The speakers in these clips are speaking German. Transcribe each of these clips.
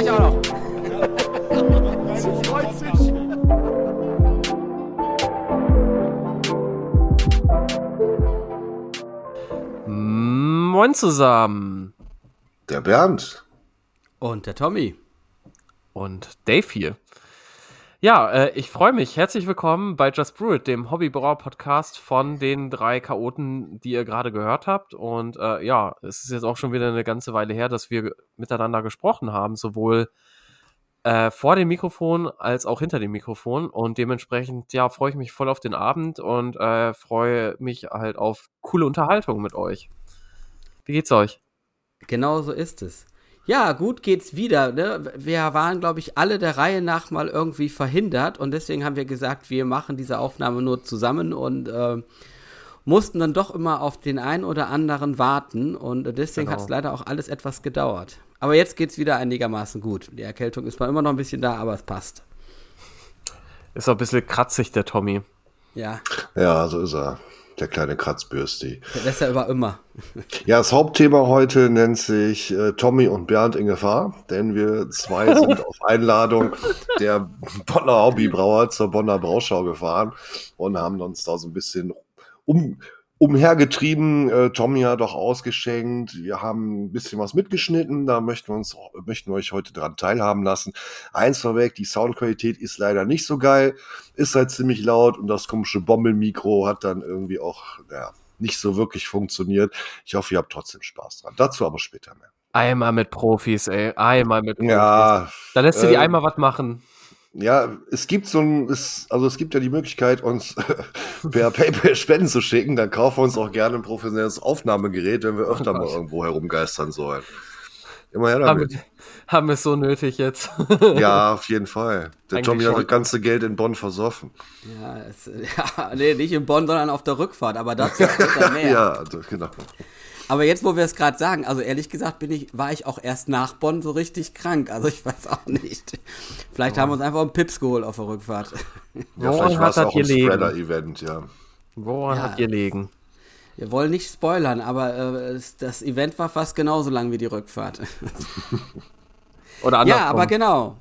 gleich auch noch. Sie freut sich. Moin zusammen. Der Bernd. Und der Tommy. Und Dave hier. Ja, äh, ich freue mich. Herzlich willkommen bei Just Brew It, dem Hobbybrauer-Podcast von den drei Chaoten, die ihr gerade gehört habt. Und äh, ja, es ist jetzt auch schon wieder eine ganze Weile her, dass wir miteinander gesprochen haben, sowohl äh, vor dem Mikrofon als auch hinter dem Mikrofon. Und dementsprechend, ja, freue ich mich voll auf den Abend und äh, freue mich halt auf coole Unterhaltung mit euch. Wie geht's euch? Genau so ist es. Ja, gut geht's wieder. Ne? Wir waren, glaube ich, alle der Reihe nach mal irgendwie verhindert und deswegen haben wir gesagt, wir machen diese Aufnahme nur zusammen und äh, mussten dann doch immer auf den einen oder anderen warten und deswegen genau. hat es leider auch alles etwas gedauert. Aber jetzt geht's wieder einigermaßen gut. Die Erkältung ist zwar immer noch ein bisschen da, aber es passt. Ist auch ein bisschen kratzig, der Tommy. Ja. Ja, so ist er der kleine Kratzbürsti. Der ist ja über immer. Ja, das Hauptthema heute nennt sich äh, Tommy und Bernd in Gefahr, denn wir zwei sind auf Einladung der Bonner Hobbybrauer zur Bonner Brauschau gefahren und haben uns da so ein bisschen um, umhergetrieben. Äh, Tommy hat auch ausgeschenkt. Wir haben ein bisschen was mitgeschnitten. Da möchten wir uns, möchten wir euch heute dran teilhaben lassen. Eins vorweg, die Soundqualität ist leider nicht so geil. Ist halt ziemlich laut und das komische Bommelmikro hat dann irgendwie auch, ja, nicht so wirklich funktioniert. Ich hoffe, ihr habt trotzdem Spaß dran. Dazu aber später mehr. Einmal mit Profis, ey. Einmal mit Profis. Ja. Da lässt du äh, die einmal was machen. Ja, es gibt so ein, es, also es gibt ja die Möglichkeit, uns per PayPal Spenden zu schicken. Dann kaufen wir uns auch gerne ein professionelles Aufnahmegerät, wenn wir öfter mal irgendwo herumgeistern sollen. Immer her damit. Haben, haben wir es so nötig jetzt? ja, auf jeden Fall. Der Eigentlich Tommy hat das ganze Geld in Bonn versoffen. Ja, es, ja, nee, nicht in Bonn, sondern auf der Rückfahrt, aber dazu später mehr. ja, genau. Aber jetzt, wo wir es gerade sagen, also ehrlich gesagt bin ich, war ich auch erst nach Bonn so richtig krank. Also ich weiß auch nicht. Vielleicht oh. haben wir uns einfach einen Pips geholt auf der Rückfahrt. Ja, vielleicht war es auch ein Spreader-Event, ja. Woran ja, hat ihr liegen? Wir wollen nicht spoilern, aber äh, das Event war fast genauso lang wie die Rückfahrt. Oder andersrum. Ja, aber genau.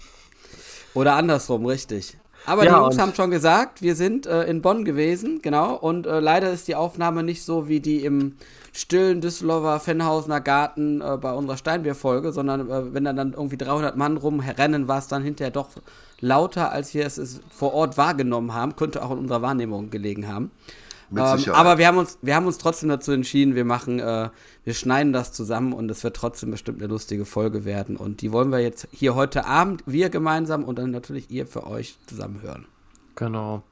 Oder andersrum, richtig. Aber ja, die Jungs haben schon gesagt, wir sind äh, in Bonn gewesen, genau. Und äh, leider ist die Aufnahme nicht so wie die im stillen Düsseldorfer Fennhausener Garten äh, bei unserer Steinbierfolge, sondern äh, wenn da dann irgendwie 300 Mann rumrennen, war es dann hinterher doch lauter, als wir es vor Ort wahrgenommen haben. Könnte auch in unserer Wahrnehmung gelegen haben. Ähm, aber wir haben uns, wir haben uns trotzdem dazu entschieden, wir machen, äh, wir schneiden das zusammen und es wird trotzdem bestimmt eine lustige Folge werden. Und die wollen wir jetzt hier heute Abend, wir gemeinsam und dann natürlich ihr für euch zusammen hören. Genau.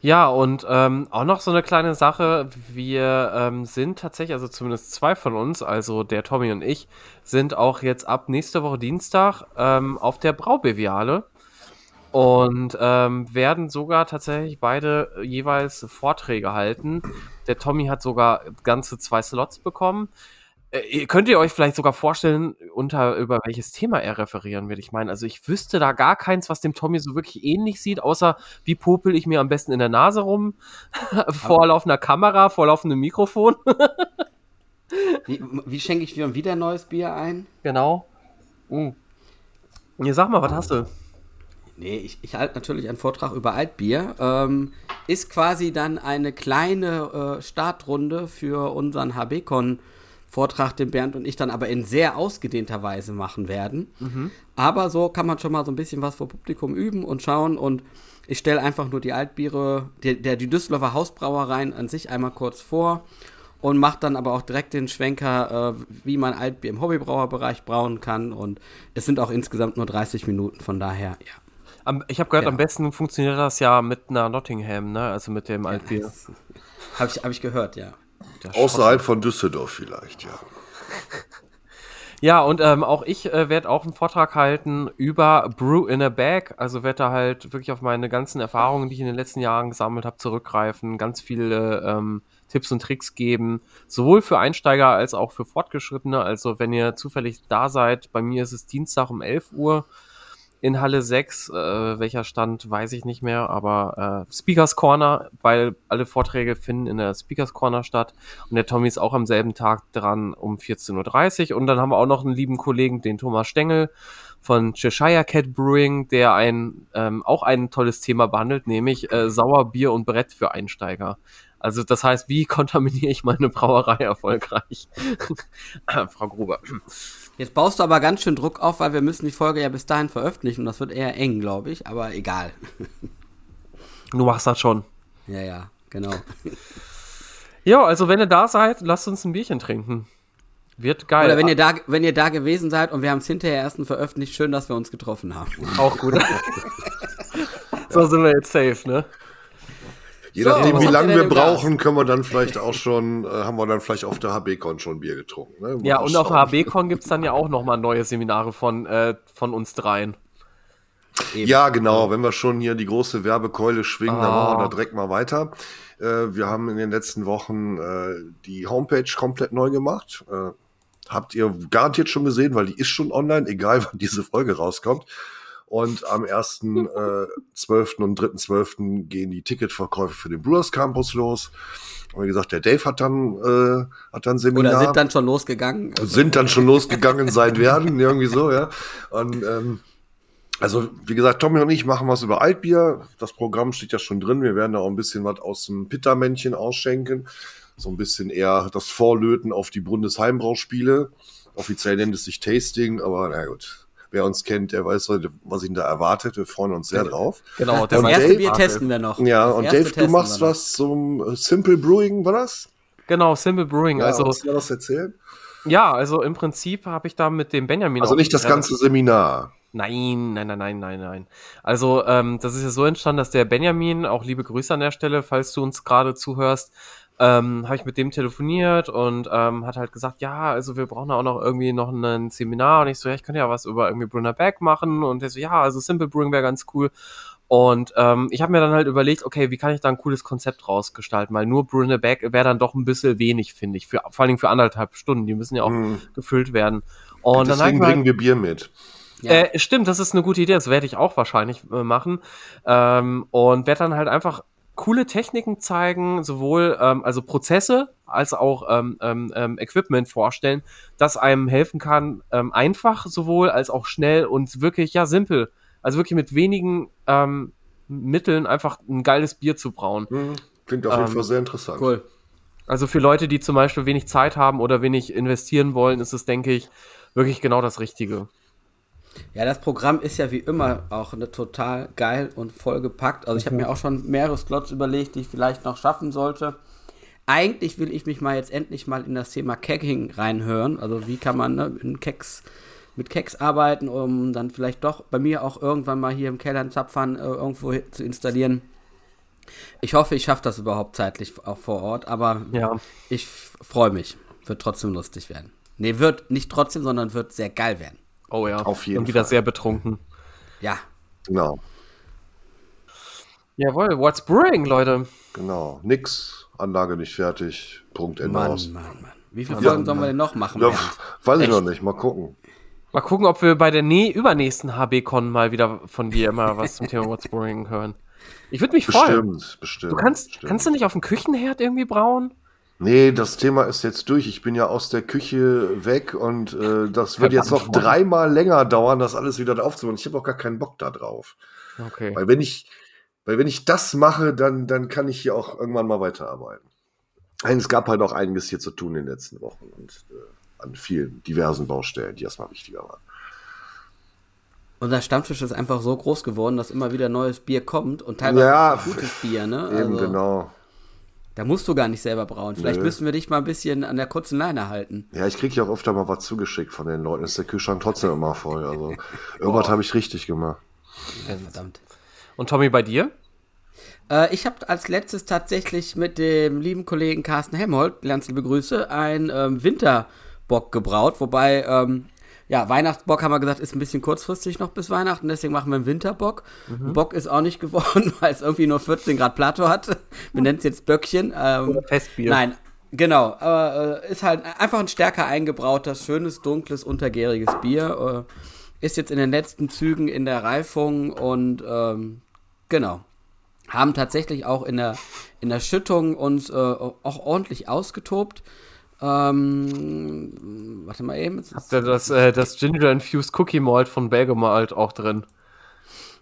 Ja, und ähm, auch noch so eine kleine Sache. Wir ähm, sind tatsächlich, also zumindest zwei von uns, also der Tommy und ich, sind auch jetzt ab nächste Woche Dienstag ähm, auf der Braubeviale und ähm, werden sogar tatsächlich beide jeweils Vorträge halten. Der Tommy hat sogar ganze zwei Slots bekommen. Äh, könnt ihr euch vielleicht sogar vorstellen, unter über welches Thema er referieren wird? Ich meine, also ich wüsste da gar keins, was dem Tommy so wirklich ähnlich sieht, außer wie popel ich mir am besten in der Nase rum, vor laufender Kamera, vor laufendem Mikrofon. wie, wie schenke ich dir wieder ein neues Bier ein? Genau. Uh. Ja, sag mal, was hast du? Nee, ich, ich halte natürlich einen Vortrag über Altbier. Ähm, ist quasi dann eine kleine äh, Startrunde für unseren HB-Con Vortrag, den Bernd und ich dann aber in sehr ausgedehnter Weise machen werden. Mhm. Aber so kann man schon mal so ein bisschen was vor Publikum üben und schauen und ich stelle einfach nur die Altbiere, die, der, die Düsseldorfer Hausbrauereien an sich einmal kurz vor und mache dann aber auch direkt den Schwenker, äh, wie man Altbier im Hobbybrauerbereich brauen kann und es sind auch insgesamt nur 30 Minuten, von daher, ja. Ich habe gehört, ja. am besten funktioniert das ja mit einer Nottingham, ne? Also mit dem Altbier. Ja, habe ich, hab ich gehört, ja. Außerhalb von Düsseldorf vielleicht, ja. Ja, und ähm, auch ich äh, werde auch einen Vortrag halten über Brew in a Bag. Also werde da halt wirklich auf meine ganzen Erfahrungen, die ich in den letzten Jahren gesammelt habe, zurückgreifen, ganz viele ähm, Tipps und Tricks geben, sowohl für Einsteiger als auch für Fortgeschrittene. Also wenn ihr zufällig da seid, bei mir ist es Dienstag um 11 Uhr in Halle 6, äh, welcher Stand, weiß ich nicht mehr, aber äh, Speakers Corner, weil alle Vorträge finden in der Speakers Corner statt und der Tommy ist auch am selben Tag dran um 14.30 Uhr und dann haben wir auch noch einen lieben Kollegen, den Thomas Stengel von Cheshire Cat Brewing, der ein ähm, auch ein tolles Thema behandelt, nämlich äh, Sauerbier und Brett für Einsteiger. Also das heißt, wie kontaminiere ich meine Brauerei erfolgreich? Frau Gruber. Jetzt baust du aber ganz schön Druck auf, weil wir müssen die Folge ja bis dahin veröffentlichen. Das wird eher eng, glaube ich, aber egal. Du machst das schon. Ja, ja, genau. Ja, also wenn ihr da seid, lasst uns ein Bierchen trinken. Wird geil. Oder wenn ihr da, wenn ihr da gewesen seid und wir haben es hinterher erst veröffentlicht, schön, dass wir uns getroffen haben. Auch gut. so sind wir jetzt safe, ne? Je so, nachdem, wie lange wir brauchen, können wir dann vielleicht auch schon, äh, haben wir dann vielleicht auf der HB-Con schon Bier getrunken. Ne? Ja, und schauen. auf der HB-Con gibt es dann ja auch nochmal neue Seminare von, äh, von uns dreien. Eben. Ja, genau. Wenn wir schon hier die große Werbekeule schwingen, ah. dann machen wir da direkt mal weiter. Äh, wir haben in den letzten Wochen äh, die Homepage komplett neu gemacht. Äh, habt ihr garantiert schon gesehen, weil die ist schon online, egal wann diese Folge rauskommt. Und am 1.12. Äh, und 3.12. gehen die Ticketverkäufe für den Brewers Campus los. Und wie gesagt, der Dave hat dann, äh, hat dann Seminar. Oder sind dann schon losgegangen. Sind dann schon losgegangen sein werden, irgendwie so, ja. Und ähm, also, wie gesagt, Tommy und ich machen was über Altbier. Das Programm steht ja schon drin. Wir werden da auch ein bisschen was aus dem Pittermännchen ausschenken. So ein bisschen eher das Vorlöten auf die Bundesheimbrauspiele. Offiziell nennt es sich Tasting, aber na gut, Wer uns kennt, der weiß, was ihn da erwartet. Wir freuen uns sehr drauf. Genau, das und erste Dave, Bier testen wir noch. Ja, das und Dave, du machst was zum Simple Brewing, war das? Genau, Simple Brewing. Ja, also, kannst du das erzählen? Ja, also im Prinzip habe ich da mit dem Benjamin. Also nicht das ganze Seminar. Nein, nein, nein, nein, nein, nein. Also ähm, das ist ja so entstanden, dass der Benjamin, auch liebe Grüße an der Stelle, falls du uns gerade zuhörst, ähm, habe ich mit dem telefoniert und ähm, hat halt gesagt, ja, also wir brauchen auch noch irgendwie noch ein Seminar und ich so, ja, ich könnte ja was über irgendwie Brunner Back machen und der so, ja, also Simple Brewing wäre ganz cool und ähm, ich habe mir dann halt überlegt, okay, wie kann ich da ein cooles Konzept rausgestalten, weil nur Brunner Back wäre dann doch ein bisschen wenig, finde ich, für, vor allen Dingen für anderthalb Stunden, die müssen ja auch mm. gefüllt werden. Und Deswegen dann bringen wir Bier mit. Ja. Äh, stimmt, das ist eine gute Idee. Das werde ich auch wahrscheinlich äh, machen. Ähm, und werde dann halt einfach coole Techniken zeigen, sowohl ähm, also Prozesse als auch ähm, ähm, ähm, Equipment vorstellen, das einem helfen kann, ähm, einfach sowohl als auch schnell und wirklich ja simpel, also wirklich mit wenigen ähm, Mitteln einfach ein geiles Bier zu brauen. Mhm. Klingt auf jeden ähm, Fall sehr interessant. Cool. Also für Leute, die zum Beispiel wenig Zeit haben oder wenig investieren wollen, ist es, denke ich, wirklich genau das Richtige. Ja, das Programm ist ja wie immer auch eine total geil und vollgepackt. Also ich habe mhm. mir auch schon mehrere Slots überlegt, die ich vielleicht noch schaffen sollte. Eigentlich will ich mich mal jetzt endlich mal in das Thema Kegging reinhören. Also wie kann man ne, in Keks, mit Keks arbeiten, um dann vielleicht doch bei mir auch irgendwann mal hier im Keller einen Zapfhahn äh, irgendwo zu installieren. Ich hoffe, ich schaffe das überhaupt zeitlich auch vor Ort, aber ja. ich freue mich. Wird trotzdem lustig werden. Nee, wird nicht trotzdem, sondern wird sehr geil werden. Oh ja. Auf jeden Und wieder Fall. sehr betrunken. Ja. Genau. Jawohl, what's brewing, Leute? Genau. Nix, Anlage nicht fertig. Punkt Ende Mann, aus. Mann, Mann. Wie viele Folgen ja, sollen wir denn noch machen? Ja, weiß ich noch nicht. Mal gucken. Mal gucken, ob wir bei der nee, übernächsten HB-Con mal wieder von dir immer was zum Thema What's Brewing hören. Ich würde mich freuen. Bestimmt, bestimmt. Du kannst, bestimmt. kannst du nicht auf dem Küchenherd irgendwie brauen? Nee, das Thema ist jetzt durch. Ich bin ja aus der Küche weg und äh, das wird jetzt noch dreimal länger dauern, das alles wieder aufzubauen. Ich habe auch gar keinen Bock da drauf. Okay. Weil wenn ich, weil wenn ich das mache, dann, dann kann ich hier auch irgendwann mal weiterarbeiten. Es gab halt auch einiges hier zu tun in den letzten Wochen und äh, an vielen diversen Baustellen, die erstmal wichtiger waren. Unser Stammtisch ist einfach so groß geworden, dass immer wieder neues Bier kommt und teilweise ja, gutes Bier, ne? Eben also, genau. Da musst du gar nicht selber brauen. Vielleicht Nö. müssen wir dich mal ein bisschen an der kurzen Leine halten. Ja, ich kriege ja auch öfter mal was zugeschickt von den Leuten. Ist der Kühlschrank trotzdem immer voll. Also irgendwas habe ich richtig gemacht. Verdammt. Und Tommy, bei dir? Äh, ich habe als letztes tatsächlich mit dem lieben Kollegen Carsten Helmholt, ganz liebe Grüße, ein ähm, Winterbock gebraut. Wobei ähm, ja, Weihnachtsbock haben wir gesagt, ist ein bisschen kurzfristig noch bis Weihnachten, deswegen machen wir einen Winterbock. Mhm. Bock ist auch nicht geworden, weil es irgendwie nur 14 Grad Plato hatte. Wir nennen es jetzt Böckchen. Ähm, Festbier. Nein, genau. Aber äh, ist halt einfach ein stärker eingebrautes, schönes, dunkles, untergäriges Bier. Äh, ist jetzt in den letzten Zügen in der Reifung und ähm, genau. Haben tatsächlich auch in der, in der Schüttung uns äh, auch ordentlich ausgetobt. Ähm, warte mal eben. Habt ihr das, äh, das Ginger Infused Cookie Malt von Belgemalt auch drin?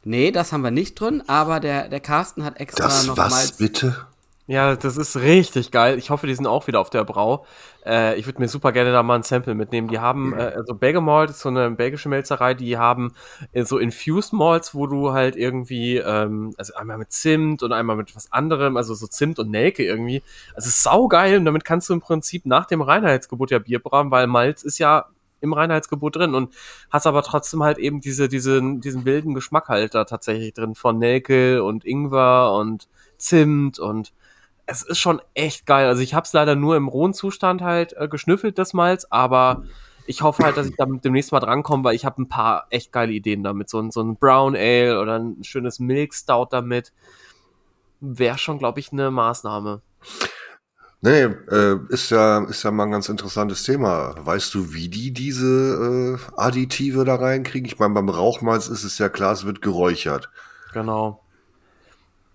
Nee, das haben wir nicht drin, aber der, der Carsten hat extra das noch was, Malz. bitte? Ja, das ist richtig geil. Ich hoffe, die sind auch wieder auf der Brau. Äh, ich würde mir super gerne da mal ein Sample mitnehmen. Die haben, äh, also Belgemalt ist so eine belgische Melzerei, die haben äh, so Infused Malts, wo du halt irgendwie, ähm, also einmal mit Zimt und einmal mit was anderem, also so Zimt und Nelke irgendwie. Also es ist saugeil und damit kannst du im Prinzip nach dem Reinheitsgebot ja Bier brauen, weil Malz ist ja im Reinheitsgebot drin und hast aber trotzdem halt eben diese, diese, diesen wilden Geschmack halt da tatsächlich drin von Nelke und Ingwer und Zimt und es ist schon echt geil. Also ich habe es leider nur im rohen Zustand halt äh, geschnüffelt, das Malz, aber ich hoffe halt, dass ich damit demnächst mal drankomme, weil ich habe ein paar echt geile Ideen damit. So ein, so ein Brown Ale oder ein schönes Milk Stout damit. Wäre schon, glaube ich, eine Maßnahme. Nee, äh, ist ja, ist ja mal ein ganz interessantes Thema. Weißt du, wie die diese äh, Additive da reinkriegen? Ich meine, beim Rauchmalz ist es ja klar, es wird geräuchert. Genau.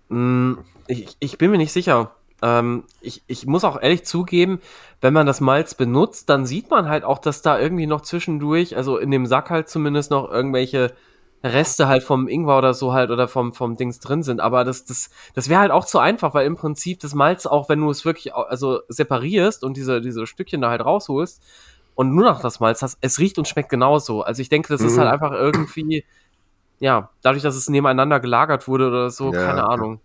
Mm, ich, ich bin mir nicht sicher. Ähm, ich, ich muss auch ehrlich zugeben, wenn man das Malz benutzt, dann sieht man halt auch, dass da irgendwie noch zwischendurch, also in dem Sack halt zumindest noch irgendwelche Reste halt vom Ingwer oder so halt oder vom, vom Dings drin sind. Aber das, das, das wäre halt auch zu einfach, weil im Prinzip das Malz auch, wenn du es wirklich also separierst und diese, diese Stückchen da halt rausholst und nur noch das Malz hast, es riecht und schmeckt genauso. Also ich denke, das mhm. ist halt einfach irgendwie, ja, dadurch, dass es nebeneinander gelagert wurde oder so, ja, keine Ahnung.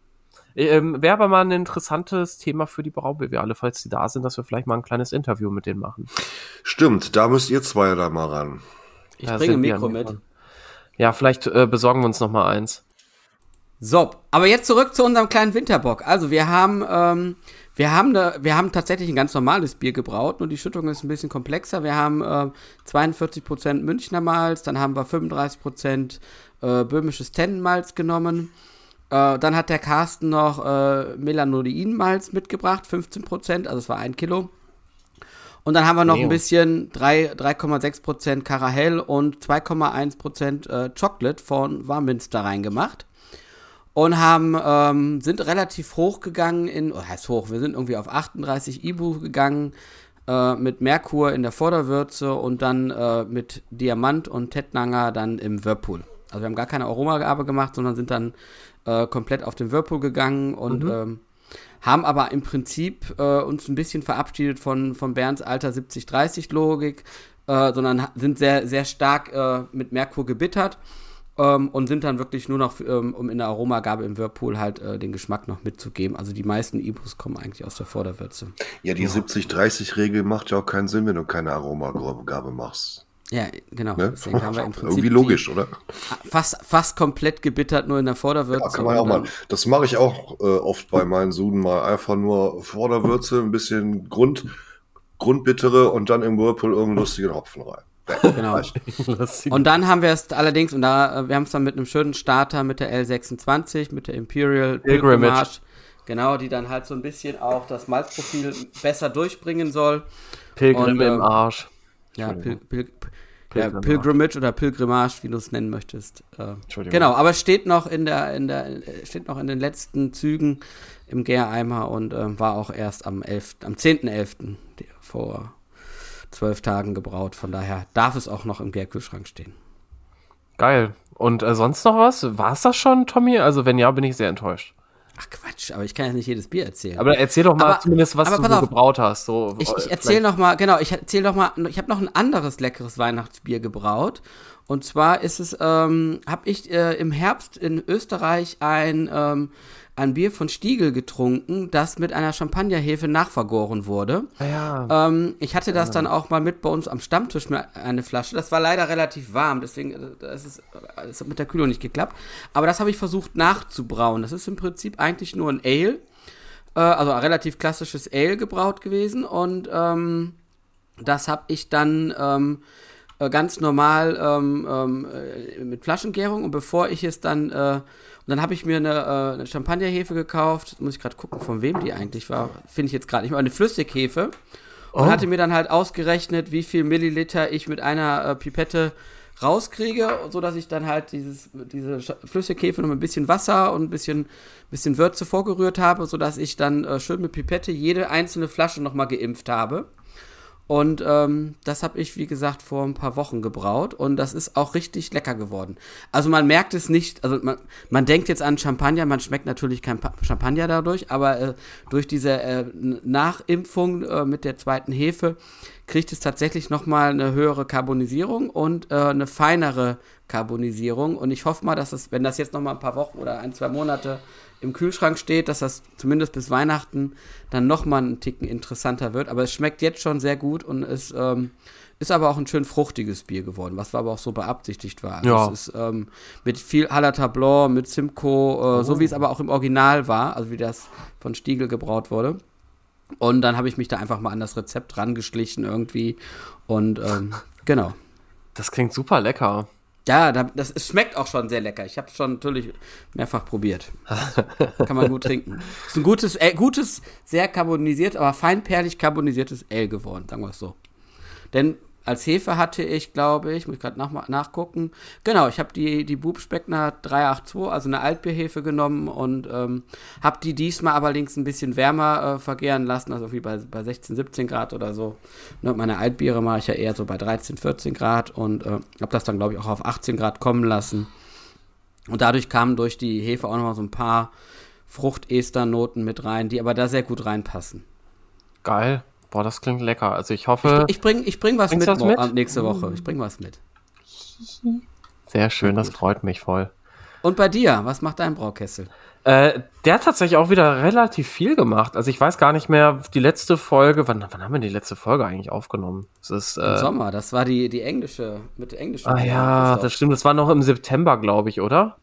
Ähm, Wäre aber mal ein interessantes Thema für die Braubewehrle, falls die da sind, dass wir vielleicht mal ein kleines Interview mit denen machen. Stimmt, da müsst ihr zwei da mal ran. Ich ja, bringe ein Mikro mit. Ja, vielleicht äh, besorgen wir uns noch mal eins. So, aber jetzt zurück zu unserem kleinen Winterbock. Also wir haben, ähm, wir haben, da, wir haben tatsächlich ein ganz normales Bier gebraut, nur die Schüttung ist ein bisschen komplexer. Wir haben äh, 42% Münchner Malz, dann haben wir 35% äh, böhmisches Tennenmalz genommen. Äh, dann hat der Carsten noch äh, Melanoidin-Malz mitgebracht, 15%, also es war ein Kilo. Und dann haben wir noch Neo. ein bisschen 3,6% Karahell und 2,1% äh, Chocolate von Warminster reingemacht. Und haben, ähm, sind relativ hoch gegangen in, oh, heißt hoch, wir sind irgendwie auf 38 Ibu gegangen, äh, mit Merkur in der Vorderwürze und dann äh, mit Diamant und Tettnanger dann im Whirlpool. Also wir haben gar keine Aromagabe gemacht, sondern sind dann äh, komplett auf den Whirlpool gegangen und mhm. ähm, haben aber im Prinzip äh, uns ein bisschen verabschiedet von, von Bernds alter 70-30-Logik, äh, sondern sind sehr, sehr stark äh, mit Merkur gebittert ähm, und sind dann wirklich nur noch, ähm, um in der Aromagabe im Whirlpool halt äh, den Geschmack noch mitzugeben. Also die meisten Ibus kommen eigentlich aus der Vorderwürze. Ja, die ja. 70-30-Regel macht ja auch keinen Sinn, wenn du keine Aromagabe machst. Ja, genau. Ne? Deswegen haben wir im Prinzip Irgendwie logisch, oder? Fast, fast komplett gebittert, nur in der Vorderwürze. Ja, kann man auch mal. Das mache ich auch äh, oft bei meinen Suden mal. Einfach nur Vorderwürze, ein bisschen Grund, Grundbittere und dann im Whirlpool irgendeinen lustigen Hopfen rein. Genau. und dann haben wir es allerdings, und da, äh, wir haben es dann mit einem schönen Starter mit der L26, mit der Imperial Pilgrimage, genau, die dann halt so ein bisschen auch das Malzprofil besser durchbringen soll. Pilgrim und, im ähm, Arsch. Ja, Pil Pil ja, Pilgrimage oder Pilgrimage, wie du es nennen möchtest. Äh, genau, aber steht noch in der, in der, steht noch in den letzten Zügen im Gäreimer und äh, war auch erst am 11., am 10.11. vor zwölf Tagen gebraut. Von daher darf es auch noch im Gärkühlschrank stehen. Geil. Und äh, sonst noch was? War es das schon, Tommy? Also wenn ja, bin ich sehr enttäuscht. Ach Quatsch, aber ich kann ja nicht jedes Bier erzählen. Aber erzähl doch mal aber, zumindest, was du so gebraut hast. So, ich, ich erzähl noch mal, genau, ich erzähl noch mal, ich habe noch ein anderes leckeres Weihnachtsbier gebraut. Und zwar ist es, ähm, habe ich äh, im Herbst in Österreich ein ähm, ein Bier von Stiegel getrunken, das mit einer Champagnerhefe nachvergoren wurde. Ah ja. Ähm, ich hatte das dann auch mal mit bei uns am Stammtisch eine Flasche. Das war leider relativ warm, deswegen äh, das ist, das hat mit der Kühlung nicht geklappt. Aber das habe ich versucht nachzubrauen. Das ist im Prinzip eigentlich nur ein Ale, äh, also ein relativ klassisches Ale gebraut gewesen. Und ähm, das habe ich dann ähm, äh, ganz normal ähm, ähm, äh, mit Flaschengärung. Und bevor ich es dann äh, und dann habe ich mir eine, äh, eine Champagnerhefe gekauft. Muss ich gerade gucken, von wem die eigentlich war. Finde ich jetzt gerade nicht mehr. Eine Flüssighefe. Und oh. hatte mir dann halt ausgerechnet, wie viel Milliliter ich mit einer äh, Pipette rauskriege, sodass ich dann halt dieses, diese Flüssighefe noch mit ein bisschen Wasser und ein bisschen, bisschen Würze vorgerührt habe, sodass ich dann schön mit Pipette jede einzelne Flasche nochmal geimpft habe. Und ähm, das habe ich, wie gesagt, vor ein paar Wochen gebraut und das ist auch richtig lecker geworden. Also man merkt es nicht, also man, man denkt jetzt an Champagner, man schmeckt natürlich kein pa Champagner dadurch, aber äh, durch diese äh, Nachimpfung äh, mit der zweiten Hefe kriegt es tatsächlich nochmal eine höhere Carbonisierung und äh, eine feinere Carbonisierung. Und ich hoffe mal, dass es, wenn das jetzt nochmal ein paar Wochen oder ein, zwei Monate im Kühlschrank steht, dass das zumindest bis Weihnachten dann nochmal einen Ticken interessanter wird. Aber es schmeckt jetzt schon sehr gut und es ähm, ist aber auch ein schön fruchtiges Bier geworden, was aber auch so beabsichtigt war. Also ja. Es ist ähm, mit viel Hallerta Blanc, mit Simcoe, äh, oh. so wie es aber auch im Original war, also wie das von Stiegel gebraut wurde. Und dann habe ich mich da einfach mal an das Rezept rangeschlichen irgendwie. Und ähm, genau. Das klingt super lecker. Ja, das, es schmeckt auch schon sehr lecker. Ich habe es schon natürlich mehrfach probiert. Kann man gut trinken. Ist ein gutes, äh, gutes, sehr carbonisiert, aber feinperlig carbonisiertes Ale geworden, sagen wir es so. Denn als Hefe hatte ich, glaube ich, muss ich gerade nach, nachgucken. Genau, ich habe die, die Bubspeckner 382, also eine Altbierhefe genommen und ähm, habe die diesmal aber links ein bisschen wärmer äh, vergären lassen, also wie bei, bei 16, 17 Grad oder so. Ne, meine Altbiere mache ich ja eher so bei 13, 14 Grad und äh, habe das dann, glaube ich, auch auf 18 Grad kommen lassen. Und dadurch kamen durch die Hefe auch nochmal so ein paar Frucht-Ester-Noten mit rein, die aber da sehr gut reinpassen. Geil. Boah, das klingt lecker. Also ich hoffe. Ich, ich bring, ich bring was mit, was mit? nächste Woche. Ich bring was mit. Sehr schön, das freut mich voll. Und bei dir, was macht dein Braukessel? Äh, der hat tatsächlich auch wieder relativ viel gemacht. Also ich weiß gar nicht mehr, die letzte Folge, wann, wann haben wir die letzte Folge eigentlich aufgenommen? Das ist, äh, Im Sommer, das war die, die englische, mit englischen. Ah ja, das stimmt, das war noch im September, glaube ich, oder?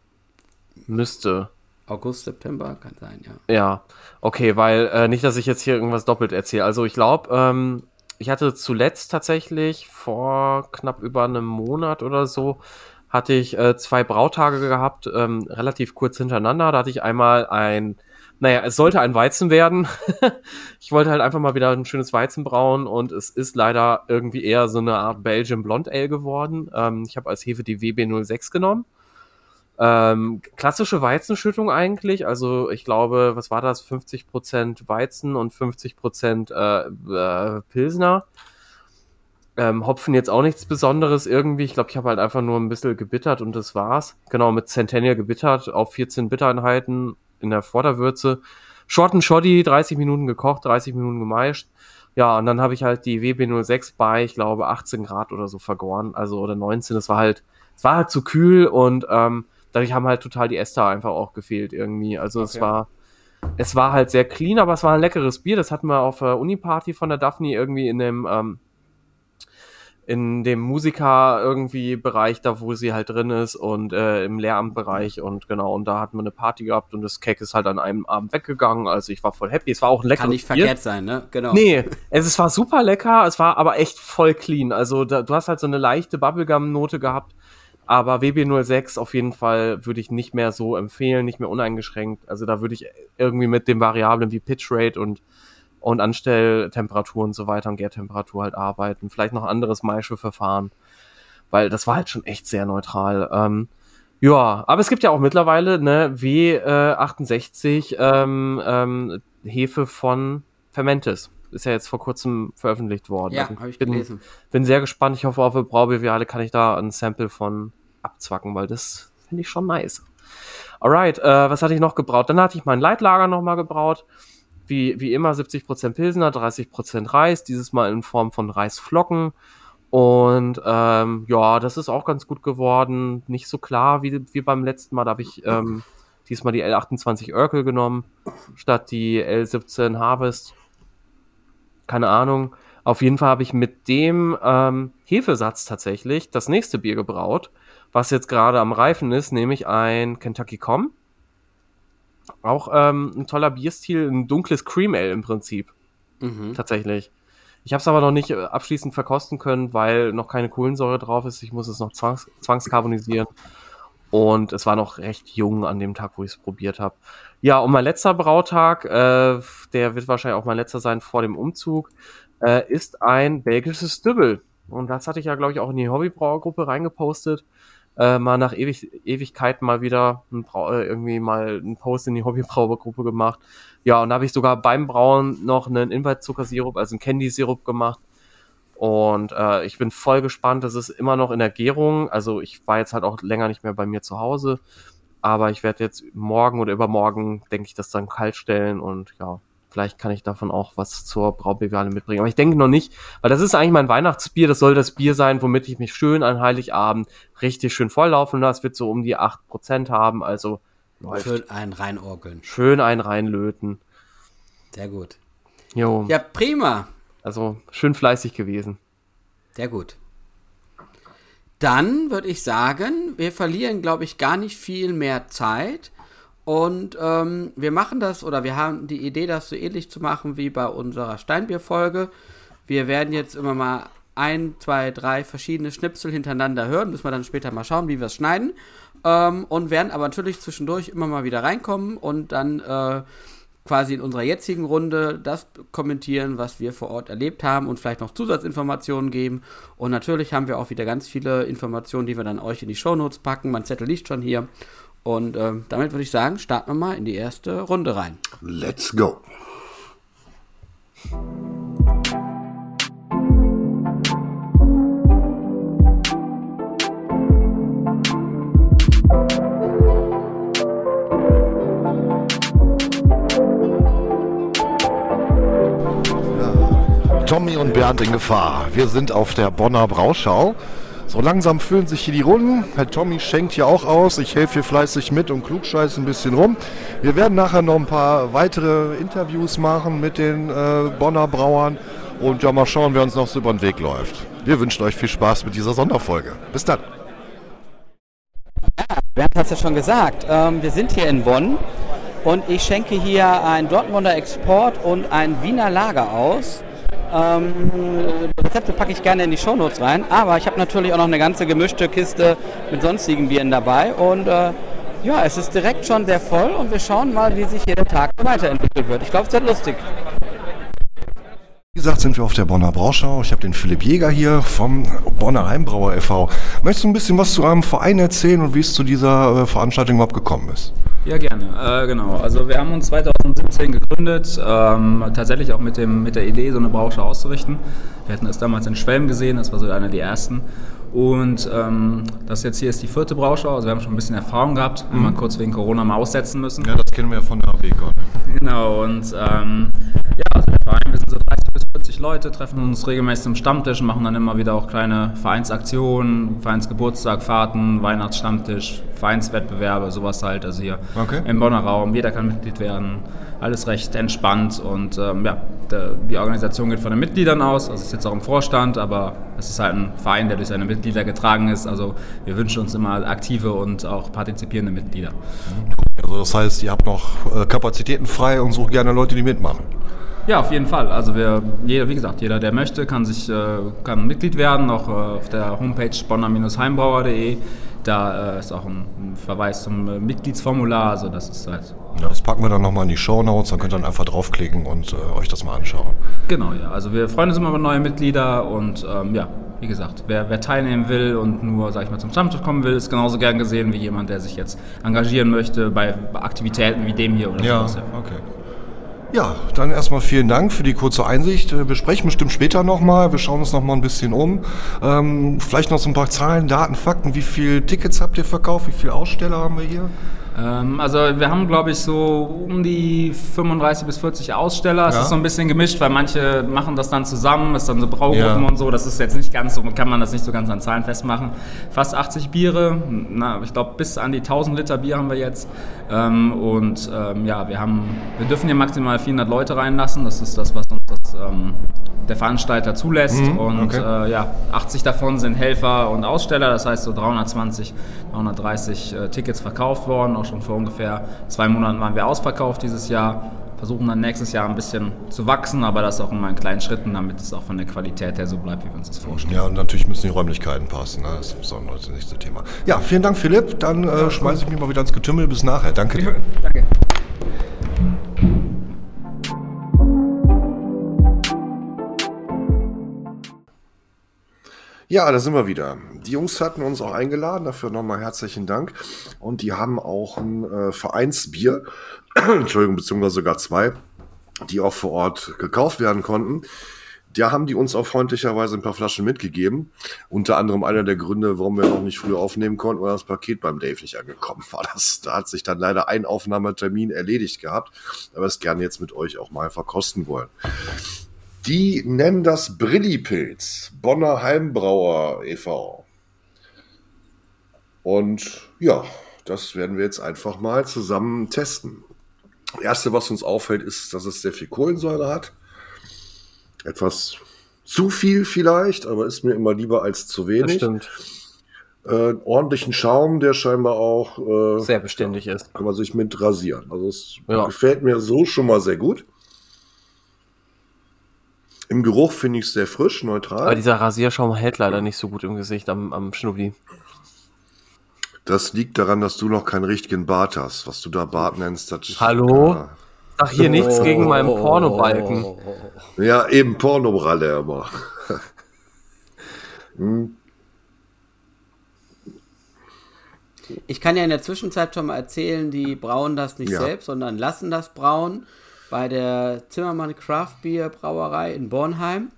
Müsste. August, September, kann sein, ja. Ja, okay, weil äh, nicht, dass ich jetzt hier irgendwas doppelt erzähle. Also ich glaube, ähm, ich hatte zuletzt tatsächlich vor knapp über einem Monat oder so, hatte ich äh, zwei Brautage gehabt, ähm, relativ kurz hintereinander. Da hatte ich einmal ein, naja, es sollte ein Weizen werden. ich wollte halt einfach mal wieder ein schönes Weizen brauen und es ist leider irgendwie eher so eine Art Belgian Blond Ale geworden. Ähm, ich habe als Hefe die WB06 genommen. Ähm, klassische Weizenschüttung eigentlich, also ich glaube, was war das? 50% Weizen und 50% äh, äh, Pilsner. Ähm, Hopfen jetzt auch nichts Besonderes irgendwie. Ich glaube, ich habe halt einfach nur ein bisschen gebittert und das war's. Genau, mit Centennial gebittert auf 14 Bittereinheiten in der Vorderwürze. Short and Shoddy, 30 Minuten gekocht, 30 Minuten gemeischt. Ja, und dann habe ich halt die WB06 bei, ich glaube, 18 Grad oder so vergoren, also oder 19. Es war halt, es war halt zu kühl und ähm, dadurch haben halt total die Ester einfach auch gefehlt irgendwie. Also okay. es war, es war halt sehr clean, aber es war ein leckeres Bier. Das hatten wir auf der Uni-Party von der Daphne irgendwie in dem, ähm, in dem Musiker irgendwie Bereich, da wo sie halt drin ist und äh, im Lehramtbereich und genau, und da hatten wir eine Party gehabt und das Cake ist halt an einem Abend weggegangen, also ich war voll happy, es war auch ein leckeres Kann nicht Bier. verkehrt sein, ne? Genau. Nee, es, es war super lecker, es war aber echt voll clean, also da, du hast halt so eine leichte Bubblegum-Note gehabt, aber WB06 auf jeden Fall würde ich nicht mehr so empfehlen, nicht mehr uneingeschränkt. Also da würde ich irgendwie mit den Variablen wie Pitch Rate und, und Anstelltemperatur und so weiter und Gärtemperatur halt arbeiten. Vielleicht noch anderes Maischeverfahren. Weil das war halt schon echt sehr neutral. Ähm, ja, aber es gibt ja auch mittlerweile eine W68 ähm, ähm, Hefe von Fermentes. Ist ja jetzt vor kurzem veröffentlicht worden. Ja, also habe ich bin, gelesen. Bin sehr gespannt. Ich hoffe, auf der Braubeviale kann ich da ein Sample von abzwacken, weil das finde ich schon nice. Alright, äh, was hatte ich noch gebraut? Dann hatte ich mein Leitlager nochmal gebraut. Wie, wie immer 70% Pilsener, 30% Reis, dieses Mal in Form von Reisflocken. Und ähm, ja, das ist auch ganz gut geworden. Nicht so klar wie, wie beim letzten Mal. Da habe ich ähm, diesmal die L28 Urkel genommen, statt die L17 Harvest keine Ahnung. Auf jeden Fall habe ich mit dem ähm, Hefesatz tatsächlich das nächste Bier gebraut, was jetzt gerade am Reifen ist, nämlich ein Kentucky Com. Auch ähm, ein toller Bierstil, ein dunkles Cream Ale im Prinzip. Mhm. Tatsächlich. Ich habe es aber noch nicht äh, abschließend verkosten können, weil noch keine Kohlensäure drauf ist. Ich muss es noch zwangs zwangskarbonisieren. Und es war noch recht jung an dem Tag, wo ich es probiert habe. Ja, und mein letzter Brautag, äh, der wird wahrscheinlich auch mein letzter sein vor dem Umzug, äh, ist ein belgisches Dübbel. und das hatte ich ja, glaube ich, auch in die Hobbybrauergruppe reingepostet. Äh, mal nach Ewig Ewigkeiten mal wieder äh, irgendwie mal einen Post in die Hobbybrauergruppe gemacht. Ja, und da habe ich sogar beim Brauen noch einen Invite-Zuckersirup, also einen Candy-Sirup gemacht. Und äh, ich bin voll gespannt. Das ist immer noch in der Gärung. Also ich war jetzt halt auch länger nicht mehr bei mir zu Hause. Aber ich werde jetzt morgen oder übermorgen, denke ich, das dann kalt stellen und ja, vielleicht kann ich davon auch was zur Braubeweale mitbringen. Aber ich denke noch nicht, weil das ist eigentlich mein Weihnachtsbier. Das soll das Bier sein, womit ich mich schön an Heiligabend richtig schön volllaufen lasse. Es wird so um die acht Prozent haben, also läuft. Schön einen reinorgeln. Schön einen reinlöten. Sehr gut. Jo. Ja, prima. Also schön fleißig gewesen. Sehr gut. Dann würde ich sagen, wir verlieren, glaube ich, gar nicht viel mehr Zeit. Und ähm, wir machen das, oder wir haben die Idee, das so ähnlich zu machen wie bei unserer Steinbier-Folge. Wir werden jetzt immer mal ein, zwei, drei verschiedene Schnipsel hintereinander hören. Müssen wir dann später mal schauen, wie wir es schneiden. Ähm, und werden aber natürlich zwischendurch immer mal wieder reinkommen und dann äh, quasi in unserer jetzigen Runde das kommentieren, was wir vor Ort erlebt haben und vielleicht noch Zusatzinformationen geben. Und natürlich haben wir auch wieder ganz viele Informationen, die wir dann euch in die Shownotes packen. Mein Zettel liegt schon hier. Und äh, damit würde ich sagen, starten wir mal in die erste Runde rein. Let's go. Tommy und Bernd in Gefahr. Wir sind auf der Bonner Brauschau. So langsam füllen sich hier die Runden. Herr Tommy schenkt hier auch aus. Ich helfe hier fleißig mit und klugscheiße ein bisschen rum. Wir werden nachher noch ein paar weitere Interviews machen mit den äh, Bonner Brauern und ja mal schauen, wer uns noch so über den Weg läuft. Wir wünschen euch viel Spaß mit dieser Sonderfolge. Bis dann. Ja, Bernd hat es ja schon gesagt. Ähm, wir sind hier in Bonn und ich schenke hier ein Dortmunder Export und ein Wiener Lager aus. Ähm, Rezepte packe ich gerne in die Shownotes rein, aber ich habe natürlich auch noch eine ganze gemischte Kiste mit sonstigen Bieren dabei und äh, ja, es ist direkt schon sehr voll und wir schauen mal, wie sich jeder Tag weiterentwickelt wird. Ich glaube, es wird lustig. Wie gesagt, sind wir auf der Bonner Brauschau. Ich habe den Philipp Jäger hier vom Bonner Heimbrauer e.V. Möchtest du ein bisschen was zu eurem Verein erzählen und wie es zu dieser äh, Veranstaltung überhaupt gekommen ist? Ja, gerne. Äh, genau. Also wir haben uns 2017 gegründet, ähm, tatsächlich auch mit, dem, mit der Idee, so eine Brauschau auszurichten. Wir hatten es damals in Schwelm gesehen, das war so einer der ersten. Und ähm, das jetzt hier ist die vierte Brauschau, also wir haben schon ein bisschen Erfahrung gehabt, mhm. haben wir kurz wegen Corona mal aussetzen müssen. Ja, das kennen wir ja von der AWK. Genau, und ähm, ja, also der Verein, wir sind so 30 bis 40 Leute, treffen uns regelmäßig im Stammtisch, machen dann immer wieder auch kleine Vereinsaktionen, Vereinsgeburtstag, Fahrten, Weihnachtsstammtisch, Vereinswettbewerbe, sowas halt. Also hier okay. im Bonner Raum, jeder kann Mitglied werden, alles recht entspannt und ähm, ja, der, die Organisation geht von den Mitgliedern aus, also ist jetzt auch im Vorstand, aber es ist halt ein Verein, der durch seine Mitglieder getragen ist. Also wir wünschen uns immer aktive und auch partizipierende Mitglieder. Also das heißt, ihr habt noch äh, Kapazitäten frei und sucht gerne Leute, die mitmachen. Ja, auf jeden Fall. Also wir, jeder, wie gesagt, jeder, der möchte, kann sich äh, kann Mitglied werden, auch äh, auf der Homepage bonner-heimbrauer.de. Da äh, ist auch ein, ein Verweis zum äh, Mitgliedsformular, also das ist halt. Ja, das packen wir dann nochmal in die Show Notes, dann könnt ihr dann einfach draufklicken und euch das mal anschauen. Genau, ja. Also wir freuen uns immer über neue Mitglieder und ähm, ja, wie gesagt, wer, wer, teilnehmen will und nur, sag ich mal, zum Stammtisch kommen will, ist genauso gern gesehen wie jemand, der sich jetzt engagieren möchte bei Aktivitäten wie dem hier oder ja, sowas. Ja, okay. Ja, dann erstmal vielen Dank für die kurze Einsicht. Wir sprechen bestimmt später nochmal. Wir schauen uns nochmal ein bisschen um. Ähm, vielleicht noch so ein paar Zahlen, Daten, Fakten. Wie viele Tickets habt ihr verkauft? Wie viele Aussteller haben wir hier? Ähm, also wir haben, glaube ich, so um die 35 bis 40 Aussteller. Es ja. ist so ein bisschen gemischt, weil manche machen das dann zusammen, ist dann so Braugruppen ja. und so. Das ist jetzt nicht ganz so, kann man das nicht so ganz an Zahlen festmachen. Fast 80 Biere, na, ich glaube bis an die 1000 Liter Bier haben wir jetzt. Ähm, und ähm, ja, wir haben, wir dürfen hier maximal 400 Leute reinlassen. Das ist das, was uns das der Veranstalter zulässt. Mhm, und okay. äh, ja, 80 davon sind Helfer und Aussteller, das heißt so 320, 330 äh, Tickets verkauft worden. Auch schon vor ungefähr zwei Monaten waren wir ausverkauft dieses Jahr. Versuchen dann nächstes Jahr ein bisschen zu wachsen, aber das auch immer in kleinen Schritten, damit es auch von der Qualität her so bleibt, wie wir uns das vorstellen. Ja, und natürlich müssen die Räumlichkeiten passen. Ne? Das ist auch das nächste Thema. Ja, vielen Dank, Philipp. Dann äh, schmeiße ich mich mal wieder ins Getümmel. Bis nachher. Danke dir. Danke. Ja, da sind wir wieder. Die Jungs hatten uns auch eingeladen, dafür nochmal herzlichen Dank. Und die haben auch ein äh, Vereinsbier, Entschuldigung, beziehungsweise sogar zwei, die auch vor Ort gekauft werden konnten. Da haben die uns auch freundlicherweise ein paar Flaschen mitgegeben. Unter anderem einer der Gründe, warum wir noch nicht früher aufnehmen konnten, weil das Paket beim Dave nicht angekommen war. Das, da hat sich dann leider ein Aufnahmetermin erledigt gehabt, aber es gerne jetzt mit euch auch mal verkosten wollen. Die nennen das Brillipilz, Bonner Heimbrauer e.V. Und ja, das werden wir jetzt einfach mal zusammen testen. Das erste, was uns auffällt, ist, dass es sehr viel Kohlensäure hat. Etwas zu viel vielleicht, aber ist mir immer lieber als zu wenig. Das stimmt. Äh, ordentlichen Schaum, der scheinbar auch äh, sehr beständig ist. Kann man sich mit rasieren. Also es ja. gefällt mir so schon mal sehr gut. Im Geruch finde ich es sehr frisch, neutral. Aber dieser Rasierschaum hält leider nicht so gut im Gesicht am, am Schnubbi. Das liegt daran, dass du noch keinen richtigen Bart hast. Was du da Bart nennst, das Hallo? Ja. Sag hier oh, nichts gegen meinen Pornobalken. Ja, eben Pornobralle immer. hm. Ich kann ja in der Zwischenzeit schon mal erzählen, die brauen das nicht ja. selbst, sondern lassen das brauen bei der Zimmermann Craft Beer Brauerei in Bornheim.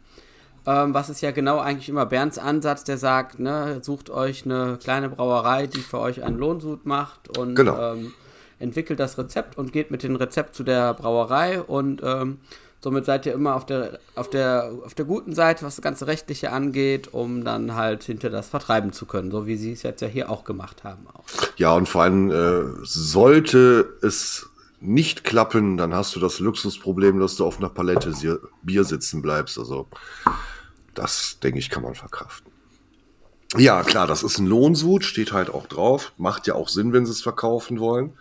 Ähm, was ist ja genau eigentlich immer Bernds Ansatz, der sagt, ne, sucht euch eine kleine Brauerei, die für euch einen Lohnsud macht und genau. ähm, entwickelt das Rezept und geht mit dem Rezept zu der Brauerei und ähm, somit seid ihr immer auf der, auf, der, auf der guten Seite, was das ganze Rechtliche angeht, um dann halt hinter das vertreiben zu können, so wie sie es jetzt ja hier auch gemacht haben. Auch. Ja, und vor allem äh, sollte es nicht klappen, dann hast du das Luxusproblem, dass du auf einer Palette Bier sitzen bleibst. Also das, denke ich, kann man verkraften. Ja, klar, das ist ein Lohnsud, steht halt auch drauf. Macht ja auch Sinn, wenn sie es verkaufen wollen.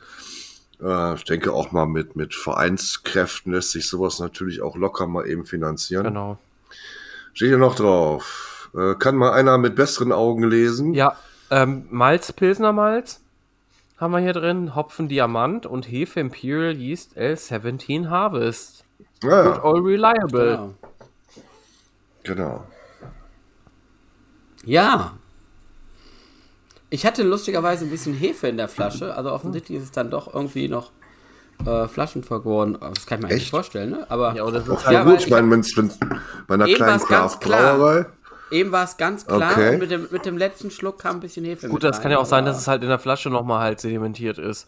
Äh, ich denke auch mal mit, mit Vereinskräften lässt sich sowas natürlich auch locker mal eben finanzieren. Genau. Steht ja noch drauf. Äh, kann mal einer mit besseren Augen lesen? Ja, ähm, Malz, Pilsner Malz haben wir hier drin. Hopfen Diamant und Hefe Imperial Yeast L17 Harvest. Ja. Good all reliable. Genau. genau. Ja. Ich hatte lustigerweise ein bisschen Hefe in der Flasche. Also offensichtlich ist es dann doch irgendwie noch äh, Flaschen vergoren. Das kann ich mir Echt? eigentlich vorstellen, ne? Aber ja, das ist ja, gut. Ich meine, wenn es bei einer kleinen Craft-Brauerei Eben war es ganz klar okay. und mit dem, mit dem letzten Schluck kam ein bisschen Hefe Gut, das rein, kann ja auch sein, dass es halt in der Flasche nochmal halt sedimentiert ist.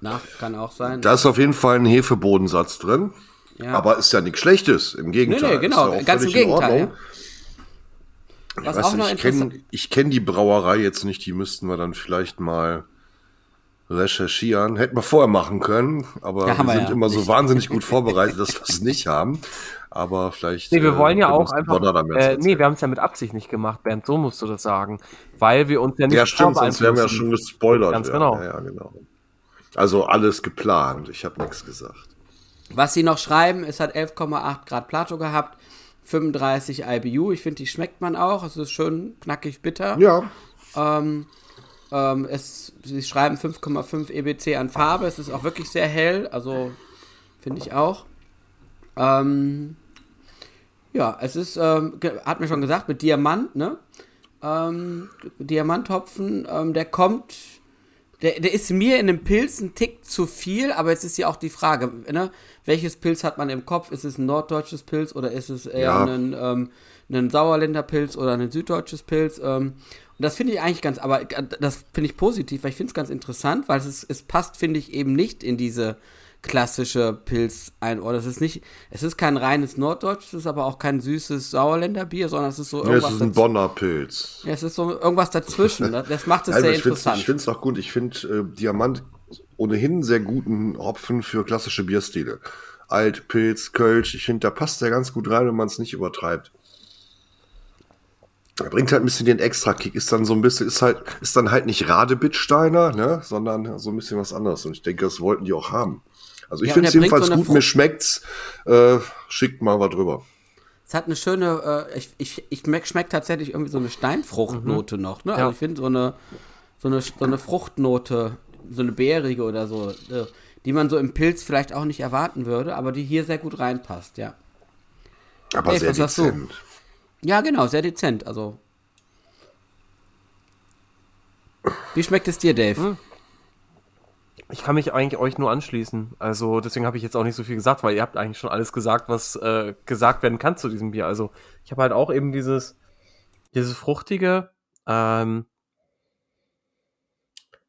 Nach, kann auch sein. Da ist auf jeden Fall ein Hefebodensatz drin. Ja. Aber ist ja nichts Schlechtes, im Gegenteil. Nee, nee, genau, ja ganz im Gegenteil. Ja. Ich, weiß nicht, ich kenne kenn die Brauerei jetzt nicht, die müssten wir dann vielleicht mal recherchieren. Hätten wir vorher machen können, aber ja, wir sind immer nicht. so wahnsinnig gut vorbereitet, dass wir es nicht haben aber vielleicht. Nee, wir wollen äh, ja auch einfach. Äh, nee, wir haben es ja mit Absicht nicht gemacht, Bernd, so musst du das sagen. Weil wir uns ja nicht. Ja, stimmt, sonst wären wir ja schon gespoilert. Ganz genau. Ja, ja, genau. Also alles geplant, ich habe nichts gesagt. Was sie noch schreiben, es hat 11,8 Grad Plato gehabt, 35 IBU. Ich finde, die schmeckt man auch. Es ist schön knackig bitter. Ja. Ähm, ähm, es, sie schreiben 5,5 EBC an Farbe. Es ist auch wirklich sehr hell. Also finde ich auch. Ähm, ja, es ist, ähm, hat mir schon gesagt, mit Diamant, ne? Ähm, Diamanthopfen, ähm, der kommt, der, der ist mir in dem Pilz ein Tick zu viel, aber jetzt ist ja auch die Frage, ne? Welches Pilz hat man im Kopf? Ist es ein norddeutsches Pilz oder ist es eher ja. ein, ähm, ein Sauerländer Pilz oder ein süddeutsches Pilz? Ähm, und das finde ich eigentlich ganz, aber äh, das finde ich positiv, weil ich finde es ganz interessant, weil es, es passt, finde ich, eben nicht in diese klassische Pilz einordnen. Es ist nicht, es ist kein reines Norddeutsches, es ist aber auch kein süßes Sauerländer Bier, sondern es ist so irgendwas. Ja, es ist ein Bonner Pilz. Ja, es ist so irgendwas dazwischen. Das macht es sehr ich interessant. Ich finde es auch gut. Ich finde äh, Diamant ohnehin sehr guten Hopfen für klassische Bierstile. Alt, Pilz, Kölsch. Ich finde, da passt der ganz gut rein, wenn man es nicht übertreibt. Er bringt halt ein bisschen den Extra-Kick, ist dann so ein bisschen, ist halt, ist dann halt nicht Radebittsteiner, ne, sondern so ein bisschen was anderes. Und ich denke, das wollten die auch haben. Also ich ja, finde es jedenfalls so gut, mir schmeckt's. Äh, schickt mal was drüber. Es hat eine schöne, äh, ich, ich, ich schmeckt tatsächlich irgendwie so eine Steinfruchtnote mhm. noch, ne? Ja. Also ich finde so eine, so eine, so eine Fruchtnote, so eine beerige oder so, äh, die man so im Pilz vielleicht auch nicht erwarten würde, aber die hier sehr gut reinpasst, ja. Aber hey, sehr dezent. Ja, genau, sehr dezent, also. Wie schmeckt es dir, Dave? Hm. Ich kann mich eigentlich euch nur anschließen. Also deswegen habe ich jetzt auch nicht so viel gesagt, weil ihr habt eigentlich schon alles gesagt, was äh, gesagt werden kann zu diesem Bier. Also ich habe halt auch eben dieses, dieses fruchtige. Ähm,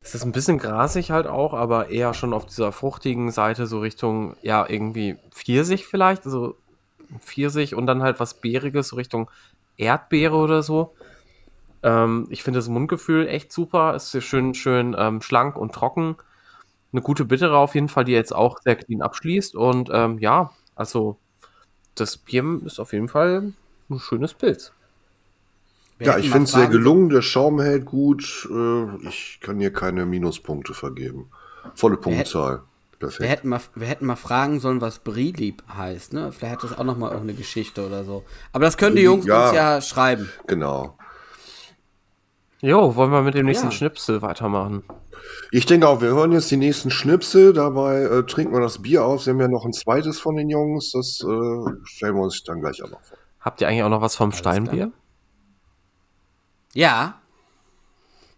es ist ein bisschen grasig halt auch, aber eher schon auf dieser fruchtigen Seite so Richtung ja irgendwie Pfirsich vielleicht, also Pfirsich und dann halt was Beeriges so Richtung Erdbeere oder so. Ähm, ich finde das Mundgefühl echt super. Es ist schön, schön ähm, schlank und trocken. Eine gute Bittere auf jeden Fall, die jetzt auch sehr clean abschließt. Und ähm, ja, also das Bier ist auf jeden Fall ein schönes Pilz. Wir ja, ich finde es sehr gelungen. Der Schaum hält gut. Äh, ich kann hier keine Minuspunkte vergeben. Volle Punktzahl. Perfekt. Wir hätten, mal, wir hätten mal fragen sollen, was Brilieb heißt. Ne? Vielleicht hat das auch noch mal irgendeine Geschichte oder so. Aber das können die Jungs ja, uns ja schreiben. Genau. Jo, wollen wir mit dem nächsten ja. Schnipsel weitermachen? Ich denke auch, wir hören jetzt die nächsten Schnipsel, dabei äh, trinken wir das Bier aus. Wir haben ja noch ein zweites von den Jungs, das äh, stellen wir uns dann gleich auch noch vor. Habt ihr eigentlich auch noch was vom Alles Steinbier? Ja.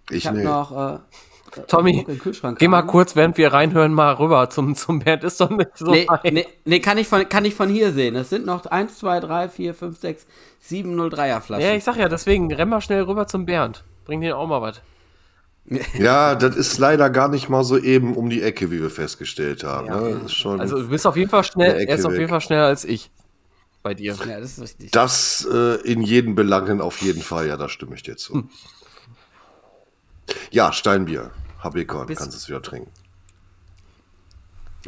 Ich, ich habe noch. Äh, Tommy, geh mal kurz, während wir reinhören, mal rüber zum, zum Bernd. Ist doch nicht so. Nee, nee, nee, kann, ich von, kann ich von hier sehen. Es sind noch 1, 2, 3, 4, 5, 6, 7, 0, 3er Flaschen. Ja, ich sag ja, deswegen renn mal schnell rüber zum Bernd. Bring dir auch mal was. Ja, das ist leider gar nicht mal so eben um die Ecke, wie wir festgestellt haben. Ja. Ne? also du bist auf jeden Fall schnell, er ist auf jeden Fall schneller als ich bei dir. Ja, das ist richtig. Das äh, in jeden Belangen auf jeden Fall, ja, da stimme ich dir zu. Hm. Ja, Steinbier. Habekon, kannst du es wieder trinken.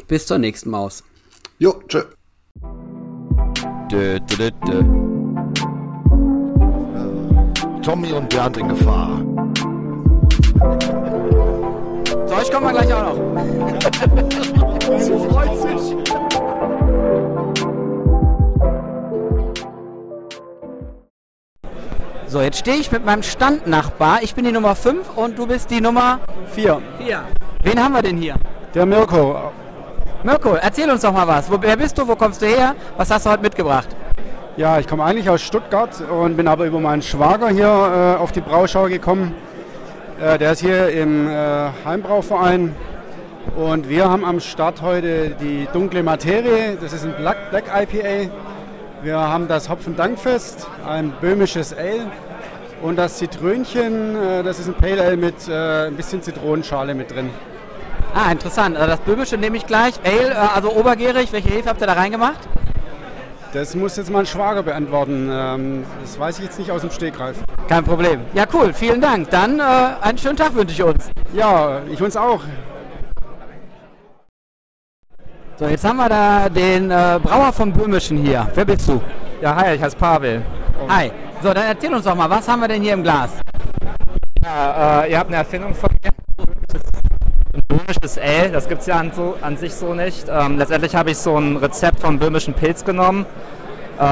Bis zur nächsten Maus. Jo, tschö. Dö, dö, dö, Tommy und Bernd in Gefahr. So, ich komme mal gleich auch noch. Sie freut sich. So, jetzt stehe ich mit meinem Standnachbar. Ich bin die Nummer 5 und du bist die Nummer 4. 4. Wen haben wir denn hier? Der Mirko. Mirko, erzähl uns doch mal was. Wo, wer bist du? Wo kommst du her? Was hast du heute mitgebracht? Ja, ich komme eigentlich aus Stuttgart und bin aber über meinen Schwager hier äh, auf die Brauschau gekommen. Äh, der ist hier im äh, Heimbrauverein und wir haben am Start heute die dunkle Materie. Das ist ein Black, Black IPA. Wir haben das Hopfendankfest, ein böhmisches Ale und das Zitrönchen, äh, das ist ein Pale Ale mit äh, ein bisschen Zitronenschale mit drin. Ah, interessant. Also das böhmische nehme ich gleich. Ale, also obergärig. Welche Hefe habt ihr da reingemacht? Das muss jetzt mein Schwager beantworten. Ähm, das weiß ich jetzt nicht aus dem Stegreif. Kein Problem. Ja, cool. Vielen Dank. Dann äh, einen schönen Tag wünsche ich uns. Ja, ich uns auch. So, jetzt haben wir da den äh, Brauer vom Böhmischen hier. Wer bist du? Ja, hi, ich heiße Pavel. Hi. So, dann erzähl uns doch mal, was haben wir denn hier im Glas? Ja, äh, ihr habt eine Erfindung von mir. Böhmisches Ale, das gibt es ja an, so, an, sich so nicht. Ähm, letztendlich habe ich so ein Rezept vom böhmischen Pilz genommen, äh,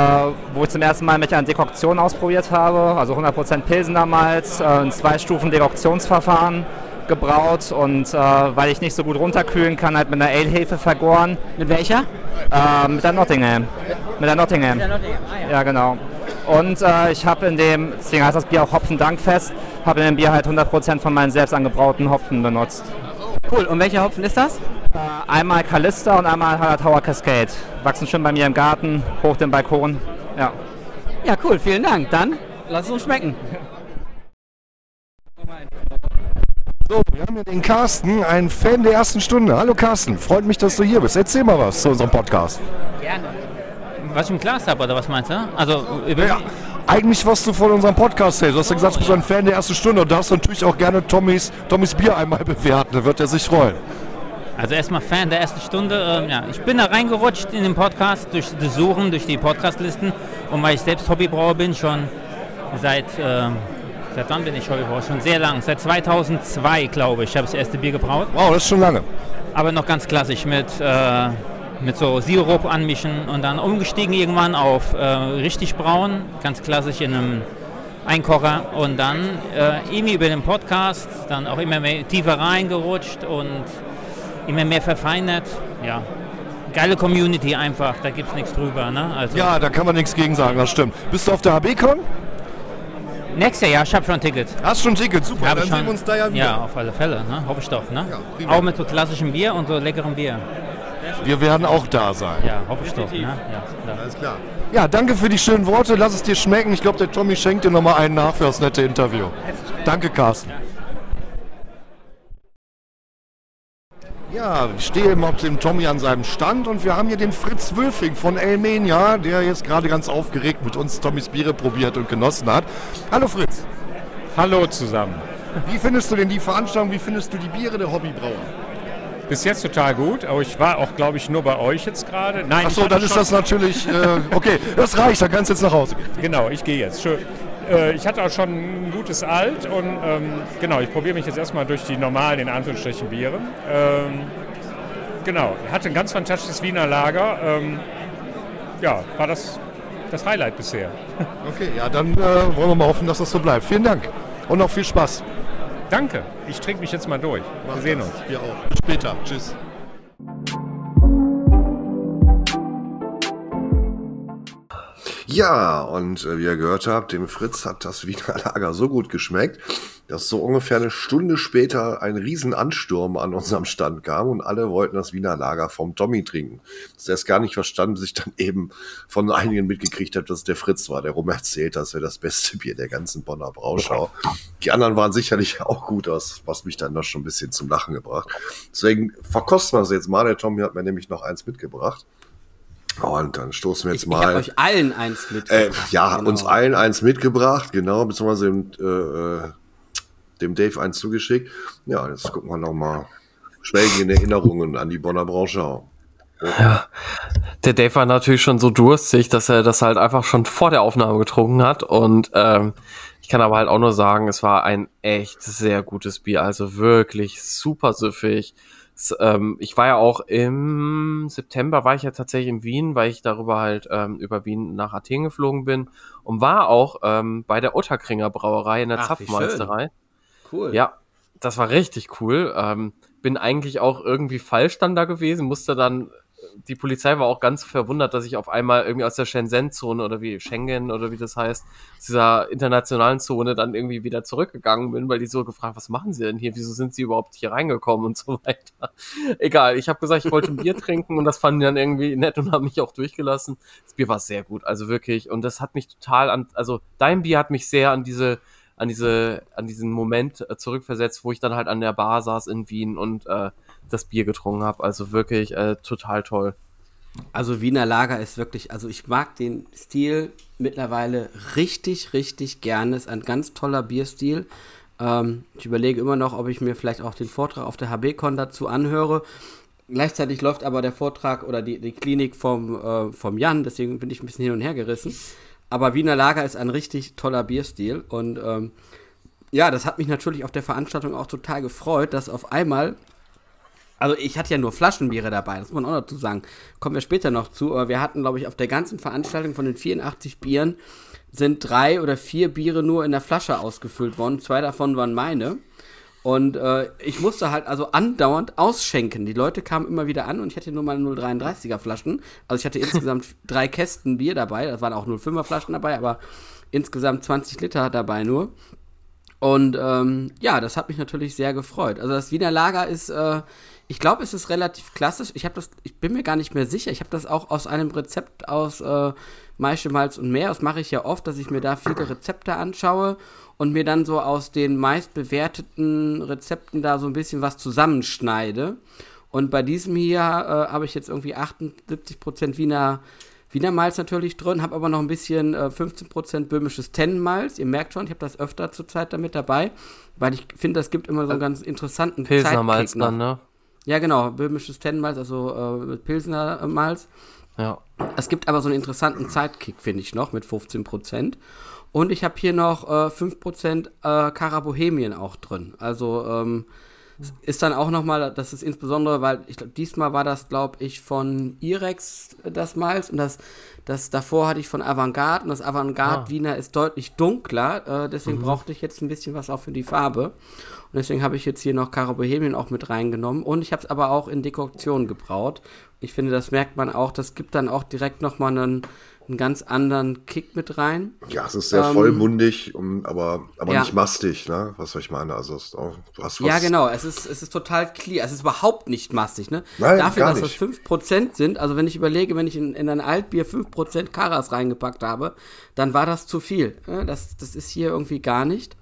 wo ich zum ersten Mal mich an Dekoktion ausprobiert habe. Also 100% Pilsener Malz, äh, ein Zwei-Stufen-Dekoktionsverfahren gebraut und äh, weil ich nicht so gut runterkühlen kann, halt mit einer Ale-Hefe vergoren. Mit welcher? Äh, mit der Nottingham. Mit der Nottingham. Mit der Nottingham. Ah, ja. ja, genau. Und äh, ich habe in dem, deswegen heißt das Bier auch Hopfen-Dankfest, habe in dem Bier halt 100% von meinen selbst angebrauten Hopfen benutzt. Cool, und welcher Hopfen ist das? Äh, einmal Callista und einmal Tower Cascade. Wachsen schon bei mir im Garten, hoch den Balkon. Ja. Ja, cool, vielen Dank. Dann lass es uns schmecken. So, wir haben hier den Carsten, ein Fan der ersten Stunde. Hallo Carsten, freut mich, dass du hier bist. Erzähl mal was zu unserem Podcast. Gerne. Was ich im Glas habe, oder was meinst du? Also, ja, eigentlich, was du von unserem Podcast hältst. Du hast ja gesagt, du bist ein Fan der ersten Stunde und darfst natürlich auch gerne Tommys, Tommys Bier einmal bewerten. Da wird er sich freuen. Also erstmal Fan der ersten Stunde. Ähm, ja, ich bin da reingerutscht in den Podcast durch das Suchen, durch die Podcastlisten. Und weil ich selbst Hobbybrauer bin, schon seit... Äh, Seit wann bin ich Hobbybrauer? Schon sehr lang. Seit 2002, glaube ich, habe ich das erste Bier gebraut. Wow, das ist schon lange. Aber noch ganz klassisch mit, äh, mit so Sirup anmischen und dann umgestiegen irgendwann auf äh, richtig braun, ganz klassisch in einem Einkocher und dann äh, irgendwie über den Podcast dann auch immer mehr tiefer reingerutscht und immer mehr verfeinert. Ja, geile Community einfach, da gibt es nichts drüber. Ne? Also ja, da kann man nichts gegen sagen, das stimmt. Bist du auf der HB-Con? Nächstes Jahr, ich habe schon ein Ticket. Hast schon ein Ticket, super. Hab Dann ich sehen schon. wir uns da ja wieder. Ja, auf alle Fälle, ne? hoffe ich doch. Ne? Ja, auch mit so klassischem Bier und so leckerem Bier. Wir werden auch da sein. Ja, hoffe ich doch. Ne? Ja, klar. Alles klar. Ja, danke für die schönen Worte. Lass es dir schmecken. Ich glaube, der Tommy schenkt dir nochmal einen nach für das nette Interview. Danke, Carsten. Ja, ich stehe eben auf dem Tommy an seinem Stand und wir haben hier den Fritz Wülfing von Elmenia, der jetzt gerade ganz aufgeregt mit uns Tommys Biere probiert und genossen hat. Hallo Fritz, Hallo zusammen. wie findest du denn die Veranstaltung? Wie findest du die Biere der Hobbybrauer? Bis jetzt total gut, aber ich war auch, glaube ich, nur bei euch jetzt gerade. Nein, ich hatte dann ist das natürlich, äh, okay, das reicht, dann kannst du jetzt nach Hause gehen. Genau, ich gehe jetzt. Schön. Äh, ich hatte auch schon ein gutes Alt und ähm, genau, ich probiere mich jetzt erstmal durch die normalen, in Anführungsstrichen, Biere. Ähm, genau, hatte ein ganz fantastisches Wiener Lager. Ähm, ja, war das das Highlight bisher. Okay, ja, dann äh, wollen wir mal hoffen, dass das so bleibt. Vielen Dank und noch viel Spaß. Danke, ich trinke mich jetzt mal durch. Wir sehen uns. Wir auch. Bis später. Tschüss. Ja, und äh, wie ihr gehört habt, dem Fritz hat das Wiener Lager so gut geschmeckt, dass so ungefähr eine Stunde später ein Riesenansturm an unserem Stand kam und alle wollten das Wiener Lager vom Tommy trinken. Dass er es gar nicht verstanden, bis ich dann eben von einigen mitgekriegt habe, dass es der Fritz war, der rum erzählt, das wäre das beste Bier der ganzen Bonner Brauschau. Die anderen waren sicherlich auch gut, was, was mich dann noch schon ein bisschen zum Lachen gebracht. Deswegen verkosten wir es jetzt mal. Der Tommy hat mir nämlich noch eins mitgebracht. Und dann stoßen wir jetzt Ich, ich habe mal. euch allen eins Äh, mitgebracht. ja, Genau. uns allen eins mitgebracht, genau, beziehungsweise dem, äh, äh, dem Dave eins zugeschickt. Ja, jetzt gucken wir nochmal. Schwelgen in Erinnerungen an die Bonner Brauschau. Der Dave war natürlich schon so durstig, dass er das halt einfach schon vor der Aufnahme getrunken hat. Und ähm, ich kann aber halt auch nur sagen, es war ein echt sehr gutes Bier. Also wirklich super süffig. Ähm, ich war ja auch im September, war ich ja tatsächlich in Wien, weil ich darüber halt ähm, über Wien nach Athen geflogen bin und war auch ähm, bei der Otterkringer Brauerei in der Ach, Zapfmeisterei. Cool. Ja, das war richtig cool. Ähm, bin eigentlich auch irgendwie falsch dann da gewesen, musste dann, die Polizei war auch ganz verwundert, dass ich auf einmal irgendwie aus der Shenzhen-Zone oder wie Schengen oder wie das heißt, aus dieser internationalen Zone dann irgendwie wieder zurückgegangen bin, weil die so gefragt, was machen sie denn hier, wieso sind sie überhaupt hier reingekommen und so weiter. Egal, ich habe gesagt, ich wollte ein Bier trinken und das fanden die dann irgendwie nett und haben mich auch durchgelassen. Das Bier war sehr gut, also wirklich. Und das hat mich total an, also dein Bier hat mich sehr an diese an diese, an diesen Moment äh, zurückversetzt, wo ich dann halt an der Bar saß in Wien und äh, das Bier getrunken habe. Also wirklich äh, total toll. Also Wiener Lager ist wirklich, also ich mag den Stil mittlerweile richtig, richtig gerne. Ist ein ganz toller Bierstil. Ähm, ich überlege immer noch, ob ich mir vielleicht auch den Vortrag auf der HB-Con dazu anhöre. Gleichzeitig läuft aber der Vortrag oder die, die Klinik vom, äh, vom Jan, deswegen bin ich ein bisschen hin und her gerissen. Aber Wiener Lager ist ein richtig toller Bierstil und ähm, ja, das hat mich natürlich auf der Veranstaltung auch total gefreut, dass auf einmal also ich hatte ja nur Flaschenbiere dabei, das muss man auch dazu sagen. Kommen wir später noch zu, aber wir hatten, glaube ich, auf der ganzen Veranstaltung von den 84 Bieren sind drei oder vier Biere nur in der Flasche ausgefüllt worden. Zwei davon waren meine. Und äh, ich musste halt also andauernd ausschenken. Die Leute kamen immer wieder an und ich hatte nur mal 0,33er Flaschen. Also ich hatte insgesamt drei Kästen Bier dabei. Das waren auch 0,5er Flaschen dabei, aber insgesamt 20 Liter dabei nur. Und ähm, ja, das hat mich natürlich sehr gefreut. Also das Wiener Lager ist, äh, ich glaube, es ist relativ klassisch. Ich habe das, ich bin mir gar nicht mehr sicher. Ich habe das auch aus einem Rezept aus äh, Maische, Malz und Meer. Das mache ich ja oft, dass ich mir da viele Rezepte anschaue und mir dann so aus den meist bewerteten Rezepten da so ein bisschen was zusammenschneide. Und bei diesem hier äh, habe ich jetzt irgendwie 78% Wiener Wiener Malz natürlich drin, habe aber noch ein bisschen äh, 15% böhmisches Tennenmalz. Ihr merkt schon, ich habe das öfter zurzeit damit dabei, weil ich finde, das gibt immer so einen ganz interessanten Pilsner Malz dann, ne? Ja, genau, böhmisches Tennenmalz, also äh, mit Pilsner äh, Malz. Ja. Es gibt aber so einen interessanten Zeitkick, finde ich noch, mit 15%. Und ich habe hier noch äh, 5% äh, Cara Bohemien auch drin. Also ähm, ist dann auch nochmal, das ist insbesondere, weil ich glaube, diesmal war das, glaube ich, von Irex äh, das Malz und das, das davor hatte ich von Avantgarde und das Avantgarde Ah. Wiener ist deutlich dunkler, äh, deswegen brauchte ich jetzt ein bisschen was auch für die Farbe. Und deswegen habe ich jetzt hier noch Cara Bohemien auch mit reingenommen und ich habe es aber auch in Dekoktion gebraut. Ich finde, das merkt man auch, das gibt dann auch direkt nochmal einen einen ganz anderen Kick mit rein. Ja, es ist sehr ähm, vollmundig, um, aber, aber ja. nicht mastig, ne? Was soll ich meine? Also es auch, du hast Ja, genau, es ist, es ist total clear. Es ist überhaupt nicht mastig, ne? Nein, Dafür, dass das 5% sind, also wenn ich überlege, wenn ich in, in ein Altbier 5% Karas reingepackt habe, dann war das zu viel. Ne? Das, das ist hier irgendwie gar nicht.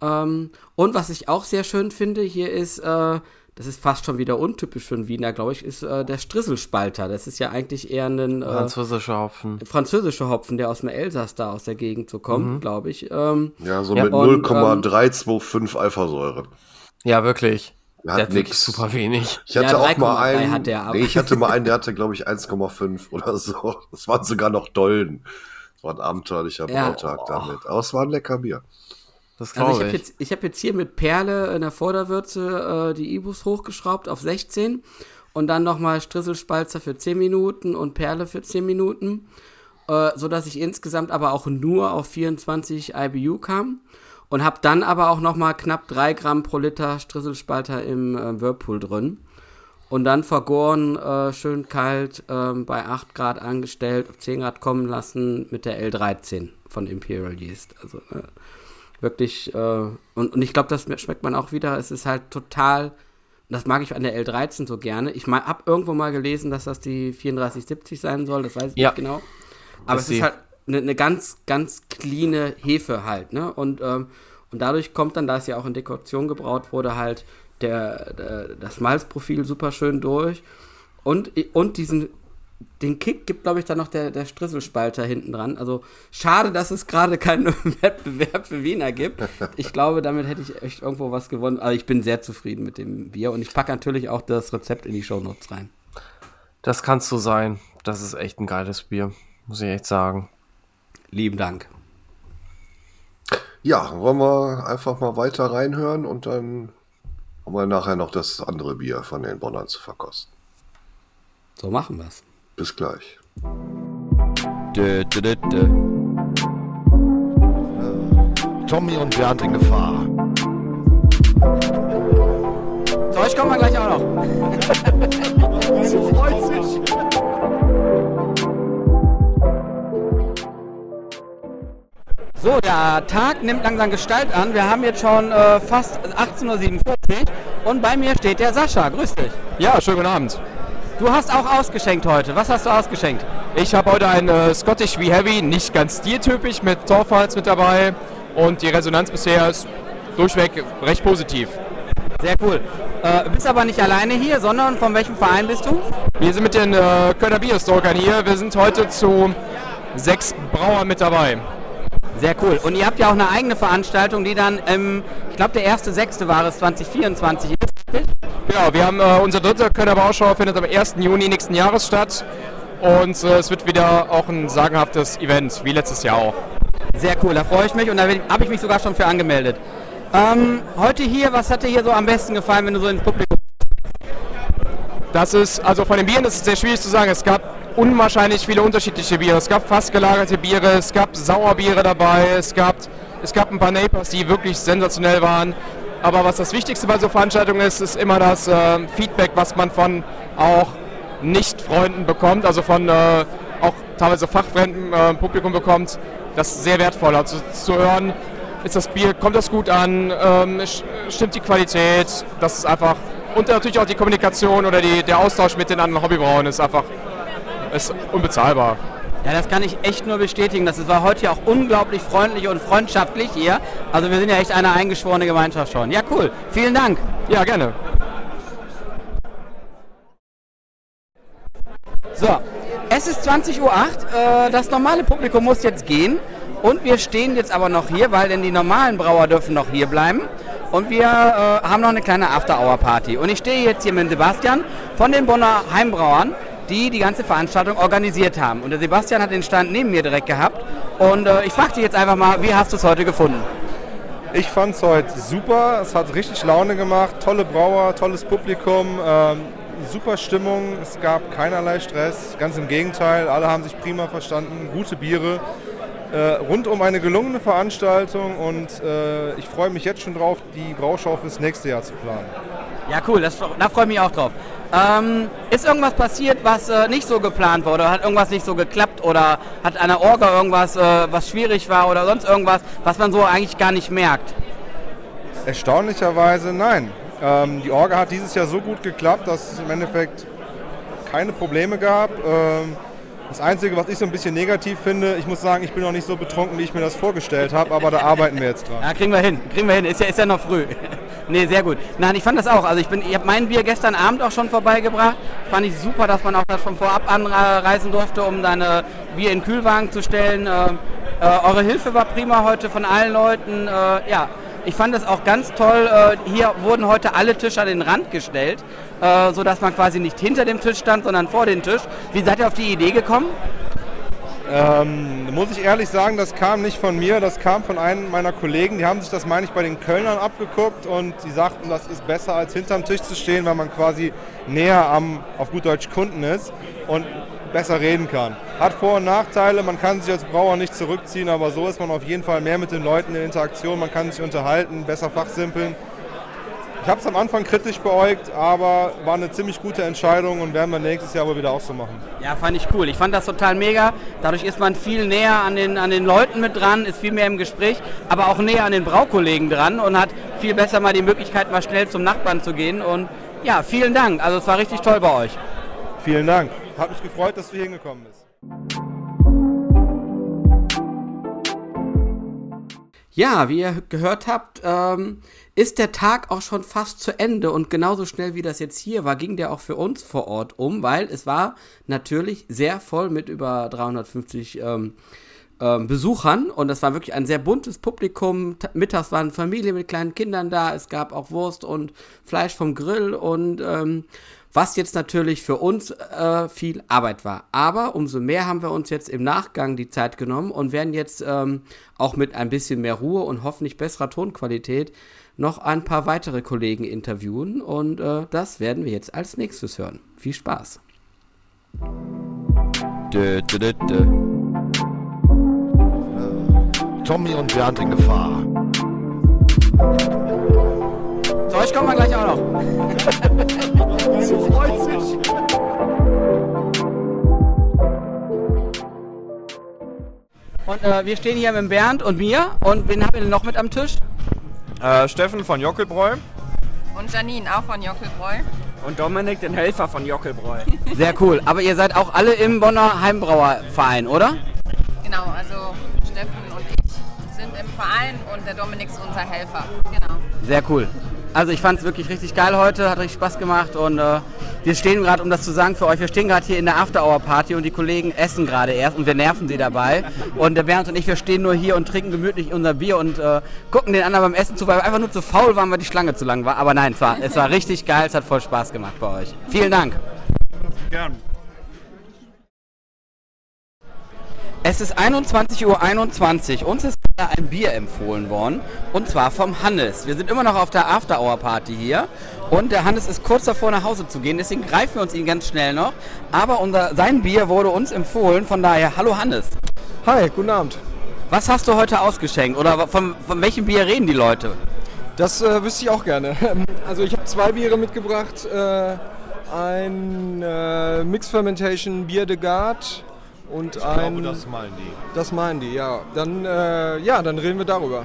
Ähm, und was ich auch sehr schön finde, hier ist, äh, das ist fast schon wieder untypisch für einen Wiener, glaube ich, ist äh, der Strisselspalter. Das ist ja eigentlich eher ein äh, französischer Hopfen. Französischer Hopfen, der aus dem Elsass da aus der Gegend so kommt, mhm. glaube ich. Ähm, ja, so ja, mit 0,325 ähm, Alphasäure. Ja, wirklich. Der, der hat wirklich super wenig. Ich hatte ja, auch mal einen. Hat der, nee, ich hatte mal einen, der hatte, glaube ich, 1,5 oder so. Das waren sogar noch Dollen. Das war ein abenteuerlicher ja. Brautag damit. Aber es war ein lecker Bier. Das also ich habe jetzt, ich hab jetzt hier mit Perle in der Vorderwürze äh, die Ibus hochgeschraubt auf 16 und dann nochmal Strisselspalzer für 10 Minuten und Perle für 10 Minuten, äh, sodass ich insgesamt aber auch nur auf 24 IBU kam und habe dann aber auch nochmal knapp 3 Gramm pro Liter Strisselspalter im äh, Whirlpool drin. Und dann vergoren, äh, schön kalt, äh, bei 8 Grad angestellt, auf 10 Grad kommen lassen mit der L13 von Imperial Yeast. Also äh, wirklich, äh, und, und ich glaube, das schmeckt man auch wieder. Es ist halt total, das mag ich an der L13 so gerne. Ich habe irgendwo mal gelesen, dass das die 3470 sein soll, das weiß ich ja. nicht genau. Aber es ist halt eine, eine ganz, ganz cleane Hefe halt, ne? Und, ähm, und dadurch kommt dann, da es ja auch in Dekoktion gebraut wurde, halt der, der, das Malzprofil super schön durch. Und, und diesen den Kick gibt, glaube ich, dann noch der, der Strisselspalter hinten dran. Also schade, dass es gerade keinen Wettbewerb für Wiener gibt. Ich glaube, damit hätte ich echt irgendwo was gewonnen. Aber ich bin sehr zufrieden mit dem Bier und ich packe natürlich auch das Rezept in die Shownotes rein. Das kannst du sein. Das ist echt ein geiles Bier, muss ich echt sagen. Lieben Dank. Ja, wollen wir einfach mal weiter reinhören und dann haben wir nachher noch das andere Bier von den Bonnern zu verkosten. So machen wir es. Bis gleich. Dö, dö, dö, dö. Tommy und Bernd in Gefahr. So, ich komme mal gleich auch noch. Sie freut sich. So, der Tag nimmt langsam Gestalt an. Wir haben jetzt schon äh, fast 18.47 Uhr und bei mir steht der Sascha. Grüß dich. Ja, schönen guten Abend. Du hast auch ausgeschenkt heute. Was hast du ausgeschenkt? Ich habe heute ein äh, Scottish V Heavy, nicht ganz stiltypisch, mit Torfhals mit dabei. Und die Resonanz bisher ist durchweg recht positiv. Sehr cool. Äh, bist aber nicht alleine hier, sondern von welchem Verein bist du? Wir sind mit den äh, Kölner Bierstalkern hier. Wir sind heute zu sechs Brauern mit dabei. Sehr cool. Und ihr habt ja auch eine eigene Veranstaltung, die dann, ähm, ich glaube, der erste sechste war es 2024 ist. Genau, wir haben äh, unser dritter Kölner Bauschau findet am 1. Juni nächsten Jahres statt. Und äh, es wird wieder auch ein sagenhaftes Event, wie letztes Jahr auch. Sehr cool, da freue ich mich und da habe ich mich sogar schon für angemeldet. Ähm, heute hier, was hat dir hier so am besten gefallen, wenn du so ins Publikum Das ist, also von den Bieren ist es sehr schwierig zu sagen. Es gab unwahrscheinlich viele unterschiedliche Biere. Es gab fast gelagerte Biere, es gab Sauerbiere dabei, es gab, es gab ein paar Napers, die wirklich sensationell waren. Aber was das Wichtigste bei so Veranstaltungen ist, ist immer das äh, Feedback, was man von auch Nicht-Freunden bekommt, also von äh, auch teilweise fachfremden äh, Publikum bekommt. Das ist sehr wertvoll. Also zu hören, ist das Bier, kommt das gut an, ähm, stimmt die Qualität, das ist einfach. Und natürlich auch die Kommunikation oder die, der Austausch mit den anderen Hobbybrauen ist einfach ist unbezahlbar. Ja, das kann ich echt nur bestätigen. Das war heute ja auch unglaublich freundlich und freundschaftlich hier. Also wir sind ja echt eine eingeschworene Gemeinschaft schon. Ja, cool. Vielen Dank. Ja, gerne. So, es ist 20.08 Uhr. Äh, das normale Publikum muss jetzt gehen. Und wir stehen jetzt aber noch hier, weil denn die normalen Brauer dürfen noch hier bleiben. Und wir äh, haben noch eine kleine After-Hour-Party. Und ich stehe jetzt hier mit Sebastian von den Bonner Heimbrauern die die ganze Veranstaltung organisiert haben. Und der Sebastian hat den Stand neben mir direkt gehabt. Und äh, ich frage dich jetzt einfach mal, wie hast du es heute gefunden? Ich fand es heute super. Es hat richtig Laune gemacht. Tolle Brauer, tolles Publikum, ähm, super Stimmung. Es gab keinerlei Stress. Ganz im Gegenteil, alle haben sich prima verstanden. Gute Biere. Äh, rund um eine gelungene Veranstaltung und äh, ich freue mich jetzt schon drauf, die Brauschau fürs nächste Jahr zu planen. Ja, cool, das, da freue ich mich auch drauf. Ähm, ist irgendwas passiert, was äh, nicht so geplant war oder hat irgendwas nicht so geklappt oder hat der Orga irgendwas, äh, was schwierig war oder sonst irgendwas, was man so eigentlich gar nicht merkt? Erstaunlicherweise nein. Ähm, die Orga hat dieses Jahr so gut geklappt, dass es im Endeffekt keine Probleme gab. Ähm, das Einzige, was ich so ein bisschen negativ finde, ich muss sagen, ich bin noch nicht so betrunken, wie ich mir das vorgestellt habe, aber da arbeiten wir jetzt dran. Ja, kriegen wir hin, kriegen wir hin, ist ja, ist ja noch früh. nee, sehr gut. Nein, ich fand das auch. Also ich ich habe mein Bier gestern Abend auch schon vorbeigebracht. Fand ich super, dass man auch das von vorab anreisen durfte, um deine Bier in den Kühlwagen zu stellen. Äh, äh, eure Hilfe war prima heute von allen Leuten. Äh, ja, ich fand es auch ganz toll. Äh, hier wurden heute alle Tische an den Rand gestellt, äh, sodass man quasi nicht hinter dem Tisch stand, sondern vor dem Tisch. Wie seid ihr auf die Idee gekommen? Ähm, muss ich ehrlich sagen, das kam nicht von mir, das kam von einem meiner Kollegen. Die haben sich das, meine ich, bei den Kölnern abgeguckt und sie sagten, das ist besser als hinterm Tisch zu stehen, weil man quasi näher am, auf gut Deutsch, Kunden ist. Und besser reden kann. Hat Vor- und Nachteile, man kann sich als Brauer nicht zurückziehen, aber so ist man auf jeden Fall mehr mit den Leuten in Interaktion, man kann sich unterhalten, besser fachsimpeln. Ich habe es am Anfang kritisch beäugt, aber war eine ziemlich gute Entscheidung und werden wir nächstes Jahr wohl wieder auch so machen. Ja, fand ich cool. Ich fand das total mega. Dadurch ist man viel näher an den, an den Leuten mit dran, ist viel mehr im Gespräch, aber auch näher an den Braukollegen dran und hat viel besser mal die Möglichkeit, mal schnell zum Nachbarn zu gehen. Und ja, vielen Dank. Also es war richtig toll bei euch. Vielen Dank. Hat mich gefreut, dass du hingekommen bist. Ja, wie ihr gehört habt, ähm, ist der Tag auch schon fast zu Ende und genauso schnell wie das jetzt hier war, ging der auch für uns vor Ort um, weil es war natürlich sehr voll mit über 350 ähm, ähm, Besuchern und es war wirklich ein sehr buntes Publikum. Mittags waren Familien mit kleinen Kindern da, es gab auch Wurst und Fleisch vom Grill und ähm, was jetzt natürlich für uns äh, viel Arbeit war. Aber umso mehr haben wir uns jetzt im Nachgang die Zeit genommen und werden jetzt ähm, auch mit ein bisschen mehr Ruhe und hoffentlich besserer Tonqualität noch ein paar weitere Kollegen interviewen und äh, das werden wir jetzt als nächstes hören. Viel Spaß. Dö, dö, dö, Tommy und Bernd in Gefahr. Euch kommen wir gleich auch noch. Sie freut sich. Und äh, wir stehen hier mit Bernd und mir. Und wen haben wir denn noch mit am Tisch? Äh, Steffen von Jockelbräu. Und Janine auch von Jockelbräu. Und Dominik, den Helfer von Jockelbräu. Sehr cool. Aber ihr seid auch alle im Bonner Heimbrauerverein, oder? Genau, also Steffen und ich sind im Verein und der Dominik ist unser Helfer. Genau. Sehr cool. Also ich fand es wirklich richtig geil heute, hat richtig Spaß gemacht und äh, wir stehen gerade, um das zu sagen für euch, wir stehen gerade hier in der After-Hour-Party und die Kollegen essen gerade erst und wir nerven sie dabei. Und der Bernd und ich, wir stehen nur hier und trinken gemütlich unser Bier und äh, gucken den anderen beim Essen zu, weil wir einfach nur zu faul waren, weil die Schlange zu lang war. Aber nein, es war, es war richtig geil, es hat voll Spaß gemacht bei euch. Vielen Dank. Gern. Es ist 21.21 Uhr. 21. Uns ist ein Bier empfohlen worden. Und zwar vom Hannes. Wir sind immer noch auf der After-Hour-Party hier. Und der Hannes ist kurz davor, nach Hause zu gehen. Deswegen greifen wir uns ihn ganz schnell noch. Aber unser, sein Bier wurde uns empfohlen. Von daher, hallo Hannes. Hi, guten Abend. Was hast du heute ausgeschenkt? Oder von, von welchem Bier reden die Leute? Das äh, wüsste ich auch gerne. Also ich habe zwei Biere mitgebracht. Äh, ein äh, Mix Fermentation Bier de Garde und ich ein. glaube, das meinen die. Das meinen die, ja. Dann, äh, ja, dann reden wir darüber.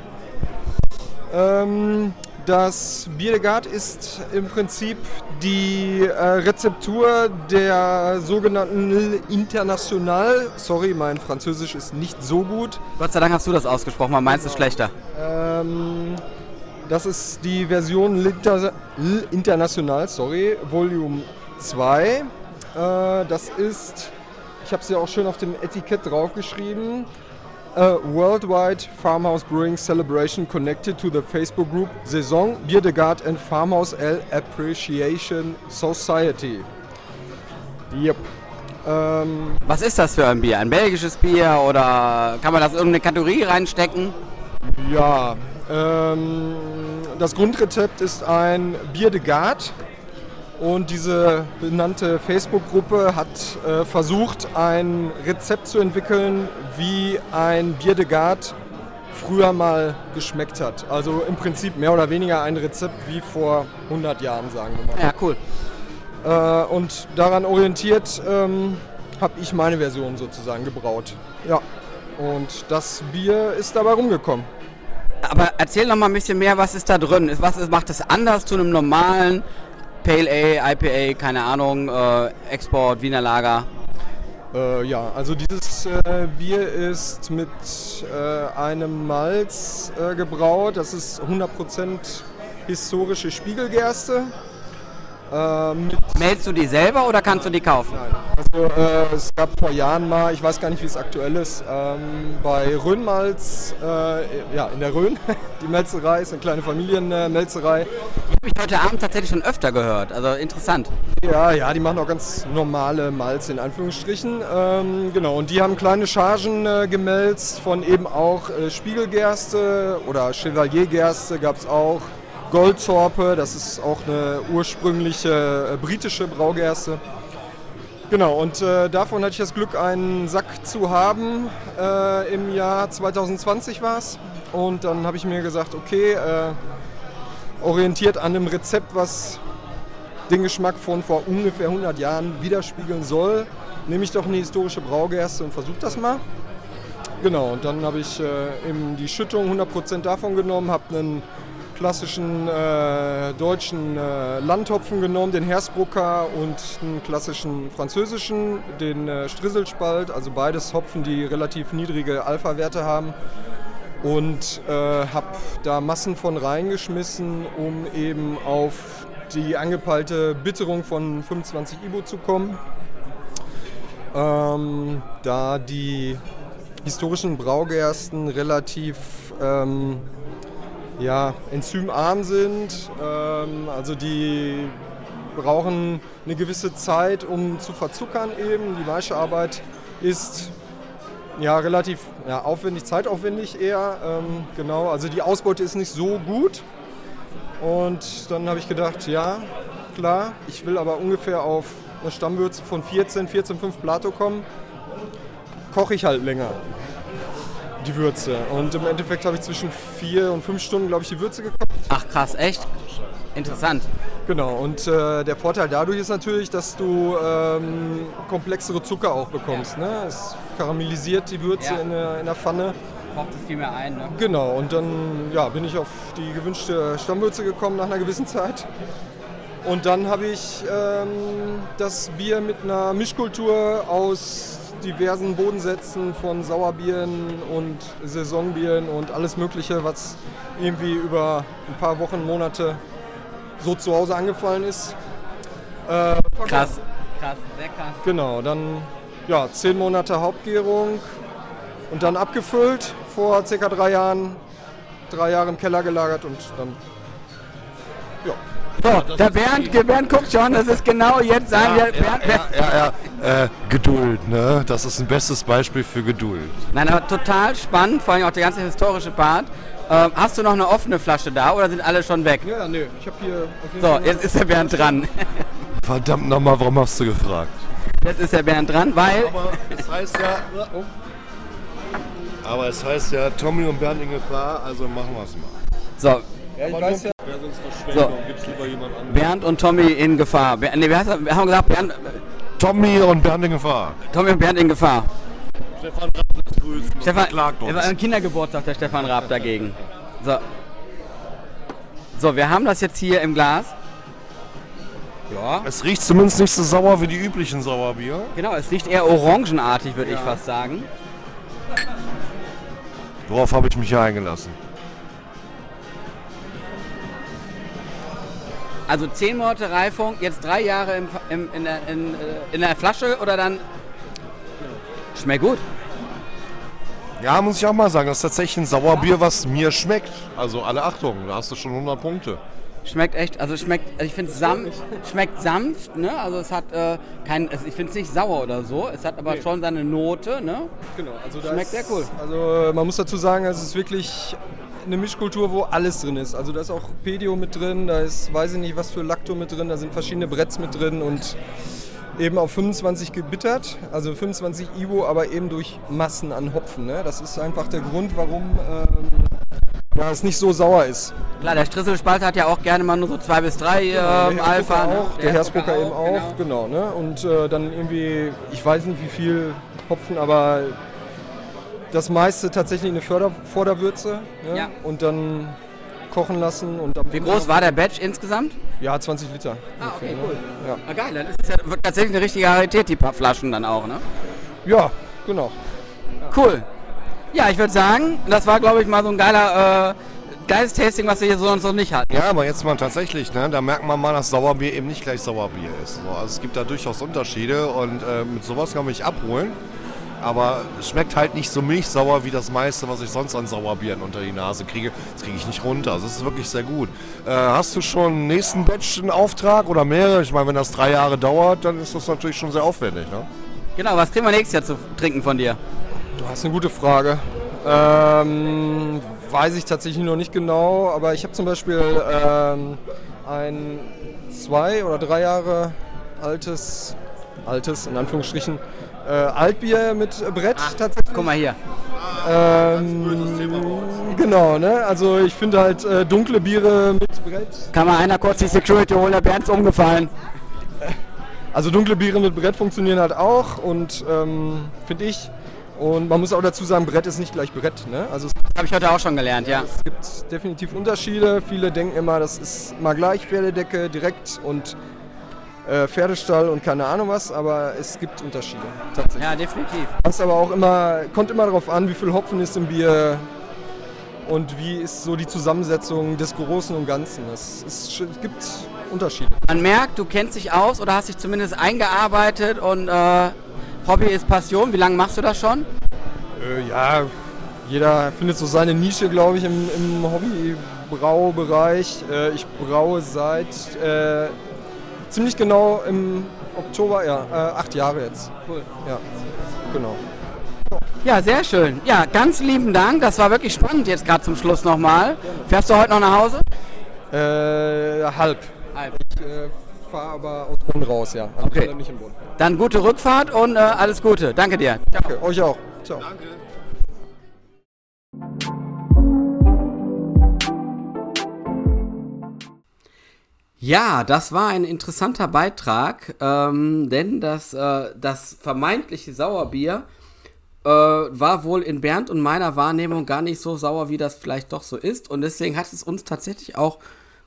Ähm, das Bier de Garde ist im Prinzip die äh, Rezeptur der sogenannten International. Sorry, mein Französisch ist nicht so gut. Gott sei Dank hast du das ausgesprochen, weil meins ist schlechter. Ähm, das ist die Version L'Inter International, sorry, Volume 2. Äh, das ist ich habe es ja auch schön auf dem Etikett draufgeschrieben. Uh, Worldwide Farmhouse Brewing Celebration connected to the Facebook group Saison Bier de Garde and Farmhouse L Appreciation Society. Yep. Ähm, Was ist das für ein Bier? Ein belgisches Bier oder kann man das in irgendeine Kategorie reinstecken? Ja, ähm, das Grundrezept ist ein Bier de Garde und diese benannte Facebook-Gruppe hat äh, versucht, ein Rezept zu entwickeln, wie ein Bier de Garde früher mal geschmeckt hat. Also im Prinzip mehr oder weniger ein Rezept wie vor 100 Jahren, sagen wir mal. Ja, cool. Äh, und daran orientiert ähm, habe ich meine Version sozusagen gebraut. Ja. Und das Bier ist dabei rumgekommen. Aber erzähl noch mal ein bisschen mehr, was ist da drin? Was macht es anders zu einem normalen Pale Ale, IPA, keine Ahnung, äh, Export, Wiener Lager? Äh, ja, also dieses äh, Bier ist mit äh, einem Malz äh, gebraut. Das ist 100% historische Spiegelgerste. Äh, Meldest du die selber oder kannst du die kaufen? Nein. Also äh, es gab vor Jahren mal, ich weiß gar nicht, wie es aktuell ist, ähm, bei Rhönmalz, äh, ja, in der Rhön, die Melzerei ist eine kleine Familienmelzerei. Die habe ich heute Abend tatsächlich schon öfter gehört, also interessant. Ja, ja, die machen auch ganz normale Malz in Anführungsstrichen. Ähm, genau, und die haben kleine Chargen äh, gemelzt von eben auch äh, Spiegelgerste oder Chevaliergerste gab es auch. Goldsorpe, das ist auch eine ursprüngliche äh, britische Braugerste. Genau, und äh, davon hatte ich das Glück, einen Sack zu haben. Äh, Im Jahr 2020 war es. Und dann habe ich mir gesagt, okay, äh, orientiert an einem Rezept, was den Geschmack von vor ungefähr 100 Jahren widerspiegeln soll, nehme ich doch eine historische Braugerste und versuche das mal. Genau, und dann habe ich äh, eben die Schüttung 100% davon genommen, habe einen klassischen äh, deutschen äh, Landhopfen genommen, den Hersbrucker und einen klassischen französischen, den äh, Strisselspalt, also beides Hopfen, die relativ niedrige Alpha-Werte haben. Und äh, habe da Massen von reingeschmissen, um eben auf die angepeilte Bitterung von 25 Ibu zu kommen. Ähm, da die historischen Braugersten relativ ähm, ja, enzymarm sind. Ähm, also die brauchen eine gewisse Zeit, um zu verzuckern eben. Die Maischearbeit ist ja relativ ja, aufwendig, zeitaufwendig eher. Ähm, genau, also die Ausbeute ist nicht so gut. Und dann habe ich gedacht, ja, klar, ich will aber ungefähr auf eine Stammwürze von 14, 14,5 Plato kommen. Koche ich halt länger die Würze. Und im Endeffekt habe ich zwischen vier und fünf Stunden, glaube ich, die Würze gekocht. Ach krass, echt? Interessant. Genau, und äh, der Vorteil dadurch ist natürlich, dass du ähm, komplexere Zucker auch bekommst. Ja. Ne? Es karamellisiert die Würze ja. in, der, in der Pfanne. Kocht es viel mehr ein. Ne? Genau, und dann ja, bin ich auf die gewünschte Stammwürze gekommen nach einer gewissen Zeit. Und dann habe ich ähm, das Bier mit einer Mischkultur aus diversen Bodensätzen von Sauerbieren und Saisonbieren und alles Mögliche, was irgendwie über ein paar Wochen, Monate so zu Hause angefallen ist. Äh, krass, krass, sehr krass. Genau, dann ja, zehn Monate Hauptgärung und dann abgefüllt vor circa drei Jahren, drei Jahre im Keller gelagert und dann. So, der Bernd, Bernd guckt schon, das ist genau jetzt sagen ja, wir. Bernd, ja, ja, ja, äh, Geduld, ne? Das ist ein bestes Beispiel für Geduld. Nein, aber total spannend, vor allem auch der ganze historische Part. Ähm, hast du noch eine offene Flasche da oder sind alle schon weg? Ja, nö, ich habe hier. So, jetzt ist der Bernd dran. Verdammt nochmal, warum hast du gefragt? Jetzt ist der Bernd dran, weil. Aber es heißt ja. Oh. Aber es heißt ja Tommy und Bernd in Gefahr, also machen wir es mal. So, ja, ich weiß ja. So. Bernd und Tommy in Gefahr. Ber nee, wir haben gesagt, Bernd. Tommy und Bernd in Gefahr. Tommy und Bernd in Gefahr. Stefan Raab lässt grüßen. Stefan, klagt uns. Ein Kindergeburtstag, der Stefan Raab dagegen. So. So, wir haben das jetzt hier im Glas. Ja. Es riecht zumindest nicht so sauer wie die üblichen Sauerbier. Genau, es riecht eher orangenartig, würde ja. ich fast sagen. Worauf habe ich mich hier eingelassen? Also zehn Monate Reifung, jetzt drei Jahre im, im, in, der, in, äh, in der Flasche oder dann. Schmeckt gut. Ja, muss ich auch mal sagen, das ist tatsächlich ein Sauerbier, was mir schmeckt. Also alle Achtung, da hast du schon 100 Punkte. Schmeckt echt, also schmeckt, also ich finde es sanft, schmeckt sanft, ne? Also es hat äh, kein, also ich finde es nicht sauer oder so, es hat aber nee. schon seine Note, ne? Genau, also schmeckt ist, sehr cool. Also man muss dazu sagen, es ist wirklich eine Mischkultur, wo alles drin ist. Also da ist auch Pedio mit drin, da ist weiß ich nicht was für Lacto mit drin, da sind verschiedene Bretts mit drin und eben auf 25 gebittert, also 25 Ivo, aber eben durch Massen an Hopfen. Ne? Das ist einfach der Grund, warum ähm, ja, es nicht so sauer ist. Klar, der Strisselspalter hat ja auch gerne mal nur so zwei bis drei genau, ähm, Alpha. Ne? Auch, der, der Hersbrucker eben auch, genau. genau ne? Und äh, dann irgendwie, ich weiß nicht wie viel Hopfen, aber das meiste tatsächlich eine Förder Vorderwürze. Ne? Ja. Und dann kochen lassen. Und Wie groß war der Batch insgesamt? Ja, 20 Liter. Ah, okay, cool. Ja. Ah, geil, dann ist es ja tatsächlich eine richtige Rarität, die paar Flaschen dann auch, ne? Ja, genau. Cool. Ja, ich würde sagen, das war, glaube ich, mal so ein geiler, äh, geiles Tasting, was wir hier sonst noch nicht hatten. Ja, aber jetzt mal tatsächlich, ne, da merkt man mal, dass Sauerbier eben nicht gleich Sauerbier ist. So, also es gibt da durchaus Unterschiede und äh, mit sowas kann man mich abholen aber es schmeckt halt nicht so milchsauer wie das meiste, was ich sonst an Sauerbieren unter die Nase kriege. Das kriege ich nicht runter. Also es ist wirklich sehr gut. Äh, hast du schon nächsten Batch einen Auftrag oder mehrere? Ich meine, wenn das drei Jahre dauert, dann ist das natürlich schon sehr aufwendig. Ne? Genau, was kriegen wir nächstes Jahr zu trinken von dir? Du hast eine gute Frage. Ähm, weiß ich tatsächlich noch nicht genau, aber ich habe zum Beispiel ähm, ein zwei oder drei Jahre altes, altes in Anführungsstrichen, äh, Altbier mit Brett Ach, tatsächlich. Guck mal hier. Ähm, genau, ne? Also ich finde halt äh, dunkle Biere mit Brett. Kann mal einer kurz die Security holen, der Bernd ist umgefallen. Also dunkle Biere mit Brett funktionieren halt auch und ähm, finde ich. Und man muss auch dazu sagen, Brett ist nicht gleich Brett. Ne? Also habe ich heute auch schon gelernt, ja. Es gibt definitiv Unterschiede. Viele denken immer, das ist mal gleich Pferdedecke direkt und äh, Pferdestall und keine Ahnung was, aber es gibt Unterschiede. Tatsächlich. Ja, definitiv. Das aber auch immer, kommt immer darauf an, wie viel Hopfen ist im Bier und wie ist so die Zusammensetzung des Großen und Ganzen. Es, ist, es gibt Unterschiede. Man merkt, du kennst dich aus oder hast dich zumindest eingearbeitet und äh, Hobby ist Passion. Wie lange machst du das schon? Äh, ja, jeder findet so seine Nische, glaube ich, im, im Hobbybraubereich. Äh, ich braue seit äh, ziemlich genau im Oktober, ja, äh, acht Jahre jetzt. Cool. Ja, genau. Ja, sehr schön. Ja, ganz lieben Dank. Das war wirklich spannend jetzt gerade zum Schluss nochmal. Fährst du heute noch nach Hause? Äh, halb. Halb. Ich äh, fahre aber aus Bonn raus, ja. Also okay. Nicht in Bonn. Dann gute Rückfahrt und äh, alles Gute. Danke dir. Danke, euch auch. Ciao. Danke. Ja, das war ein interessanter Beitrag, ähm, denn das, äh, das vermeintliche Sauerbier äh, war wohl in Bernd und meiner Wahrnehmung gar nicht so sauer, wie das vielleicht doch so ist. Und deswegen hat es uns tatsächlich auch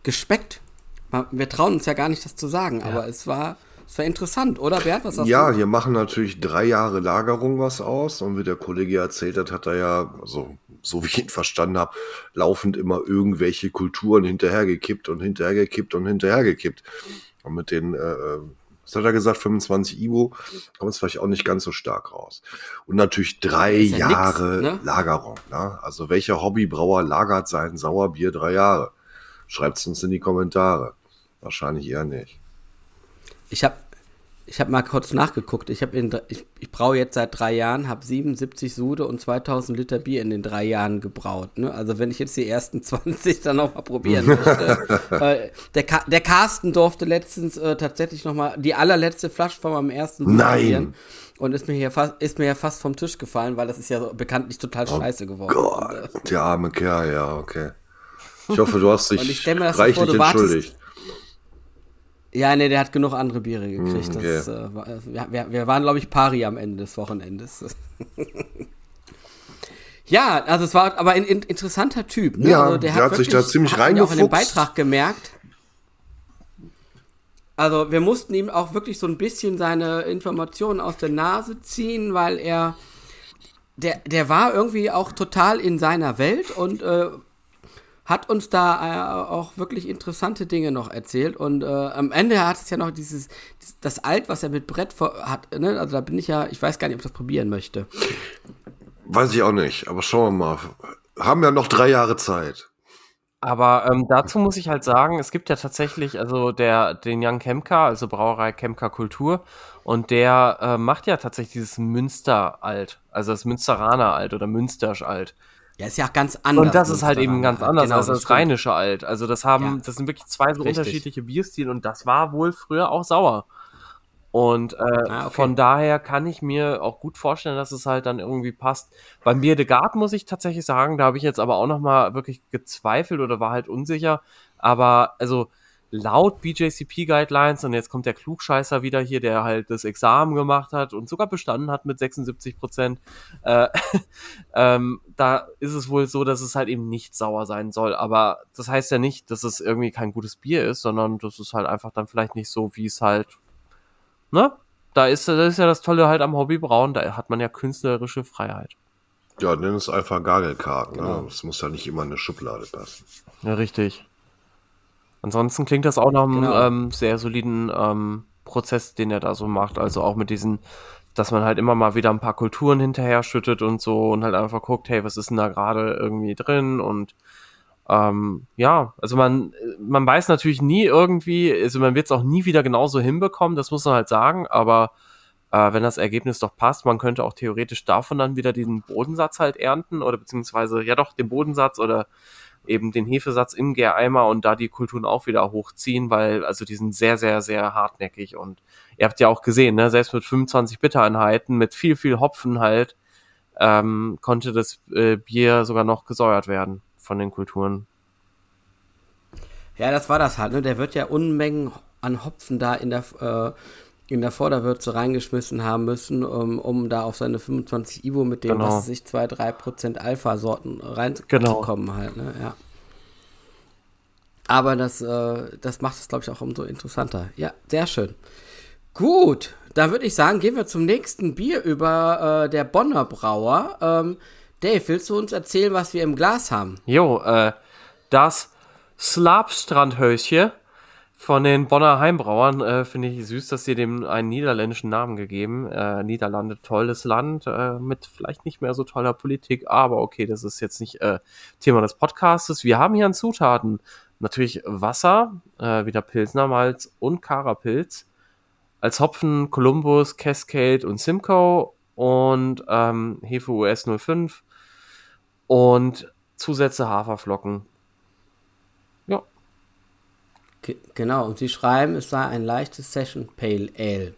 gespeckt. Wir trauen uns ja gar nicht, das zu sagen, ja. aber es war, es war interessant, oder Bernd? Was sagst ja, du? hier machen natürlich drei Jahre Lagerung was aus. Und wie der Kollege erzählt hat, hat er ja, also so wie ich ihn verstanden habe, laufend immer irgendwelche Kulturen hinterhergekippt und hinterhergekippt und hinterhergekippt. Und mit den, äh, was hat er gesagt, 25 Ibo, kommt es vielleicht auch nicht ganz so stark raus. Und natürlich drei ja Jahre nix, ne? Lagerung. Ne? Also welcher Hobbybrauer lagert sein Sauerbier drei Jahre? Schreibt es uns in die Kommentare. Wahrscheinlich eher nicht. Ich habe ich habe mal kurz nachgeguckt. Ich, ich, ich braue jetzt seit drei Jahren, habe 77 Sude und 2000 Liter Bier in den drei Jahren gebraut. Ne? Also wenn ich jetzt die ersten 20 dann noch mal probieren möchte. äh, der, der Carsten durfte letztens äh, tatsächlich noch mal die allerletzte Flasche von meinem ersten Nein. probieren. Und ist mir, hier fast, ist mir ja fast vom Tisch gefallen, weil das ist ja so bekanntlich total oh scheiße geworden. Gott, der arme Kerl, ja, okay. Ich hoffe, du hast dich reichlich vor, entschuldigt. Ja, nee, der hat genug andere Biere gekriegt. Mm, okay. das, äh, wir, wir, waren, glaube ich, pari am Ende des Wochenendes. ja, also es war aber ein, ein interessanter Typ. Ne? Ja, also der, der hat, hat wirklich, sich da ziemlich reingefuchst. auch in dem Beitrag gemerkt. Also wir mussten ihm auch wirklich so ein bisschen seine Informationen aus der Nase ziehen, weil er der, der war irgendwie auch total in seiner Welt und äh, hat uns da äh, auch wirklich interessante Dinge noch erzählt. Und äh, am Ende hat es ja noch dieses, das Alt, was er mit Brett vor, hat. Ne? Also da bin ich ja, ich weiß gar nicht, ob ich das probieren möchte. Weiß ich auch nicht, aber schauen wir mal. Haben ja noch drei Jahre Zeit. Aber ähm, dazu muss ich halt sagen, es gibt ja tatsächlich also der den Jan Kemker, also Brauerei Kemker Kultur, und der äh, macht ja tatsächlich dieses Münster alt, also das Münsteraner alt oder Münstersch alt. Ja, ist ja auch ganz anders. Und das ist halt eben ganz anders genau, als das, das rheinische Alt. Also das haben, ja. das sind wirklich zwei so Richtig. unterschiedliche Bierstile und das war wohl früher auch sauer. Und äh, ah, okay. von daher kann ich mir auch gut vorstellen, dass es halt dann irgendwie passt. Beim Bier de Garten muss ich tatsächlich sagen, da habe ich jetzt aber auch nochmal wirklich gezweifelt oder war halt unsicher. Aber also laut BJCP Guidelines und jetzt kommt der Klugscheißer wieder hier, der halt das Examen gemacht hat und sogar bestanden hat mit 76 Prozent. Äh, ähm, da ist es wohl so, dass es halt eben nicht sauer sein soll. Aber das heißt ja nicht, dass es irgendwie kein gutes Bier ist, sondern das ist halt einfach dann vielleicht nicht so, wie es halt, ne? Da ist, das ist ja das Tolle halt am Hobbybrauen, da hat man ja künstlerische Freiheit. Ja, nenn es einfach Gagelkarten. Ne? Genau. Ne? Es muss ja nicht immer in eine Schublade passen. Ja, richtig. Ansonsten klingt das auch nach einem genau. ähm, sehr soliden ähm, Prozess, den er da so macht. Also auch mit diesen, dass man halt immer mal wieder ein paar Kulturen hinterher schüttet und so und halt einfach guckt, hey, was ist denn da gerade irgendwie drin und ähm, ja, also man, man weiß natürlich nie irgendwie, also man wird es auch nie wieder genauso hinbekommen, das muss man halt sagen, aber äh, wenn das Ergebnis doch passt, man könnte auch theoretisch davon dann wieder diesen Bodensatz halt ernten oder beziehungsweise, ja doch, den Bodensatz oder eben den Hefesatz im Gäreimer und da die Kulturen auch wieder hochziehen, weil also die sind sehr, sehr, sehr hartnäckig und ihr habt ja auch gesehen, ne, selbst mit 25 Bittereinheiten, mit viel, viel Hopfen halt, ähm, konnte das äh, Bier sogar noch gesäuert werden von den Kulturen. Ja, das war das halt, ne? Der wird ja Unmengen an Hopfen da in der äh, in der Vorderwürze reingeschmissen haben müssen, um, um da auf seine 25 Ivo mit dem, genau. was sich 2-3% Alpha-Sorten reinzukommen genau. halt, ne? Ja. Aber das, äh, das macht es, glaube ich, auch umso interessanter. Ja, sehr schön. Gut, dann würde ich sagen, gehen wir zum nächsten Bier über äh, der Bonner Brauer. Ähm, Dave, willst du uns erzählen, was wir im Glas haben? Jo, äh, das Slapstrandhöschen von den Bonner Heimbrauern äh, finde ich süß, dass sie dem einen niederländischen Namen gegeben. Äh, Niederlande, tolles Land, äh, mit vielleicht nicht mehr so toller Politik, aber okay, das ist jetzt nicht äh, Thema des Podcastes. Wir haben hier an Zutaten natürlich Wasser, äh, wieder Pilsner Malz und Karapilz. Als Hopfen Columbus, Cascade und Simcoe und ähm, Hefe US 05 und Zusätze Haferflocken. Genau, und sie schreiben, es sei ein leichtes Session Pale Ale.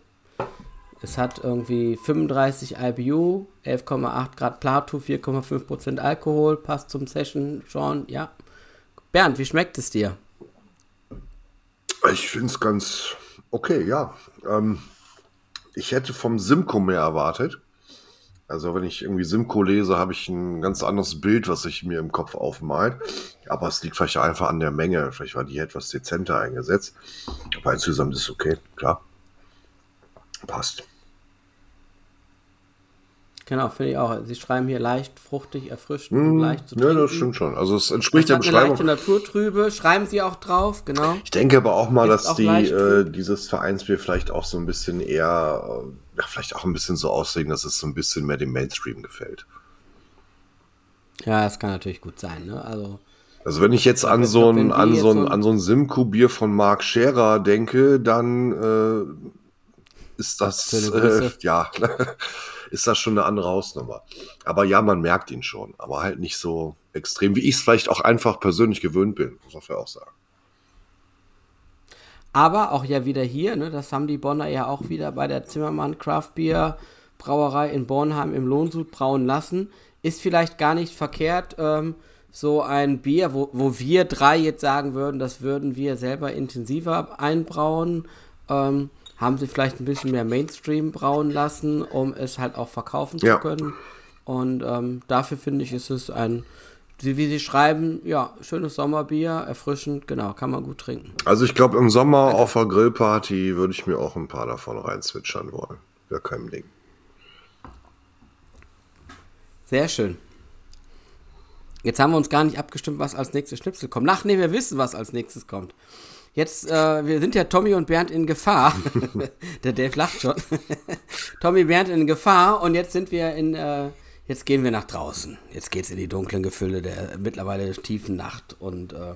Es hat irgendwie 35 IBU, 11,8 Grad Plato, 4,5% Alkohol, passt zum Session schon, ja. Bernd, wie schmeckt es dir? Ich finde es ganz okay, ja. Ähm, ich hätte vom Simco mehr erwartet. Also wenn ich irgendwie Simco lese, habe ich ein ganz anderes Bild, was sich mir im Kopf aufmalt. Aber es liegt vielleicht einfach an der Menge. Vielleicht war die etwas dezenter eingesetzt. Aber insgesamt ist es okay, klar. Passt. Genau, finde ich auch. Sie schreiben hier leicht fruchtig, erfrischend mmh, und leicht zu trinken. Ja, das stimmt schon. Also es entspricht der Beschreibung. Eine leichte Naturtrübe, schreiben Sie auch drauf, genau. Ich denke aber auch mal, Ist dass die, äh, dieses Vereinsbier vielleicht auch so ein bisschen eher, äh, ja, vielleicht auch ein bisschen so aussehen, dass es so ein bisschen mehr dem Mainstream gefällt. Ja, das kann natürlich gut sein, ne? Also. Also wenn ich jetzt an so ein, an so ein, an so ein Simco-Bier von Mark Scherer denke, dann äh, ist das, äh, ja, ist das schon eine andere Hausnummer. Aber ja, man merkt ihn schon, aber halt nicht so extrem, wie ich es vielleicht auch einfach persönlich gewöhnt bin, muss man ja auch sagen. Aber auch ja wieder hier, ne, das haben die Bonner ja auch wieder bei der Zimmermann Craft Beer Brauerei in Bornheim im Lohnsud brauen lassen. Ist vielleicht gar nicht verkehrt, ähm, so ein Bier, wo, wo wir drei jetzt sagen würden, das würden wir selber intensiver einbrauen. Ähm, haben sie vielleicht ein bisschen mehr Mainstream brauen lassen, um es halt auch verkaufen ja. zu können. Und ähm, dafür finde ich, ist es ein, wie sie schreiben, ja, schönes Sommerbier, erfrischend, genau, kann man gut trinken. Also ich glaube, im Sommer auf der Grillparty würde ich mir auch ein paar davon reinzwitschern wollen. Wäre kein Ding. Sehr schön. Jetzt haben wir uns gar nicht abgestimmt, was als nächstes Schnipsel kommt. Nach, nee, wir wissen, was als nächstes kommt. Jetzt, äh, wir sind ja Tommy und Bernd in Gefahr. Der Dave lacht schon. Tommy, Bernd in Gefahr und jetzt sind wir in, äh, jetzt gehen wir nach draußen. Jetzt geht's in die dunklen Gefühle der mittlerweile tiefen Nacht und äh,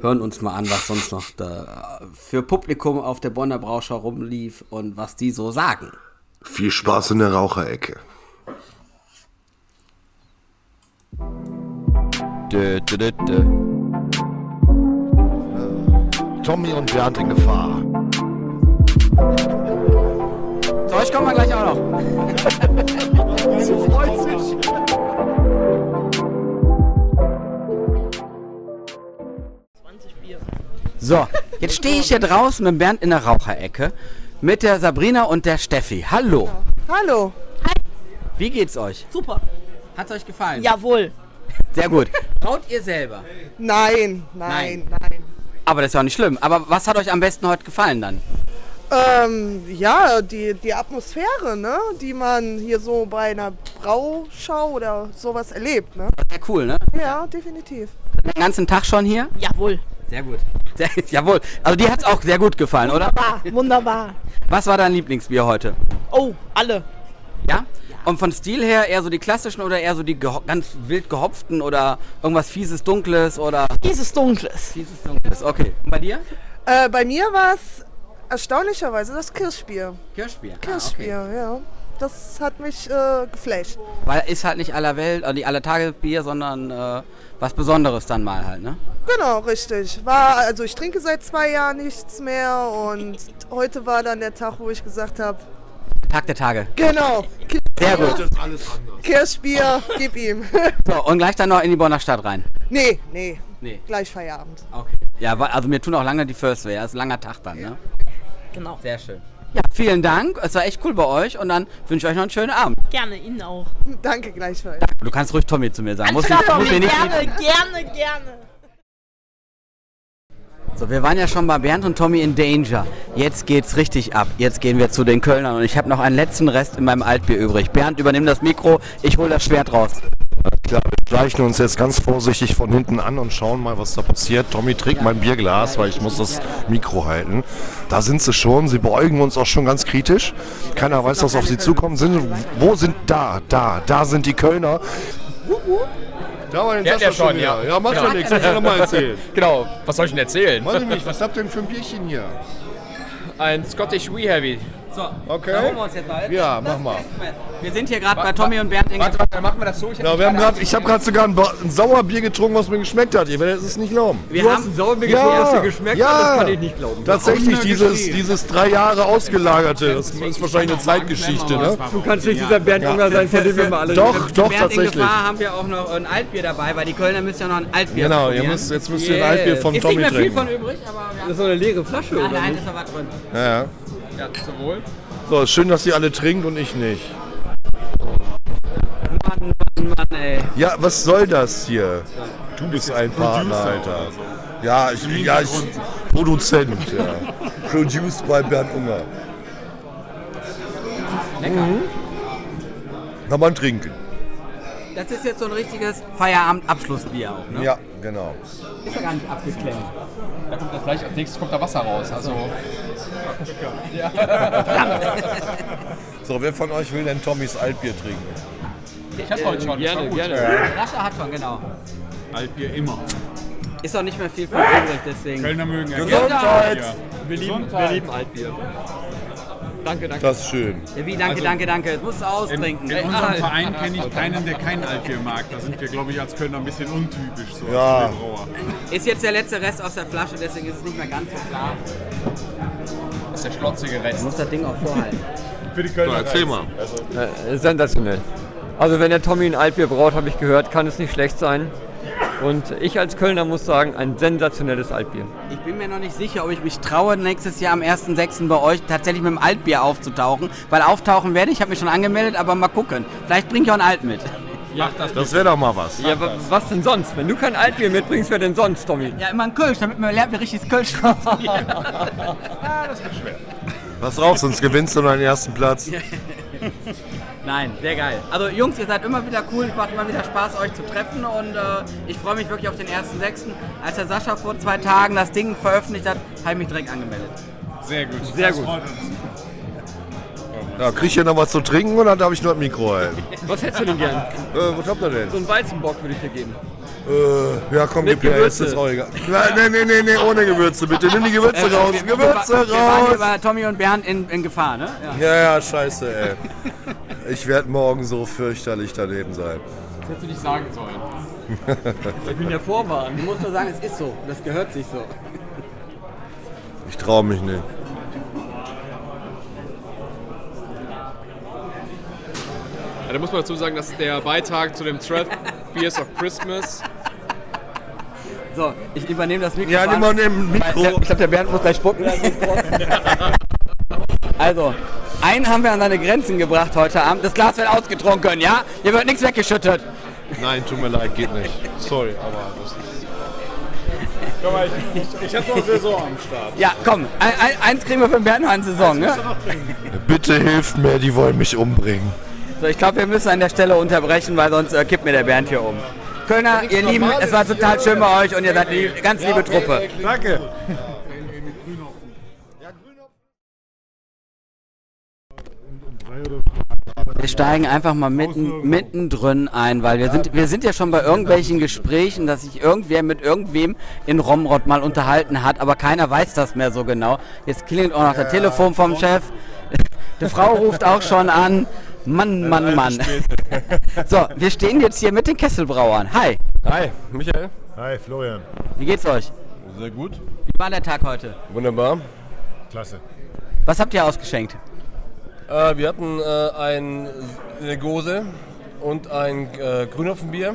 hören uns mal an, was sonst noch da für Publikum auf der Bonner Brauschau rumlief und was die so sagen. Viel Spaß in der Raucherecke. Dö, dö, dö, Tommy und Bernd in Gefahr. euch kommen wir gleich auch noch. Sie freut sich. So, jetzt stehe ich hier draußen mit Bernd in der Raucherecke mit der Sabrina und der Steffi. Hallo. Hallo. Wie geht's euch? Super. Hat's euch gefallen? Jawohl. Sehr gut. Traut ihr selber? Nein, nein, nein. Aber das ist ja auch nicht schlimm. Aber was hat euch am besten heute gefallen dann? Ähm, ja, die, die Atmosphäre, ne, die man hier so bei einer Brauschau oder sowas erlebt, ne? Sehr cool, ne? Ja, definitiv. Den ganzen Tag schon hier? Jawohl. Sehr gut. Sehr, jawohl. Also dir hat's auch sehr gut gefallen, oder? Wunderbar, wunderbar. Was war dein Lieblingsbier heute? Oh, alle. Ja? Und von Stil her eher so die klassischen oder eher so die ganz wild gehopften oder irgendwas fieses, dunkles oder? Fieses, dunkles. Fieses, dunkles, okay. Und bei dir? Äh, bei mir war es erstaunlicherweise das Kirschbier. Kirschbier? Ah, Kirschbier, ja. Das hat mich äh, geflasht. Weil ist halt nicht aller Welt, also nicht alle Tage Bier, sondern äh, was Besonderes dann mal halt, ne? Genau, richtig. War, also ich trinke seit zwei Jahren nichts mehr und heute war dann der Tag, wo ich gesagt habe, Tag der Tage. genau, Sehr gut. Kirschbier, gib ihm. So, und gleich dann noch in die Bonner Stadt rein. nee, nee, Nee. gleich Feierabend. Okay. Ja, also mir tun auch lange die First Wear. Ist ein langer Tag dann, ne? Genau. Sehr schön. Ja, vielen Dank. Es war echt cool bei euch und dann wünsche ich euch noch einen schönen Abend. Gerne, Ihnen auch. Danke gleichfalls. Du kannst ruhig Tommy zu mir sagen. Muss, nicht, muss mir nicht gerne, gerne, gerne. So, wir waren ja schon bei Bernd und Tommy in Danger. Jetzt geht's richtig ab. Jetzt gehen wir zu den Kölnern und ich habe noch einen letzten Rest in meinem Altbier übrig. Bernd, übernimm das Mikro. Ich hole das Schwert raus. Klar, wir schleichen uns jetzt ganz vorsichtig von hinten an und schauen mal, was da passiert. Tommy trägt mein Bierglas, weil ich muss das Mikro halten. Da sind sie schon, sie beäugen uns auch schon ganz kritisch. Keiner weiß, was auf sie zukommt. Sind, wo sind da, da, da sind die Kölner. Da war den Sascha ja schon, schon ja. Ja, macht Genau. ja nichts, kannst du noch mal erzählen. Genau, was soll ich denn erzählen? Weiß ich nicht, was habt ihr denn für ein Bierchen hier? Ein Scottish Wee Heavy. So, Okay. da holen wir uns jetzt mal. Ja, mach mal. Wir sind hier gerade bei Tommy und Bernd in Warte, warte, dann machen wir das so. Ich hab Ja, wir haben grad, ich habe gerade sogar ein, Ba- ein Sauerbier getrunken, was mir geschmeckt hat. Ihr werdet es nicht glauben. Wir Du hast haben- ein Sauerbier getrunken, was dir geschmeckt geschmeckt hat? Ja, Das kann ich nicht glauben. Tatsächlich, Das dieses, ist dieses drei Jahre ausgelagerte, das ist wahrscheinlich eine Zeitgeschichte, ne? Du kannst nicht dieser Bernd Unger sein, von dem wir mal alle Doch, doch, Bernd in tatsächlich. Gefahr haben wir auch noch ein Altbier dabei, weil die Kölner müssen ja noch ein Altbier Genau, probieren. ihr müsst- jetzt müsst ihr ein Altbier von ist Tommy nicht mehr viel trinken. von übrig, aber Das ist so eine leere Flasche, Nein, oder nein, ist was drin. Ja, ja. Ja, zum Wohl. So, ist schön, dass ihr alle trinkt und ich nicht. Mann, Mann, Mann, ey. Ja, was soll das hier? Du bist ein Partner, Alter. Ja, ich, ja, ich Produzent, ja. Produced by Bernd Unger. Lecker. Mhm. Kann man trinken. Das ist jetzt so ein richtiges Feierabend-Abschlussbier auch, ne? Ja, genau. Ist ja gar nicht abgeklemmt. Da kommt das gleich, als nächstes kommt da Wasser raus. Also. Ja. So, wer von euch will denn Tommys Altbier trinken? Ich hab's heute schon. Gerne, gerne. Rascha hat schon, genau. Altbier immer. Ist auch nicht mehr viel von übrig, deswegen. Kölner mögen ja Gesundheit! Wir lieben, wir lieben Altbier. Danke, danke. Das ist schön. Ja, wie, danke, Also- danke, danke. Jetzt musst du In, austrinken. in unserem Verein kenne ich keinen, der kein Altbier mag. Da sind wir, glaube ich, als Kölner ein bisschen untypisch. So Ja. Ist jetzt der letzte Rest aus der Flasche, deswegen ist es nicht mehr ganz so klar. Das ist der schlotzige Du Rest. musst das Ding auch vorhalten. Für die Kölner. So, erzähl mal. Äh, sensationell. Also wenn der Tommy ein Altbier braut, habe ich gehört, kann es nicht schlecht sein. Und ich als Kölner muss sagen, ein sensationelles Altbier. Ich bin mir noch nicht sicher, ob ich mich traue, nächstes Jahr am 1.6. bei euch tatsächlich mit dem Altbier aufzutauchen. Weil auftauchen werde ich, habe mich schon angemeldet, aber mal gucken. Vielleicht bringe ich auch ein Alt mit. Mach das, Das wäre doch mal was. Ja, wa- was denn sonst? Wenn du kein Altbier mitbringst, wer denn sonst, Tommy? Ja, immer ein Kölsch, damit man lernt, wie richtiges Kölsch schmeckt. Pass drauf, sonst gewinnst du noch den ersten Platz. Nein, sehr geil. Also Jungs, ihr seid immer wieder cool, es macht immer wieder Spaß, euch zu treffen und äh, ich freue mich wirklich auf den 1.6. Als der Sascha vor zwei Tagen das Ding veröffentlicht hat, habe ich mich direkt angemeldet. Sehr gut. Sehr Das gut. freut uns. Ja, krieg ich hier noch was zu trinken oder darf ich nur ein Mikro halten? Was hättest du denn gern? Äh, was habt ihr denn? So einen Weizenbock würde ich dir geben. Äh, ja, komm, Mit gib her, jetzt auch egal. Nein, nee, nee, nee, ohne Gewürze, bitte. Nimm die Gewürze Äh, raus. wir- Gewürze wir, wir waren hier raus. bei Tommy und Bernd in, in Gefahr, ne? Ja. Ja, ja, scheiße, ey. Ich werde morgen so fürchterlich daneben sein. Das hättest du nicht sagen sollen. Ich bin ja vorwarnen. Du musst nur sagen, es ist so. Das gehört sich so. Ich traue mich nicht. da muss man dazu sagen, dass der Beitrag zu dem 12 Beers of Christmas so, ich übernehme das Mikro. Ja, nimm mal Mikro. Ich glaube, der Bernd muss gleich spucken. also, einen haben wir an seine Grenzen gebracht heute Abend. Das Glas wird ausgetrunken, ja? Hier wird nichts weggeschüttet. Nein, tut mir leid, geht nicht. Sorry, aber das ist. Guck mal, ich, ich, ich habe noch Saison am Start. Ja, komm, ein, ein, eins kriegen wir für den Bernd noch eine Saison, ne? Bitte hilft mir, die wollen mich umbringen. So, ich glaube, wir müssen an der Stelle unterbrechen, weil sonst äh, kippt mir der Bernd hier um. Kölner, ihr Lieben, es war total schön bei euch und ihr seid eine ganz liebe Truppe. Danke. Wir steigen einfach mal mitten, mittendrin ein, weil wir sind, wir sind ja schon bei irgendwelchen Gesprächen, dass sich irgendwer mit irgendwem in Romrod mal unterhalten hat, aber keiner weiß das mehr so genau. Jetzt klingelt auch noch das Telefon vom Chef. Die Frau ruft auch schon an. Mann, Mann, Mann. So, wir stehen jetzt hier mit den Kesselbrauern. Hi. Hi, Michael. Hi, Florian. Wie geht's euch? Sehr gut. Wie war der Tag heute? Wunderbar. Klasse. Was habt ihr ausgeschenkt? Äh, wir hatten äh, ein Negose und ein äh, Grünhopfenbier.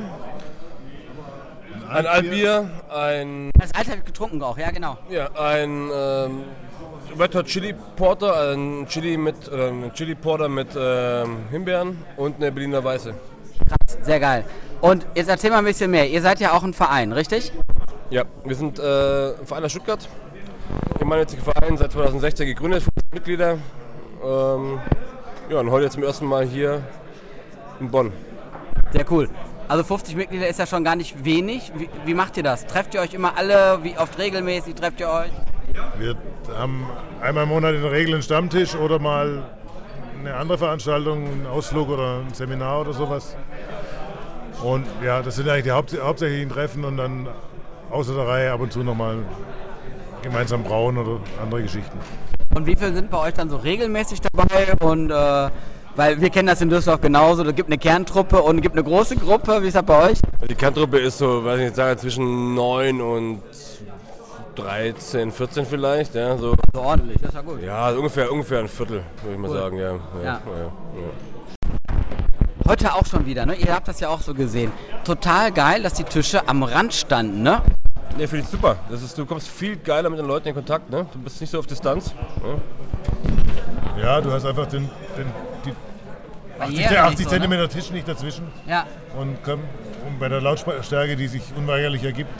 Ein Altbier, ein. Das Alte habe ich getrunken auch, ja genau. Ja, ein ähm, Red Hot Chili Porter, ein Chili mit äh, ein Chili Porter mit ähm, Himbeeren und eine Berliner Weiße. Krass, sehr geil. Und jetzt erzähl mal ein bisschen mehr. Ihr seid ja auch ein Verein, richtig? Ja, wir sind äh, Verein aus Stuttgart. Gemeinnütziger Verein, seit 2016 gegründet, 50 Mitglieder. Ähm, ja, und heute zum ersten Mal hier in Bonn. Sehr cool. Also 50 Mitglieder ist ja schon gar nicht wenig. Wie, wie macht ihr das? Trefft ihr euch immer alle? Wie oft regelmäßig trefft ihr euch? Wir haben einmal im Monat in der Regel einen Stammtisch oder mal eine andere Veranstaltung, einen Ausflug oder ein Seminar oder sowas. Und ja, das sind eigentlich die Haupt hauptsächlichen Treffen und dann außer der Reihe ab und zu nochmal gemeinsam brauen oder andere Geschichten. Und wie viele sind bei euch dann so regelmäßig dabei? Und äh, weil wir kennen das in Düsseldorf genauso, da gibt eine Kerntruppe und gibt eine große Gruppe. Wie ist das bei euch? Die Kerntruppe ist so, weiß ich nicht, sage zwischen 9 und 13, 14 vielleicht, ja, so. So ordentlich, das ist ja gut. Ja, ungefähr, ungefähr ein Viertel, würde ich mal Cool. sagen, Ja. ja, ja. Heute auch schon wieder, ne? Ihr habt das ja auch so gesehen. Total geil, dass die Tische am Rand standen, ne? Nee, finde ich super. Das ist, du kommst viel geiler mit den Leuten in Kontakt, ne? Du bist nicht so auf Distanz. Ja. Ja, du hast einfach den, den, die 80, Barriere der nicht 80 so, ne? Zentimeter Tisch nicht dazwischen. Ja. Und, komm, und bei der Lautstärke, die sich unweigerlich ergibt,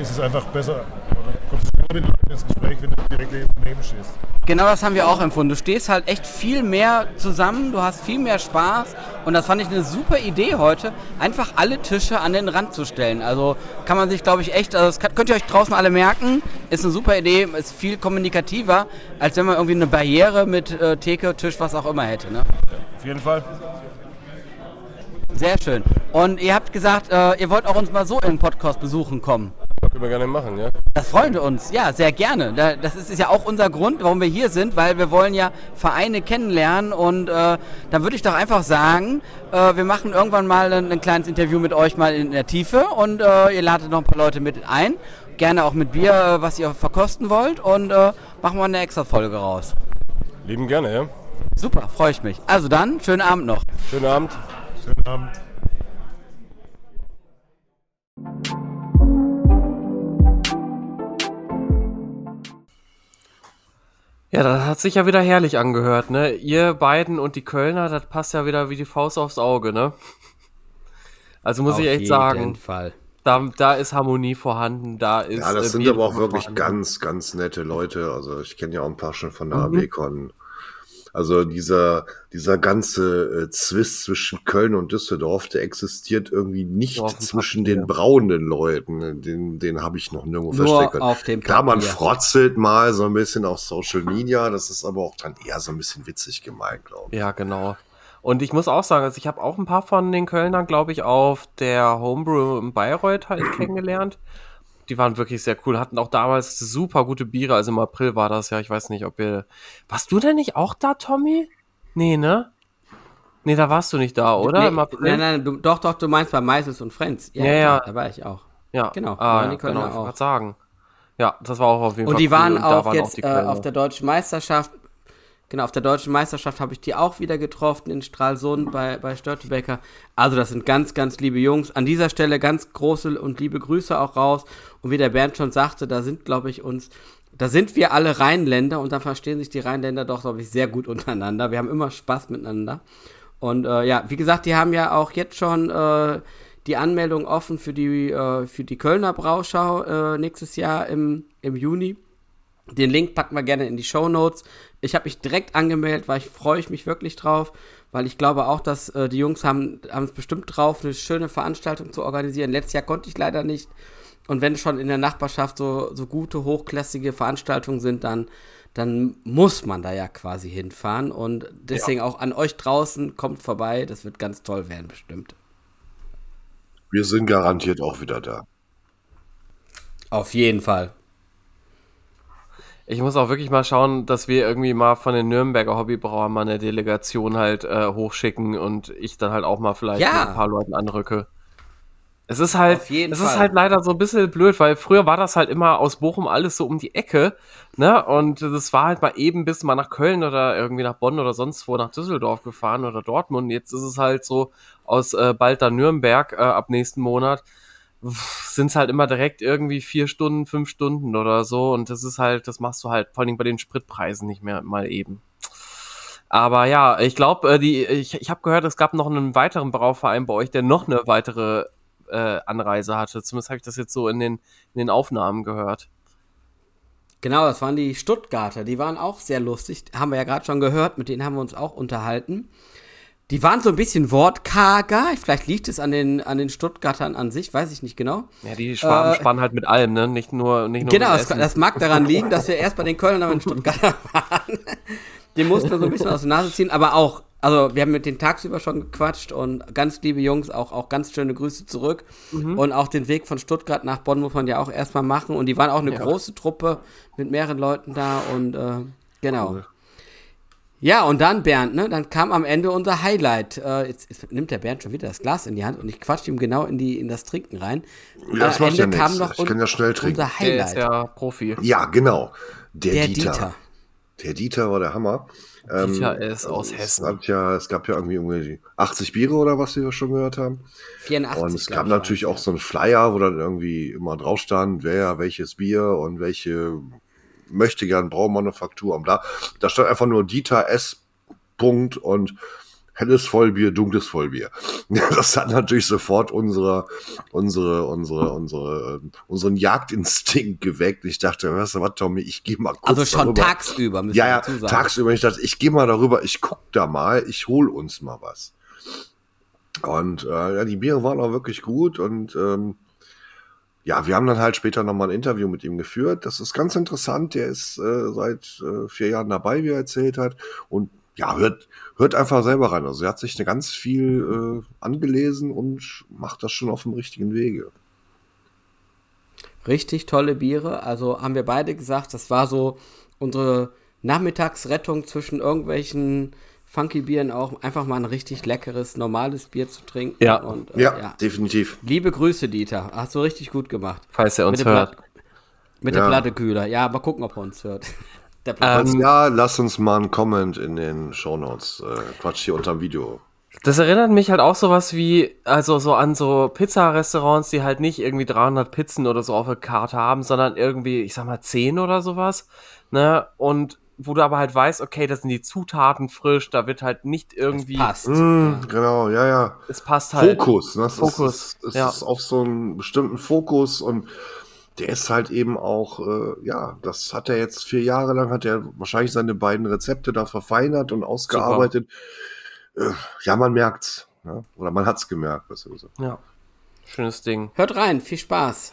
ist es einfach besser. Oder kommst du mit Leuten ins Gespräch, wenn du direkt daneben stehst. Genau das haben wir auch empfunden. Du stehst halt echt viel mehr zusammen, du hast viel mehr Spaß und das fand ich eine super Idee heute, einfach alle Tische an den Rand zu stellen. Also kann man sich, glaube ich, echt, also das könnt ihr euch draußen alle merken, ist eine super Idee, ist viel kommunikativer, als wenn man irgendwie eine Barriere mit äh, Theke, Tisch, was auch immer hätte. Ne? Auf jeden Fall. Sehr schön. Und ihr habt gesagt, äh, ihr wollt auch uns mal so im Podcast besuchen kommen. Können wir gerne machen, ja. Das freuen wir uns, ja, sehr gerne. Da- Das ist ist ja auch unser Grund, warum wir hier sind, weil wir wollen ja Vereine kennenlernen und äh, dann würde ich doch einfach sagen, äh, wir machen irgendwann mal ein, ein kleines Interview mit euch mal in der Tiefe und äh, ihr ladet noch ein paar Leute mit ein, gerne auch mit Bier, äh, was ihr verkosten wollt und äh, machen wir eine extra Folge raus. Lieben gerne, ja. Super, freue ich mich. Also dann, schönen Abend noch. Schönen Abend. Schönen Abend. Ja, das hat sich ja wieder herrlich angehört, ne? Ihr beiden und die Kölner, das passt ja wieder wie die Faust aufs Auge, ne? Also muss Auf ich echt jeden sagen, Fall. Da, da ist Harmonie vorhanden, da ist. Ja, das äh, sind aber auch wirklich vorhanden. ganz, ganz nette Leute. Also ich kenne ja auch ein paar schon von der Mhm. AB-Con. Also dieser, dieser ganze äh, Zwist zwischen Köln und Düsseldorf, der existiert irgendwie nicht zwischen Papier. den braunen Leuten. Den, den habe ich noch nirgendwo können. auf dem Klar, man frotzelt mal so ein bisschen auf Social Media. Das ist aber auch dann eher so ein bisschen witzig gemeint, glaube ich. Ja, genau. Und ich muss auch sagen, also ich habe auch ein paar von den Kölnern, glaube ich, auf der Homebrew in Bayreuth halt kennengelernt. Die waren wirklich sehr cool, hatten auch damals super gute Biere, also im April war das ja, ich weiß nicht, ob ihr... Warst du denn nicht auch da, Tommy? Nee, ne? Nee, da warst du nicht da, oder? Nee, Im April? nein, nein, du, doch, doch, du meinst bei Meisels und Friends. Ja, ja. Da war ich auch. Ja, Genau, ah, ja, die genau, ich wollte auch. sagen. Ja, das war auch auf jeden Und Fall die cool waren da auch waren jetzt die äh, auf der deutschen Meisterschaft Genau, auf der deutschen Meisterschaft habe ich die auch wieder getroffen in Stralsund bei, bei Störtebecker. Also das sind ganz, ganz liebe Jungs. An dieser Stelle ganz große und liebe Grüße auch raus. Und wie der Bernd schon sagte, da sind, glaube ich, uns, da sind wir alle Rheinländer und da verstehen sich die Rheinländer doch, glaube ich, sehr gut untereinander. Wir haben immer Spaß miteinander. Und äh, ja, wie gesagt, die haben ja auch jetzt schon äh, die Anmeldung offen für die, äh, für die Kölner Brauschau äh, nächstes Jahr im, im Juni. Den Link packen wir gerne in die Show Notes. Ich habe mich direkt angemeldet, weil ich freue mich wirklich drauf, weil ich glaube auch, dass äh, die Jungs haben es bestimmt drauf, eine schöne Veranstaltung zu organisieren. Letztes Jahr konnte ich leider nicht. Und wenn schon in der Nachbarschaft so, so gute, hochklassige Veranstaltungen sind, dann, dann muss man da ja quasi hinfahren. Und deswegen ja. auch an euch draußen, kommt vorbei. Das wird ganz toll werden, bestimmt. Wir sind garantiert auch wieder da. Auf jeden Fall. Ich muss auch wirklich mal schauen, dass wir irgendwie mal von den Nürnberger Hobbybrauern mal eine Delegation halt äh, hochschicken und ich dann halt auch mal vielleicht ja. mit ein paar Leuten anrücke. Es ist halt, es Fall. ist halt leider so ein bisschen blöd, weil früher war das halt immer aus Bochum alles so um die Ecke, ne? Und das war halt mal eben bis mal nach Köln oder irgendwie nach Bonn oder sonst wo nach Düsseldorf gefahren oder Dortmund. Jetzt ist es halt so aus äh, bald dann Nürnberg äh, ab nächsten Monat sind es halt immer direkt irgendwie vier Stunden, fünf Stunden oder so. Und das ist halt, das machst du halt vor allem bei den Spritpreisen nicht mehr mal eben. Aber ja, ich glaube, äh, die, ich, ich habe gehört, es gab noch einen weiteren Brauverein bei euch, der noch eine weitere äh, Anreise hatte. Zumindest habe ich das jetzt so in den, in den Aufnahmen gehört. Genau, das waren die Stuttgarter. Die waren auch sehr lustig. Haben wir ja gerade schon gehört. Mit denen haben wir uns auch unterhalten. Die waren so ein bisschen wortkarger. Vielleicht liegt es an den, an den Stuttgartern an sich, weiß ich nicht genau. Ja, die Schwaben äh, spannen halt mit allem, ne? Nicht nur, nicht nur Genau, das, das, mag daran liegen, dass wir erst bei den Kölnern und den Stuttgartern waren. Den mussten wir so ein bisschen aus der Nase ziehen, aber auch, also wir haben mit denen tagsüber schon gequatscht und ganz liebe Jungs, auch, auch ganz schöne Grüße zurück. Mhm. Und auch den Weg von Stuttgart nach Bonn muss man ja auch erstmal machen. Und die waren auch eine ja. große Truppe mit mehreren Leuten da und äh, genau. Cool. Ja, und dann Bernd, ne? Dann kam am Ende unser Highlight. Äh, jetzt, jetzt, nimmt der Bernd schon wieder das Glas in die Hand und ich quatsch ihm genau in, die, in das Trinken rein. Ja, das macht Ende ja kam noch ich kann ja schnell trinken. Unser Highlight. Der ist ja Profi. Ja, genau. Der, der Dieter. Dieter. Der Dieter war der Hammer. Ähm, Dieter ist aus Hessen. Es gab, ja, es gab ja irgendwie 80 Biere oder was wir schon gehört haben. 84. Und es gab natürlich auch so einen Flyer, wo dann irgendwie immer drauf stand, wer welches Bier und welche möchte gern Braumanufaktur und bla. Da stand einfach nur Dieter S. Punkt und helles Vollbier, dunkles Vollbier. Das hat natürlich sofort unsere, unsere, unsere, unsere, unseren Jagdinstinkt geweckt. Ich dachte, weißt du was, Tommy, ich gehe mal kurz Also schon darüber. tagsüber, müssen ja, ja, dazu sagen. tagsüber. Ich dachte, ich gehe mal darüber, ich guck da mal, ich hol uns mal was. Und äh, ja, die Biere waren auch wirklich gut und ähm, ja, wir haben dann halt später nochmal ein Interview mit ihm geführt. Das ist ganz interessant. Der ist äh, seit äh, vier Jahren dabei, wie er erzählt hat. Und ja, hört, hört einfach selber rein. Also er hat sich eine ganz viel äh, angelesen und macht das schon auf dem richtigen Wege. Richtig tolle Biere. Also haben wir beide gesagt, das war so unsere Nachmittagsrettung zwischen irgendwelchen funky Bieren auch einfach mal ein richtig leckeres, normales Bier zu trinken. Ja, und, äh, ja, ja, definitiv. Liebe Grüße, Dieter. Hast du richtig gut gemacht. Falls er uns hört. Pla mit ja. der Plattekühler. Ja, mal gucken, ob er uns hört. Ähm, ja, lass uns mal einen Comment in den Shownotes. Äh, Quatsch hier unter dem Video. Das erinnert mich halt auch sowas wie, also so an so Pizzarestaurants, die halt nicht irgendwie 300 Pizzen oder so auf der Karte haben, sondern irgendwie, ich sag mal, 10 oder sowas. Ne? Und wo du aber halt weißt, okay, das sind die Zutaten frisch, da wird halt nicht irgendwie. Es passt. Mm, genau, ja, ja. Es passt halt. Fokus, ne? Das Fokus. Ist, es ja. ist auf so einen bestimmten Fokus und der ist halt eben auch, äh, ja, das hat er jetzt vier Jahre lang, hat er wahrscheinlich seine beiden Rezepte da verfeinert und ausgearbeitet. Äh, ja, man merkt's. Ne? Oder man hat's gemerkt, besser gesagt. Ja. Schönes Ding. Hört rein, viel Spaß.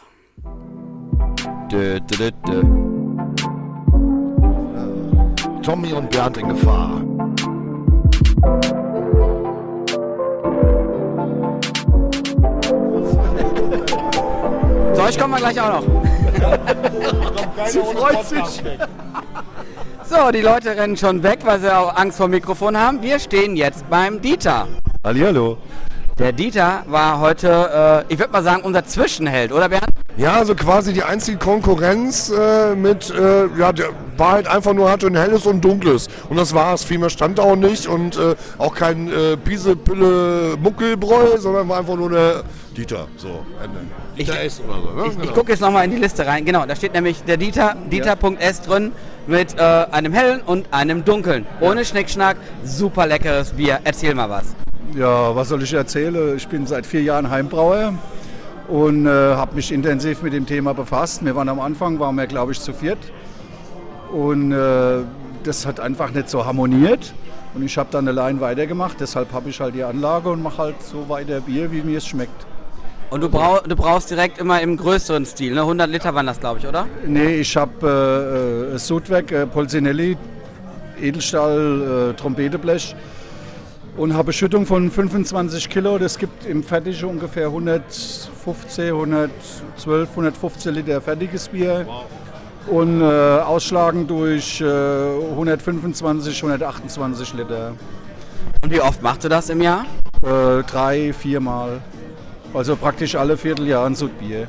Dö, dö, dö, Tommy und Bernd in Gefahr. So, ich komme mal gleich auch noch. sie freut sich. So, die Leute rennen schon weg, weil sie auch Angst vor dem Mikrofon haben. Wir stehen jetzt beim Dieter. Hallihallo. Der Dieter war heute, äh, ich würde mal sagen, unser Zwischenheld, oder Bernd? Ja, also quasi die einzige Konkurrenz äh, mit, äh, ja, der, war halt einfach nur, hatte ein helles und dunkles. Und das war's. Viel mehr stand da auch nicht und äh, auch kein äh, Piese, Pille, Muckelbräu, sondern war einfach nur der Dieter. So, Ende. Dieter ich, S oder so. Ne? Ich, genau. ich gucke jetzt nochmal in die Liste rein. Genau, da steht nämlich der Dieter, Dieter.s drin mit äh, einem hellen und einem dunklen. Ohne Schnickschnack, super leckeres Bier. Erzähl mal was. Ja, was soll ich erzählen? Ich bin seit vier Jahren Heimbrauer und äh, habe mich intensiv mit dem Thema befasst. Wir waren am Anfang, waren wir glaube ich zu viert und äh, das hat einfach nicht so harmoniert. Und ich habe dann allein weitergemacht, deshalb habe ich halt die Anlage und mache halt so weiter Bier, wie mir es schmeckt. Und du, brauch, du brauchst direkt immer im größeren Stil, ne? 100 Liter waren das, glaube ich, oder? Nee, ich habe äh, äh, Sudwerk, äh, Polsinelli, Edelstahl, äh, Trompeteblech und habe Schüttung von 25 Kilo. Das gibt im Fertige ungefähr 115, 112, 115 Liter fertiges Bier. Und äh, ausschlagen durch äh, 125, 128 Liter. Und wie oft machst du das im Jahr? Äh, drei, viermal. Also praktisch alle Vierteljahr ein Sudbier.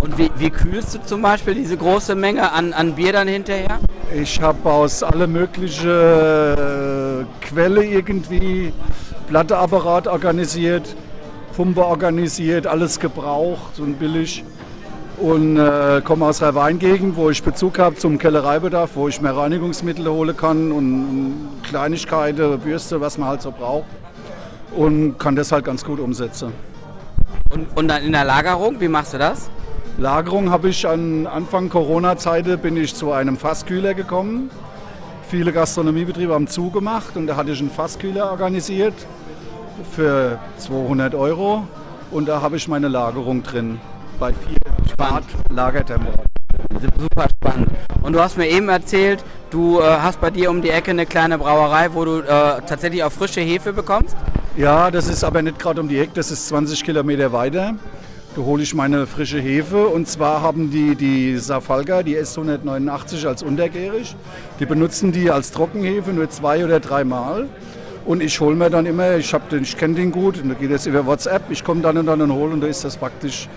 Und wie, wie, kühlst du zum Beispiel diese große Menge an, an Bier dann hinterher? Ich habe aus alle möglichen äh, Quelle irgendwie Platteapparat organisiert, Pumpe organisiert, alles gebraucht und billig. Und äh, komme aus der Weingegend, wo ich Bezug habe zum Kellereibedarf, wo ich mehr Reinigungsmittel holen kann und Kleinigkeiten, Bürste, was man halt so braucht. Und kann das halt ganz gut umsetzen. Und, und dann in der Lagerung, wie machst du das? Lagerung habe ich an Anfang Corona-Zeit bin ich zu einem Fasskühler gekommen. Viele Gastronomiebetriebe haben zugemacht und da hatte ich einen Fasskühler organisiert für 200 Euro und da habe ich meine Lagerung drin bei 4 Grad Lagertemperatur. Super spannend. Und du hast mir eben erzählt, du äh, hast bei dir um die Ecke eine kleine Brauerei, wo du äh, tatsächlich auch frische Hefe bekommst? Ja, das ist aber nicht gerade um die Ecke, das ist 20 Kilometer weiter. Da hole ich meine frische Hefe und zwar haben die die Safalga, die S189 als untergärig. Die benutzen die als Trockenhefe nur zwei oder dreimal. Und ich hole mir dann immer, ich, ich kenne den gut, und da geht es über WhatsApp, ich komme dann und dann und hole und da ist das praktisch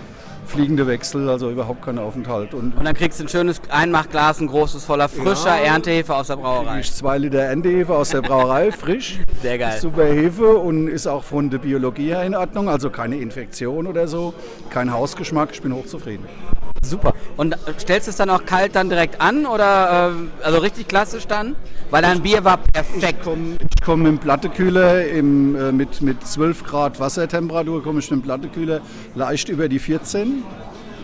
fliegende Wechsel, also überhaupt kein Aufenthalt. Und, und dann kriegst du ein schönes Einmachglas, ein großes voller frischer ja, Erntehefe aus der Brauerei. Ich zwei Liter Erntehefe aus der Brauerei, frisch. Sehr geil. Super Hefe und ist auch von der Biologie her in Ordnung, also keine Infektion oder so, kein Hausgeschmack, ich bin hochzufrieden. Super. Und stellst du es dann auch kalt dann direkt an oder äh, also richtig klassisch dann? Weil dein Bier war perfekt. Ich komme komm im Plattekühler im, äh, mit, mit 12 Grad Wassertemperatur, komme ich mit dem Plattekühler leicht über die 14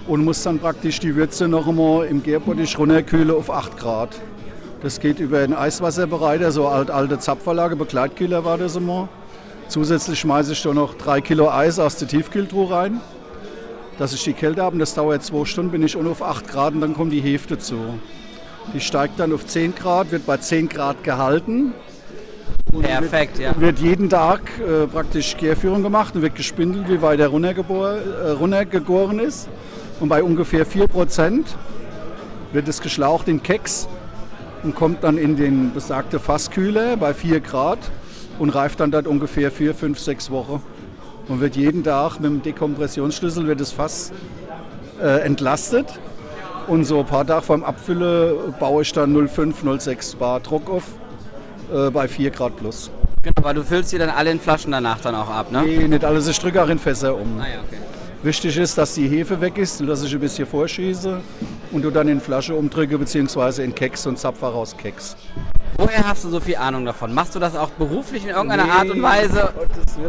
und muss dann praktisch die Würze noch einmal im Gärbottich runterkühlen auf 8 Grad. Das geht über einen Eiswasserbereiter, so alt, alte Zapferlage, Begleitkühler war das immer. Zusätzlich schmeiße ich da noch 3 Kilo Eis aus der Tiefkühltruhe rein dass ich die Kälte habe. Und das dauert zwei Stunden, bin ich unten auf 8 Grad und dann kommt die Hefe dazu. Die steigt dann auf 10 Grad, wird bei 10 Grad gehalten. Perfekt, wird, ja. Wird jeden Tag äh, praktisch Gärführung gemacht und wird gespindelt, wie weit er äh, runtergegoren ist. Und bei ungefähr 4% wird es geschlaucht in Keks und kommt dann in den besagten Fasskühler bei 4 Grad und reift dann dort ungefähr 4, 5, 6 Wochen und wird jeden Tag mit dem Dekompressionsschlüssel wird das Fass äh, entlastet. Und so ein paar Tage vor dem Abfüllen baue ich dann 0,5, 0,6 Bar Druck auf äh, bei 4 Grad plus. Genau, weil du füllst die dann alle in Flaschen danach dann auch ab, ne? Nee, nicht alles, ich drücke auch in Fässer um. Ah, ja, okay. Wichtig ist, dass die Hefe weg ist, dass ich ein bisschen vorschieße und du dann in Flasche umdrücke, beziehungsweise in Keks und zapfe raus Keks. Woher hast du so viel Ahnung davon? Machst du das auch beruflich in irgendeiner nee, Art und Weise?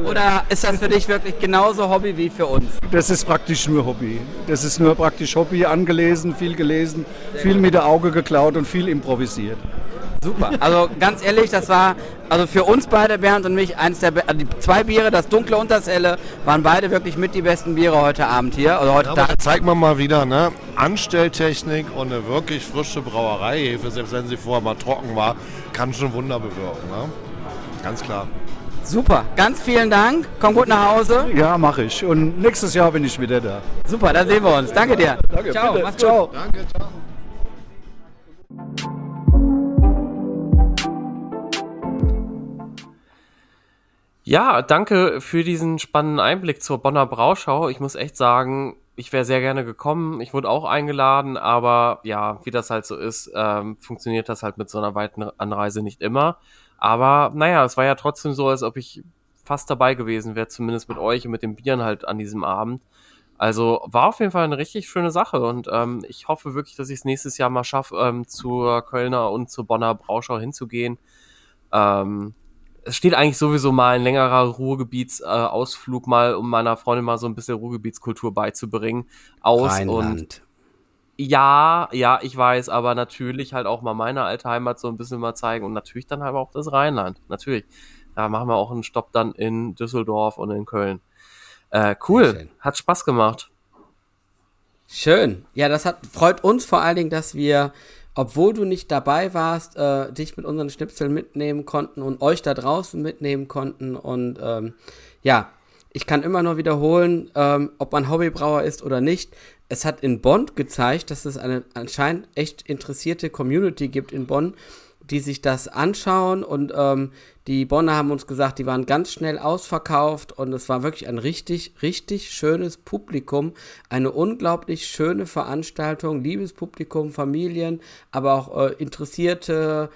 Oder ist das für dich wirklich genauso Hobby wie für uns? Das ist praktisch nur Hobby. Das ist nur praktisch Hobby, angelesen, viel gelesen, Sehr viel gut. mit der Auge geklaut und viel improvisiert. Super. Also ganz ehrlich, das war also für uns beide, Bernd und mich, eins der also die zwei Biere, das dunkle und das helle, waren beide wirklich mit die besten Biere heute Abend hier. Also heute ja, Tag. zeigt man mal wieder, ne? Anstelltechnik und eine wirklich frische Brauereihefe, selbst wenn sie vorher mal trocken war, kann schon Wunder bewirken. Ne? Ganz klar. Super, ganz vielen Dank. Komm gut nach Hause. Ja, mache ich. Und nächstes Jahr bin ich wieder da. Super, dann sehen wir uns. Danke dir. Danke, ciao, bitte. mach's gut. Ciao. Danke, ciao. Ja, danke für diesen spannenden Einblick zur Bonner Brauschau. Ich muss echt sagen, ich wäre sehr gerne gekommen. Ich wurde auch eingeladen, aber ja, wie das halt so ist, ähm, funktioniert das halt mit so einer weiten Anreise nicht immer. Aber naja, es war ja trotzdem so, als ob ich fast dabei gewesen wäre, zumindest mit euch und mit den Bieren halt an diesem Abend. Also war auf jeden Fall eine richtig schöne Sache und ähm, ich hoffe wirklich, dass ich es nächstes Jahr mal schaffe, ähm, zur Kölner und zur Bonner Brauschau hinzugehen. Ähm, es steht eigentlich sowieso mal ein längerer Ruhrgebietsausflug äh, mal, um meiner Freundin mal so ein bisschen Ruhrgebietskultur beizubringen, aus Rheinland. und ja, ja, ich weiß, aber natürlich halt auch mal meine alte Heimat so ein bisschen mal zeigen und natürlich dann halt auch das Rheinland. Natürlich. Da machen wir auch einen Stopp dann in Düsseldorf und in Köln. Äh, cool, hat Spaß gemacht. Schön. Ja, das hat freut uns vor allen Dingen, dass wir, obwohl du nicht dabei warst, äh, dich mit unseren Schnipseln mitnehmen konnten und euch da draußen mitnehmen konnten. Und ähm, ja, ich kann immer nur wiederholen, ähm, ob man Hobbybrauer ist oder nicht. Es hat in Bonn gezeigt, dass es eine anscheinend echt interessierte Community gibt in Bonn, die sich das anschauen und ähm, die Bonner haben uns gesagt, die waren ganz schnell ausverkauft und es war wirklich ein richtig, richtig schönes Publikum. Eine unglaublich schöne Veranstaltung. Liebes Publikum, Familien, aber auch äh, interessierte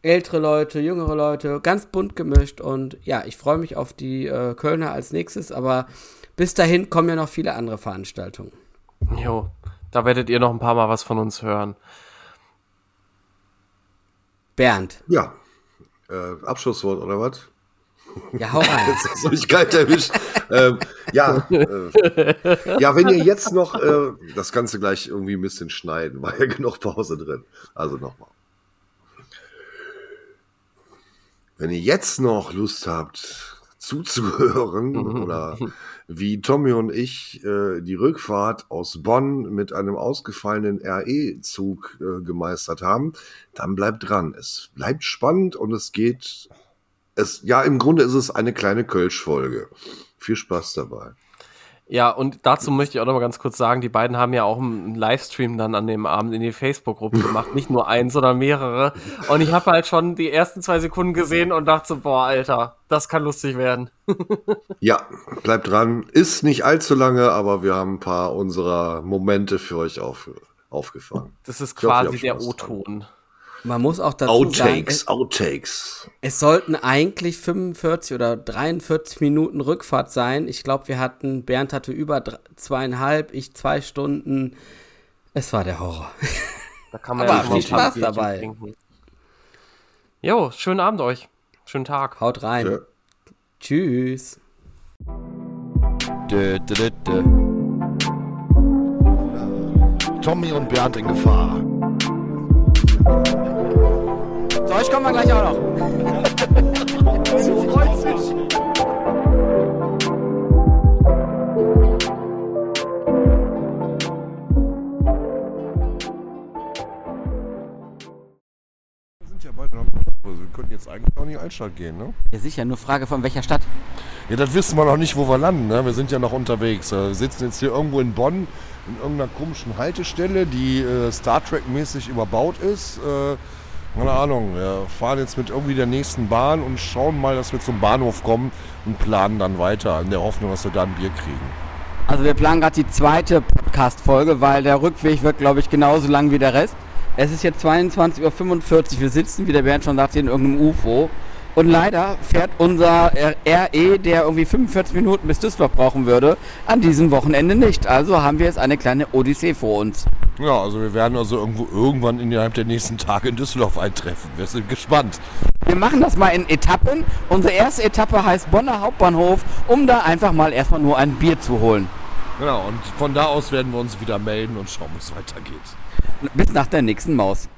ältere Leute, jüngere Leute, ganz bunt gemischt. Und ja, ich freue mich auf die äh, Kölner als nächstes, aber bis dahin kommen ja noch viele andere Veranstaltungen. Jo, da werdet ihr noch ein paar Mal was von uns hören. Bernd. Ja, äh, Abschlusswort oder was? Ja, hau rein. Jetzt hast du mich kalt erwischt. ähm, ja, äh, ja, wenn ihr jetzt noch äh, das Ganze gleich irgendwie ein bisschen schneiden, war ja genug Pause drin. Also nochmal. Wenn ihr jetzt noch Lust habt zuzuhören oder wie Tommy und ich äh, die Rückfahrt aus Bonn mit einem ausgefallenen RE-Zug äh, gemeistert haben, dann bleibt dran. Es bleibt spannend und es geht. Es, ja, im Grunde ist es eine kleine Kölsch-Folge. Viel Spaß dabei. Ja, und dazu möchte ich auch noch mal ganz kurz sagen, die beiden haben ja auch einen Livestream dann an dem Abend in die Facebook-Gruppe gemacht. Nicht nur einen, sondern mehrere. Und ich habe halt schon die ersten zwei Sekunden gesehen und dachte so, boah, Alter, das kann lustig werden. ja, bleibt dran. Ist nicht allzu lange, aber wir haben ein paar unserer Momente für euch auf, aufgefangen. Das ist quasi hoffe, der O-Ton. Man muss auch dazu Outtakes, sagen, Outtakes. Es sollten eigentlich 45 oder 43 Minuten Rückfahrt sein. Ich glaube, wir hatten, Bernd hatte über zweieinhalb, ich zwei Stunden. Es war der Horror. Da kann man Aber ja viel Spaß dabei. Trinken. Jo, schönen Abend euch. Schönen Tag. Haut rein. Ja. Tschüss. Dö, dö, dö, Tommy und Bernd in Gefahr. So, ich komme mal gleich auch noch. Sie freut sich. Wir könnten jetzt eigentlich auch in die Altstadt gehen, ne? Ja, sicher, nur Frage von welcher Stadt? Ja, das wissen wir noch nicht, wo wir landen, ne? Wir sind ja noch unterwegs. Wir sitzen jetzt hier irgendwo in Bonn in irgendeiner komischen Haltestelle, die äh, Star Trek-mäßig überbaut ist. Äh, keine Ahnung, wir fahren jetzt mit irgendwie der nächsten Bahn und schauen mal, dass wir zum Bahnhof kommen und planen dann weiter, in der Hoffnung, dass wir da ein Bier kriegen. Also wir planen gerade die zweite Podcast-Folge, weil der Rückweg wird, glaube ich, genauso lang wie der Rest. Es ist jetzt 22.45 Uhr, wir sitzen, wie der Bernd schon sagte, in irgendeinem UFO. Und leider fährt unser RE, der irgendwie 45 Minuten bis Düsseldorf brauchen würde, an diesem Wochenende nicht. Also haben wir jetzt eine kleine Odyssee vor uns. Ja, also wir werden also irgendwo irgendwann innerhalb der nächsten Tage in Düsseldorf eintreffen. Wir sind gespannt. Wir machen das mal in Etappen. Unsere erste Etappe heißt Bonner Hauptbahnhof, um da einfach mal erstmal nur ein Bier zu holen. Genau, und von da aus werden wir uns wieder melden und schauen, wie es weitergeht. Bis nach der nächsten Maus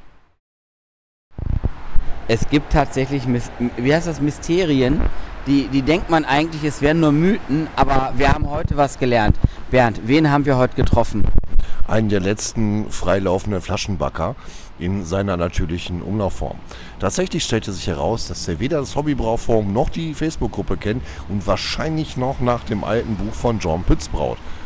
es gibt tatsächlich, wie heißt das, Mysterien, die, die denkt man eigentlich, es wären nur Mythen, aber wir haben heute was gelernt. Bernd, wen haben wir heute getroffen? Einen der letzten freilaufenden Flaschenbacker in seiner natürlichen Umlaufform. Tatsächlich stellte sich heraus, dass er weder das Hobbybrauforum noch die Facebook-Gruppe kennt und wahrscheinlich noch nach dem alten Buch von John Pütz braut. Wir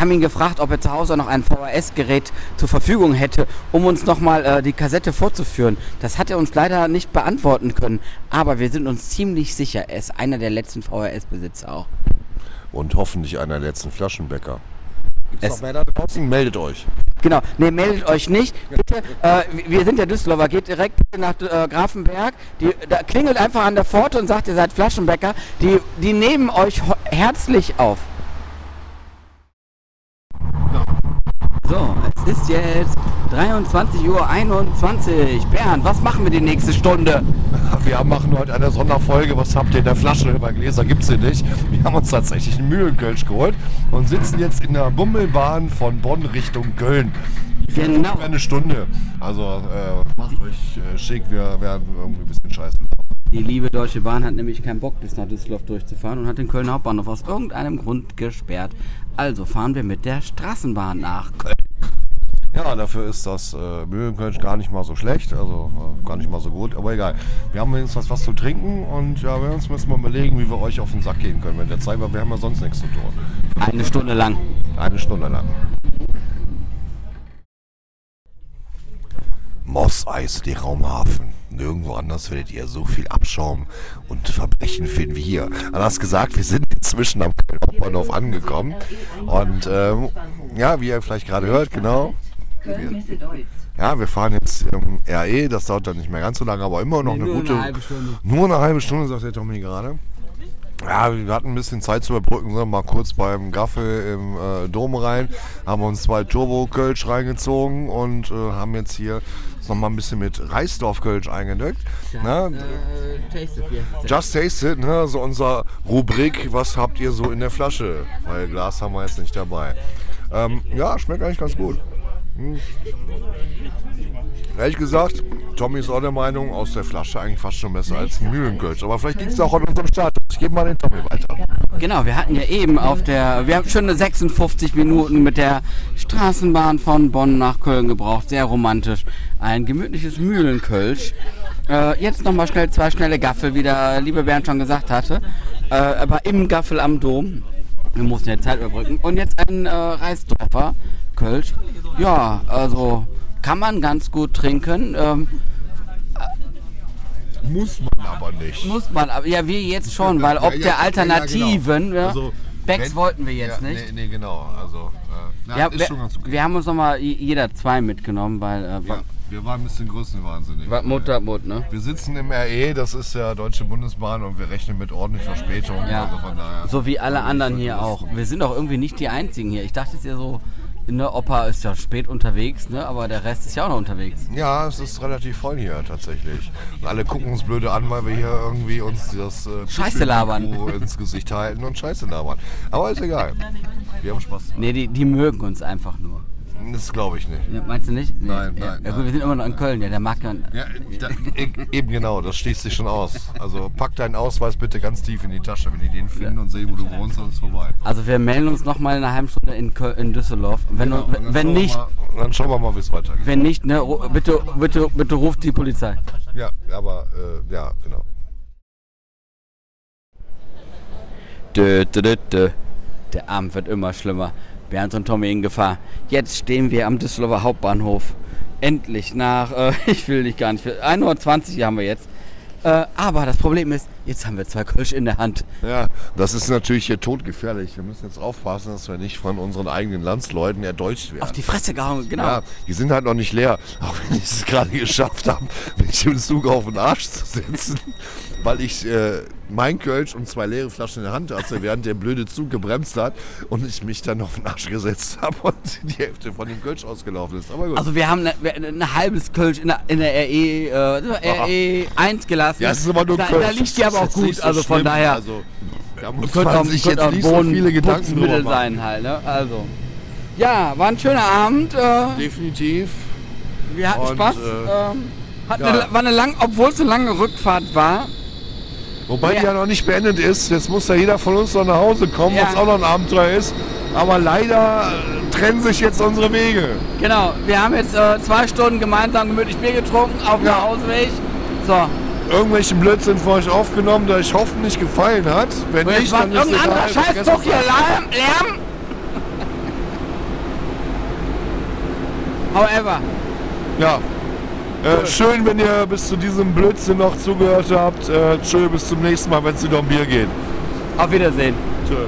haben ihn gefragt, ob er zu Hause noch ein VHS-Gerät zur Verfügung hätte, um uns nochmal äh, die Kassette vorzuführen. Das hat er uns leider nicht beantworten können, aber wir sind uns ziemlich sicher, er ist einer der letzten VHS-Besitzer auch. Und hoffentlich einer der letzten Flaschenbäcker. Gibt es noch mehr da draußen? Meldet euch. Genau, ne, meldet euch nicht. Bitte, äh, wir sind der Düsseldorfer, geht direkt nach äh, Grafenberg. Die, da klingelt einfach an der Pforte und sagt, ihr seid Flaschenbäcker. Die, die nehmen euch herzlich auf. So, es ist jetzt 23.21 Uhr. Bernd, was machen wir die nächste Stunde? Wir machen heute eine Sonderfolge. Was habt ihr in der Flasche? Bei Gläser gibt es sie nicht. Wir haben uns tatsächlich einen Mühlenkölsch geholt und sitzen jetzt in der Bummelbahn von Bonn Richtung Köln. Genau. Eine Stunde. Also äh, macht euch äh, schick. Wir werden irgendwie ein bisschen scheiße. Die liebe Deutsche Bahn hat nämlich keinen Bock, bis nach Düsseldorf durchzufahren und hat den Kölner Hauptbahnhof aus irgendeinem Grund gesperrt. Also fahren wir mit der Straßenbahn nach Köln. Ja, dafür ist das äh, Mühlenkölsch gar nicht mal so schlecht, also äh, gar nicht mal so gut, aber egal. Wir haben wenigstens was, was zu trinken und ja, wir uns müssen mal überlegen, wie wir euch auf den Sack gehen können mit der Zeit, weil wir haben ja sonst nichts zu tun. Eine Stunde lang. Eine Stunde lang. Moss Eisley Raumhafen. Nirgendwo anders werdet ihr so viel Abschaum und Verbrechen finden wie hier. Anders gesagt, wir sind inzwischen am Hauptbahnhof angekommen. Und ähm, ja, wie ihr vielleicht gerade hört, genau. Wir, ja, wir fahren jetzt im RE, das dauert dann nicht mehr ganz so lange, aber immer noch eine nur gute. eine halbe Stunde. Nur eine halbe Stunde, sagt der Tommy gerade. Ja, wir hatten ein bisschen Zeit zu überbrücken, sind mal kurz beim Gaffel im äh, Dom rein, haben uns zwei Turbo-Kölsch reingezogen und äh, haben jetzt hier noch mal ein bisschen mit Reisdorf-Kölsch eingedeckt. Ne? Just Taste It, ne? so unser Rubrik, was habt ihr so in der Flasche? Weil Glas haben wir jetzt nicht dabei. Ähm, ja, schmeckt eigentlich ganz gut. Hm. Ehrlich gesagt, Tommy ist auch der Meinung, aus der Flasche eigentlich fast schon besser als Mühlenkölsch. Aber vielleicht liegt es auch an unserem Start. Ich gebe mal den Tommy weiter. Genau, wir hatten ja eben auf der, wir haben schon 56 Minuten mit der Straßenbahn von Bonn nach Köln gebraucht. Sehr romantisch. Ein gemütliches Mühlenkölsch. Äh, jetzt nochmal schnell zwei schnelle Gaffel, wie der liebe Bernd schon gesagt hatte. Äh, aber im Gaffel am Dom. Wir mussten ja Zeit überbrücken. Und jetzt ein äh, Reisdorfer Kölsch. Ja, also kann man ganz gut trinken. Ähm, Muss man aber nicht. muss man, aber ja, wir jetzt schon, weil Ja, ob ja, der ja, ja, Alternativen, genau. ja, Also, Becks wenn- wollten wir jetzt ja, nicht. Nee, nee, genau. Also, äh, Ja, ist wir, schon ganz okay. wir haben uns nochmal jeder zwei mitgenommen, weil äh, Ja, wir waren ein bisschen größenwahnsinnig. was Mut hat Mut, ne? Wir sitzen im RE, das ist ja Deutsche Bundesbahn und wir rechnen mit ordentlich Verspätung. Ja. Also von daher. So wie alle anderen hier auch. Wir sind auch irgendwie nicht die einzigen hier. Ich dachte es ja so, ne, Opa ist ja spät unterwegs, ne? Aber der Rest ist ja auch noch unterwegs. Ja, es ist relativ voll hier tatsächlich. Und alle gucken uns blöde an, weil wir hier irgendwie uns das äh, Scheiße labern. Ins Gesicht halten und Scheiße labern. Aber ist egal. Wir haben Spaß. Ne, die, die mögen uns einfach nur. Das glaube ich nicht. Ja, meinst du nicht? Nee. Nein, ja, nein, Ja, gut, nein. wir sind immer noch in Köln, ja, der mag ja. Da, e- eben genau, das schließt sich schon aus. Also pack deinen Ausweis bitte ganz tief in die Tasche, wenn die den finden und sehen, wo du wohnst, dann ist vorbei. Also wir melden uns nochmal in einer halben Stunde in, Köl in Düsseldorf. Wenn, Genau, wenn wir nicht, Mal, dann schauen wir mal, wie es weitergeht. wenn nicht, ne, bitte, bitte, bitte ruft die Polizei. Ja, aber äh, ja, genau. Dö, dö, dö, dö. Der Abend wird immer schlimmer. Bernd und Tommy in Gefahr. Jetzt stehen wir am Düsseldorfer Hauptbahnhof. Endlich nach, äh, ich will nicht gar nicht, 1.20 Uhr haben wir jetzt. Äh, aber das Problem ist, jetzt haben wir zwei Kölsch in der Hand. Ja, das ist natürlich hier todgefährlich. Wir müssen jetzt aufpassen, dass wir nicht von unseren eigenen Landsleuten erdeutscht werden. Auf die Fresse gehauen, genau. Ja, die sind halt noch nicht leer. Auch wenn ich es gerade geschafft habe, mich im Zug auf den Arsch zu setzen, weil ich äh, mein Kölsch und zwei leere Flaschen in der Hand hatte, während der blöde Zug gebremst hat und ich mich dann auf den Arsch gesetzt habe und die Hälfte von dem Kölsch ausgelaufen ist. Aber gut. Also wir haben ne- wir- ein halbes Kölsch in der, in der RE, äh, RE 1 gelassen. ja, es ist aber nur da, Kölsch. da liegt die aber auch gut. so also von schlimm. daher Also, da muss könnte man auch, sich jetzt nicht so viele Gedanken drüber machen. sein halt. Ne? Also ja, war ein schöner Abend. Äh, Definitiv. wir hatten Und, Spaß. äh, ähm, hat ja. eine, war eine lang, obwohl es eine lange Rückfahrt war. Wobei Ja. die ja noch nicht beendet ist. Jetzt muss ja jeder von uns noch nach Hause kommen, Ja. was auch noch ein Abenteuer ist. Aber leider äh, trennen sich jetzt unsere Wege. Genau, wir haben jetzt äh, zwei Stunden gemeinsam gemütlich Bier getrunken auf dem Nachhauseweg. So, Irgendwelchen Blödsinn für euch aufgenommen, der euch hoffentlich gefallen hat. Wenn und nicht, dann ist irgendein anderer Scheißzug hier Lärm. Lärm. However, Ja. Äh, schön, wenn ihr bis zu diesem Blödsinn noch zugehört habt. Äh, tschö, bis zum nächsten Mal, wenn es wieder um Bier geht. auf Wiedersehen. Tschö.